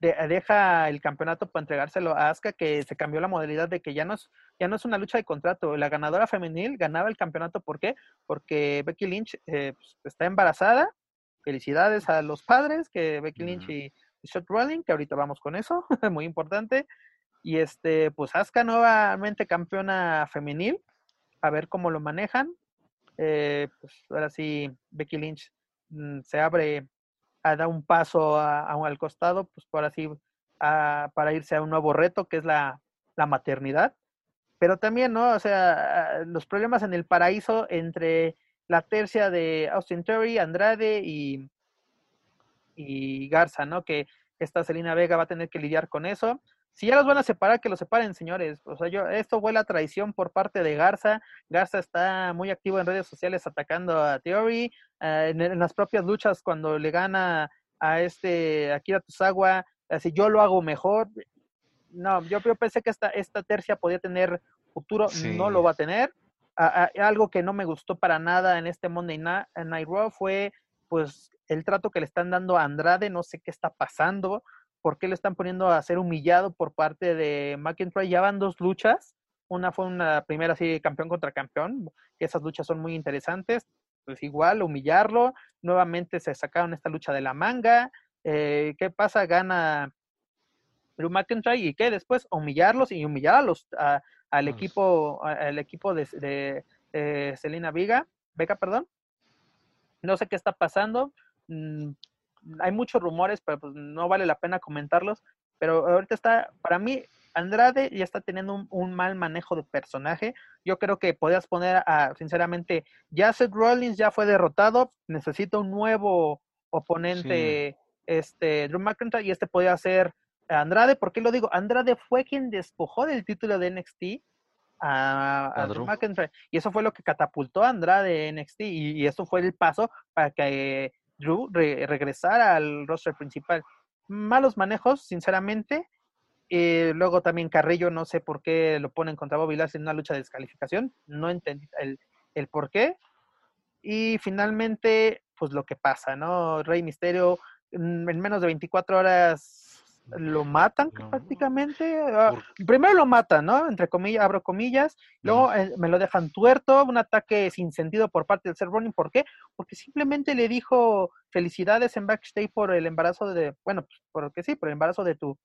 deja el campeonato para entregárselo a Asuka, que se cambió la modalidad de que ya no es, ya no es una lucha de contrato. La ganadora femenil ganaba el campeonato, ¿por qué? Porque Becky Lynch eh, pues, está embarazada. Felicidades a los padres, que Becky Lynch y Shot Rolling, que ahorita vamos con eso, muy importante. Y este, pues Asuka nuevamente campeona femenil, a ver cómo lo manejan. Eh, pues ahora sí, Becky Lynch mm, se abre a dar un paso al costado, pues por así, para irse a un nuevo reto, que es la, maternidad. Pero también, ¿no? O sea, los problemas en el paraíso entre la tercia de Austin Terry, Andrade y, y Garza, ¿no? Que esta Selina Vega va a tener que lidiar con eso. Si ya los van a separar, que los separen, señores. O sea, yo, esto fue la traición por parte de Garza. Garza está muy activo en redes sociales atacando a Theory. Eh, en, las propias luchas, cuando le gana a este Akira Tozawa, así yo lo hago mejor. No, yo, pensé que esta, esta tercia podía tener futuro, no lo va a tener. Algo que no me gustó para nada en este Monday Night, Night Raw fue pues el trato que le están dando a Andrade, no sé qué está pasando por qué le están poniendo a ser humillado por parte de McIntyre. Ya van dos luchas. Una fue una primera así campeón contra campeón, esas luchas son muy interesantes. Pues igual, humillarlo. Nuevamente se sacaron esta lucha de la manga. Eh, ¿Qué pasa? Gana Drew McIntyre y qué después humillarlos y humillar al equipo, al equipo de, de, de Selena Vega, Vega, perdón. No sé qué está pasando. Mm, hay muchos rumores, pero pues no vale la pena comentarlos. Pero ahorita está, para mí, Andrade ya está teniendo un, mal manejo de personaje. Yo creo que podías poner a, sinceramente, ya Seth Rollins ya fue derrotado, necesita un nuevo oponente, este, Drew McIntyre, y este podía ser Andrade. ¿Por qué lo digo? Andrade fue quien despojó del título de NXT a, Drew. McIntyre. Y eso fue lo que catapultó a Andrade en NXT. Y, y, eso fue el paso para que Drew regresar al roster principal. Malos manejos, sinceramente. Eh, luego también Carrillo, no sé por qué lo ponen contra Bobby Lashley en una lucha de descalificación. No entendí el, el por qué. Y finalmente, pues lo que pasa, ¿no? Rey Misterio mm, en menos de 24 horas lo matan prácticamente. Ah, primero lo matan, ¿no? Entre comillas, abro comillas. Luego eh, me lo dejan tuerto, un ataque sin sentido por parte del Seth Rollins. ¿Por qué? Porque simplemente le dijo felicidades en backstage por el embarazo de, bueno, pues porque sí, por el embarazo de tu,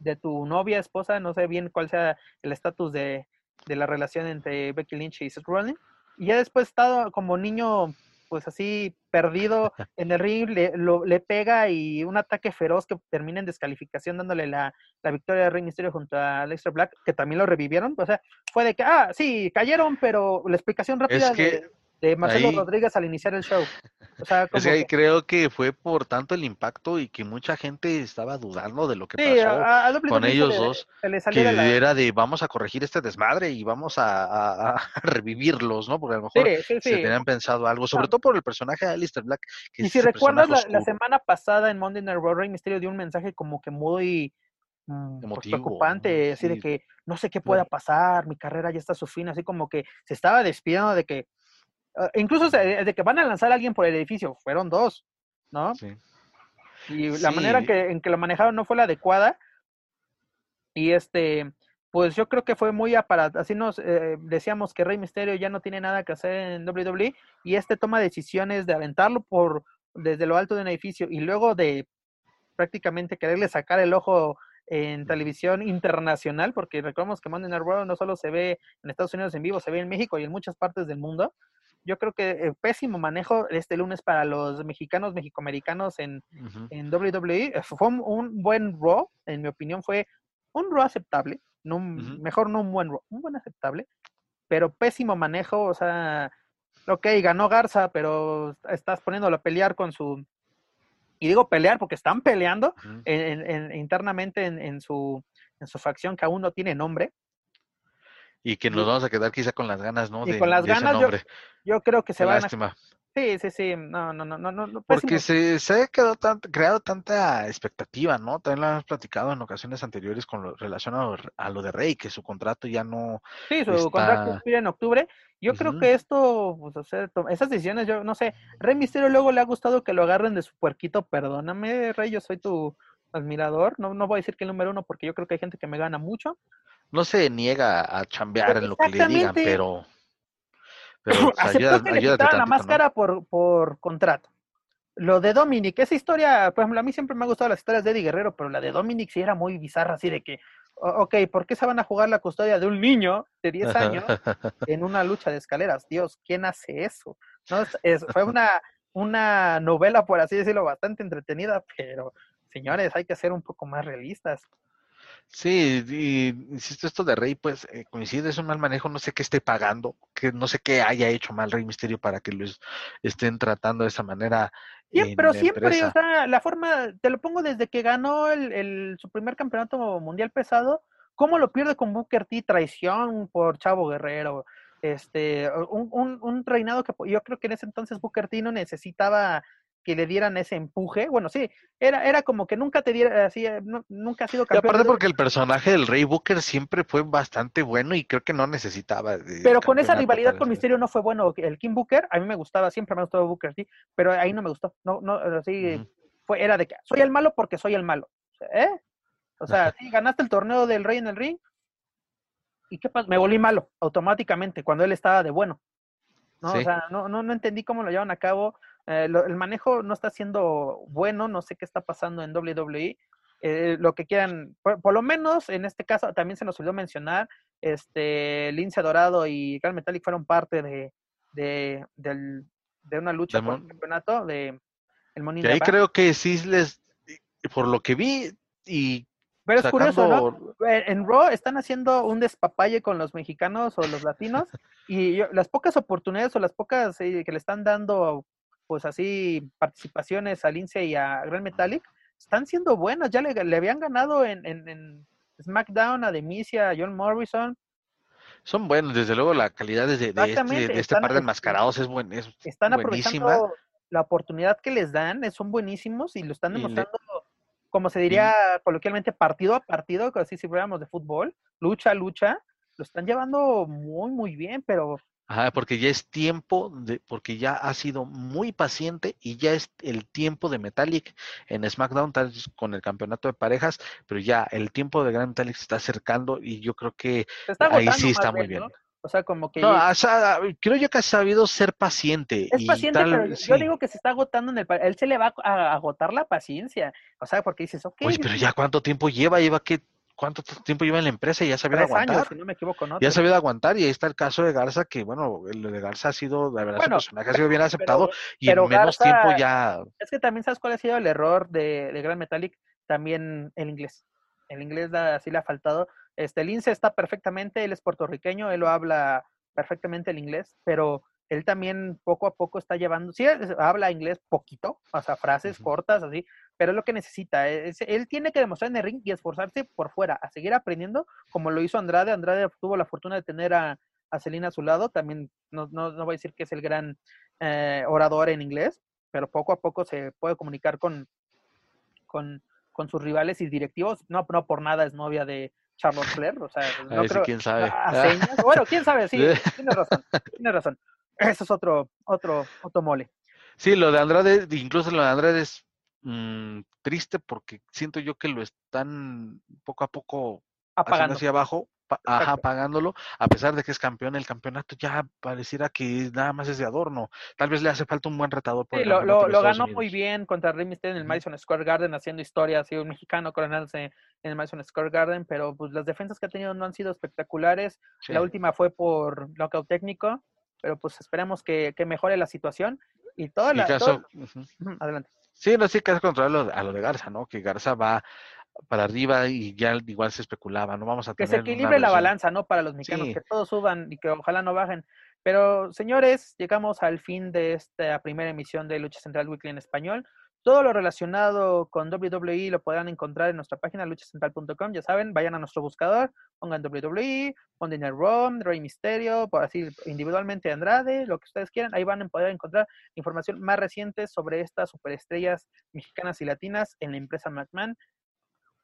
de tu novia, esposa, no sé bien cuál sea el estatus de, de la relación entre Becky Lynch y Seth Rollins. Y ya después estado como niño pues así perdido en el ring, le, le pega y un ataque feroz que termina en descalificación dándole la, la victoria de Rey Mysterio junto a Lester Black, que también lo revivieron. O sea, fue de que, ah, sí, cayeron, pero la explicación rápida de, de Marcelo Rodríguez al iniciar el show. O sea, como creo que fue por tanto el impacto y que mucha gente estaba dudando de lo que pasó con ellos dos, que era de vamos a corregir este desmadre y vamos a, revivirlos, ¿no? Porque a lo mejor se tenían pensado algo, sobre todo por el personaje de Alistair Black. y si recuerdas la, semana pasada en Monday Night Raw, Rey Mysterio dio un mensaje como que muy mm, pues, preocupante, así de que no sé qué pueda pasar, mi carrera ya está a su fin, así como que se estaba despidiendo de que Ah, incluso de que van a lanzar a alguien por el edificio, fueron dos, ¿no? Sí. Y la manera en que lo manejaron no fue la adecuada. Y este, pues yo creo que fue muy aparato. Así nos eh, decíamos que Rey Misterio ya no tiene nada que hacer en WWE y este toma decisiones de aventarlo por desde lo alto de un edificio y luego de prácticamente quererle sacar el ojo en televisión internacional, porque recordemos que Monday Night Raw no solo se ve en Estados Unidos en vivo, se ve en México y en muchas partes del mundo yo creo que el pésimo manejo este lunes para los mexicanos, mexicoamericanos en, en WWE. Eh, fue un, buen Raw, en mi opinión, fue un Raw aceptable. No, Mejor no un buen Raw, un buen aceptable. Pero pésimo manejo, o sea, ok, ganó Garza, pero estás poniéndolo a pelear con su. Y digo pelear porque están peleando internamente en, su, en su facción que aún no tiene nombre y que nos vamos a quedar quizá con las ganas, ¿no? Y con las ganas, yo, yo, creo que se van, a, Sí, sí, sí, no, no, no, no, no. Porque se, se ha quedado tan, creado tanta expectativa, ¿no? También lo hemos platicado en ocasiones anteriores con lo relacionado a lo de Rey, que su contrato ya no. Sí, su contrato expira en octubre. Yo creo que esto, pues, o sea, esas decisiones, yo no sé, Rey Misterio luego le ha gustado que lo agarren de su puerquito, perdóname, Rey, yo soy tu admirador, no, no voy a decir que el número uno porque yo creo que hay gente que me gana mucho. No se niega a chambear en lo que le digan, pero pero aceptó que le quitaran la máscara por, por contrato. Lo de Dominic, esa historia, por ejemplo, a mí siempre me ha gustado las historias de Eddie Guerrero, pero la de Dominic sí era muy bizarra, así de que, ok, ¿por qué se van a jugar la custodia de un niño de 10 años en una lucha de escaleras? Dios, ¿quién hace eso? ¿No? Es, fue una, una novela, por así decirlo, bastante entretenida, pero señores, hay que ser un poco más realistas. Sí, y insisto, esto de Rey, pues eh, coincide, es un mal manejo, no sé qué esté pagando, que no sé qué haya hecho mal Rey Misterio para que los estén tratando de esa manera. pero siempre, o sea, la forma, te lo pongo desde que ganó el, el, su primer campeonato mundial pesado, ¿cómo lo pierde con Booker T? Traición por Chavo Guerrero, este, un, un, un reinado que yo creo que en ese entonces Booker T no necesitaba que le dieran ese empuje. Bueno, sí, era, era como que nunca te diera, así, eh, nunca ha sido campeón. Y aparte porque el personaje del Rey Booker siempre fue bastante bueno y creo que no necesitaba. pero con esa rivalidad con Misterio no fue bueno. El King Booker, a mí me gustaba, siempre me ha gustado Booker, sí, pero ahí no me gustó. No, no, así, fue, era de que soy el malo porque soy el malo. ¿Eh? O sea, sí, ganaste el torneo del Rey en el ring. ¿Y qué pasa? Me volví malo automáticamente cuando él estaba de bueno. ¿no? O sea, no, no, no entendí cómo lo llevan a cabo. Eh, el manejo no está siendo bueno, no sé qué está pasando en WWE. Eh, lo que quieran, por, lo menos en este caso también se nos olvidó mencionar, este Lince Dorado y Cal Metallic fueron parte de, de, una lucha por el campeonato de el Money Y ahí creo que sí les, por lo que vi y pero es curioso, ¿no? Eh, en Raw están haciendo un despapalle con los mexicanos o los latinos y las pocas oportunidades o las pocas que le están dando pues así participaciones a Lince y a Grand Metallic están siendo buenas. Ya le, habían ganado en, en, SmackDown a Demicia, a John Morrison. Son buenos, desde luego la calidad de, este, de este, par de enmascarados es, buen, es Están aprovechando la oportunidad que les dan, son buenísimos y lo están demostrando, como se diría coloquialmente, partido a partido, así si fuéramos de fútbol, lucha a lucha, lo están llevando muy, muy bien, pero Ajá, porque ya es tiempo, de, porque ya ha sido muy paciente y ya es el tiempo de Metallic en SmackDown, tal vez con el campeonato de parejas, pero ya el tiempo de Gran Metallic se está acercando y yo creo que ahí sí está muy bien. O sea, como que... No, creo yo que ha sabido ser paciente. Es paciente, pero yo digo que se está agotando en el... Él se le va a agotar la paciencia. O sea, porque dices, ok... Oye, pero ya cuánto tiempo lleva, lleva que cuánto tiempo lleva en la empresa y ya ha aguantar. Años, si no me equivoco, ¿no? Ya se aguantar y ahí está el caso de Garza, que bueno, el de Garza ha sido, la verdad, bueno, personaje ha sido bien aceptado y en menos tiempo ya... Es que también sabes cuál ha sido el error de, de Grand Metallic, también el inglés. El inglés así le ha faltado. Este, Lince está perfectamente, él es puertorriqueño, él lo habla perfectamente el inglés, pero él también poco a poco está llevando, sí, habla inglés poquito, o sea, frases cortas, así, pero es lo que necesita. él tiene que demostrar en el ring y esforzarse por fuera, a seguir aprendiendo, como lo hizo Andrade. Andrade tuvo la fortuna de tener a, a Celina a su lado. También no, no, no voy a decir que es el gran eh, orador en inglés, pero poco a poco se puede comunicar con, con, con sus rivales y directivos. No, no por nada es novia de Charlotte Flair. O sea, no creo, quién sabe. Bueno, quién sabe, sí, tiene razón, tiene razón. Eso es otro, otro, otro mole. Sí, lo de Andrade, incluso lo de Andrade es Mm, triste porque siento yo que lo están poco a poco apagando hacia abajo, ajá, apagándolo, a pesar de que es campeón, el campeonato ya pareciera que nada más es de adorno. Tal vez le hace falta un buen retador. Por sí, lo, lo, ganó muy bien contra Rey Mysterio en el Madison Square Garden, haciendo historia, ha sido un mexicano coronándose en el Madison Square Garden, pero pues las defensas que ha tenido no han sido espectaculares. La última fue por knockout técnico, pero pues esperemos que, que mejore la situación. Y toda la... Adelante. Sí, no, sí, que es controlar a lo de Garza, ¿no? Que Garza va para arriba y ya igual se especulaba, no vamos a tener Que se equilibre la balanza, ¿no? Para los mexicanos, que todos suban y que ojalá no bajen. Pero, señores, llegamos al fin de esta primera emisión de Lucha Central Weekly en español. Todo lo relacionado con WWE lo podrán encontrar en nuestra página luchacentral.com. Ya saben, vayan a nuestro buscador, pongan WWE, Monday Night Raw, Rey Misterio, por así individualmente Andrade, lo que ustedes quieran. Ahí van a poder encontrar información más reciente sobre estas superestrellas mexicanas y latinas en la empresa McMahon.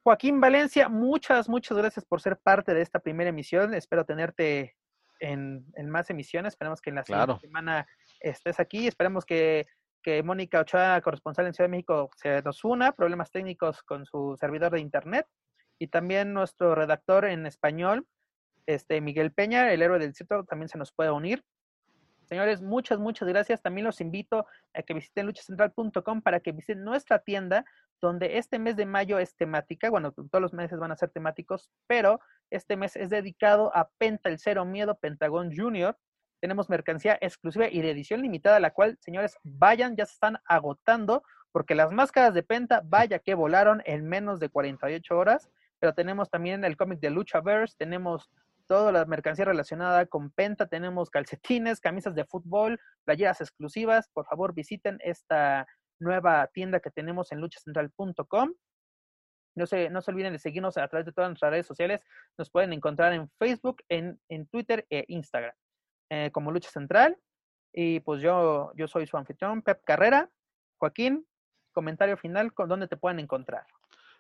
Joaquín Valencia, muchas, muchas gracias por ser parte de esta primera emisión. Espero tenerte en, más emisiones. Esperemos que en la siguiente semana estés aquí. Esperemos que que Mónica Ochoa, corresponsal en Ciudad de México, se nos una, problemas técnicos con su servidor de internet, y también nuestro redactor en español, este Miguel Peña, el héroe del sitio, también se nos puede unir. Señores, muchas, muchas gracias. También los invito a que visiten luchacentral.com para que visiten nuestra tienda, donde este mes de mayo es temática. Bueno, todos los meses van a ser temáticos, pero este mes es dedicado a Penta, el Cero Miedo, Pentagón Junior tenemos mercancía exclusiva y de edición limitada, la cual, señores, vayan, ya se están agotando, porque las máscaras de Penta, vaya que volaron en menos de 48 horas, pero tenemos también el cómic de Luchaverse, tenemos toda la mercancía relacionada con Penta, tenemos calcetines, camisas de fútbol, playeras exclusivas, por favor visiten esta nueva tienda que tenemos en luchacentral.com. No se, no se olviden de seguirnos a través de todas nuestras redes sociales. Nos pueden encontrar en Facebook, en, en Twitter e Instagram. Eh, como lucha central. Y pues yo, yo soy su anfitrión, Pep Carrera. Joaquín, comentario final, ¿con dónde te pueden encontrar?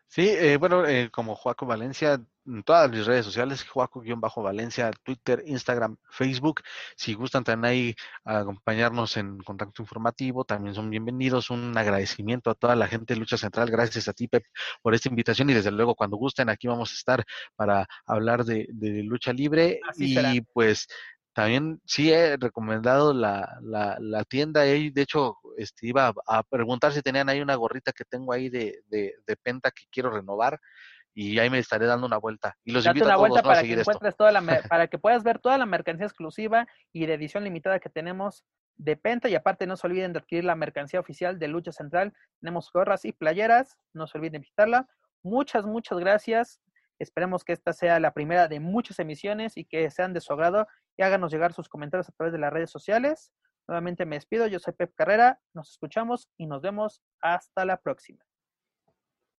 Sí, eh, bueno, eh, como Joaco Valencia, en todas mis redes sociales, Joaco-Valencia, Twitter, Instagram, Facebook. Si gustan también ahí acompañarnos en contacto informativo, también son bienvenidos. Un agradecimiento a toda la gente de Lucha Central. Gracias a ti, Pep, por esta invitación y desde luego cuando gusten, aquí vamos a estar para hablar de, lucha libre. y pues también sí he recomendado la, la, la tienda. Y de hecho, este, iba a, preguntar si tenían ahí una gorrita que tengo ahí de, de, de, Penta que quiero renovar. Y ahí me estaré dando una vuelta. Y los invito a todos vuelta para a seguir que encuentres Toda la, para que puedas ver toda la mercancía exclusiva y de edición limitada que tenemos de Penta. Y aparte, no se olviden de adquirir la mercancía oficial de Lucha Central. Tenemos gorras y playeras. No se olviden de visitarla. Muchas, muchas gracias. Esperemos que esta sea la primera de muchas emisiones y que sean de su agrado y háganos llegar sus comentarios a través de las redes sociales. Nuevamente me despido, yo soy Pep Carrera, nos escuchamos y nos vemos hasta la próxima.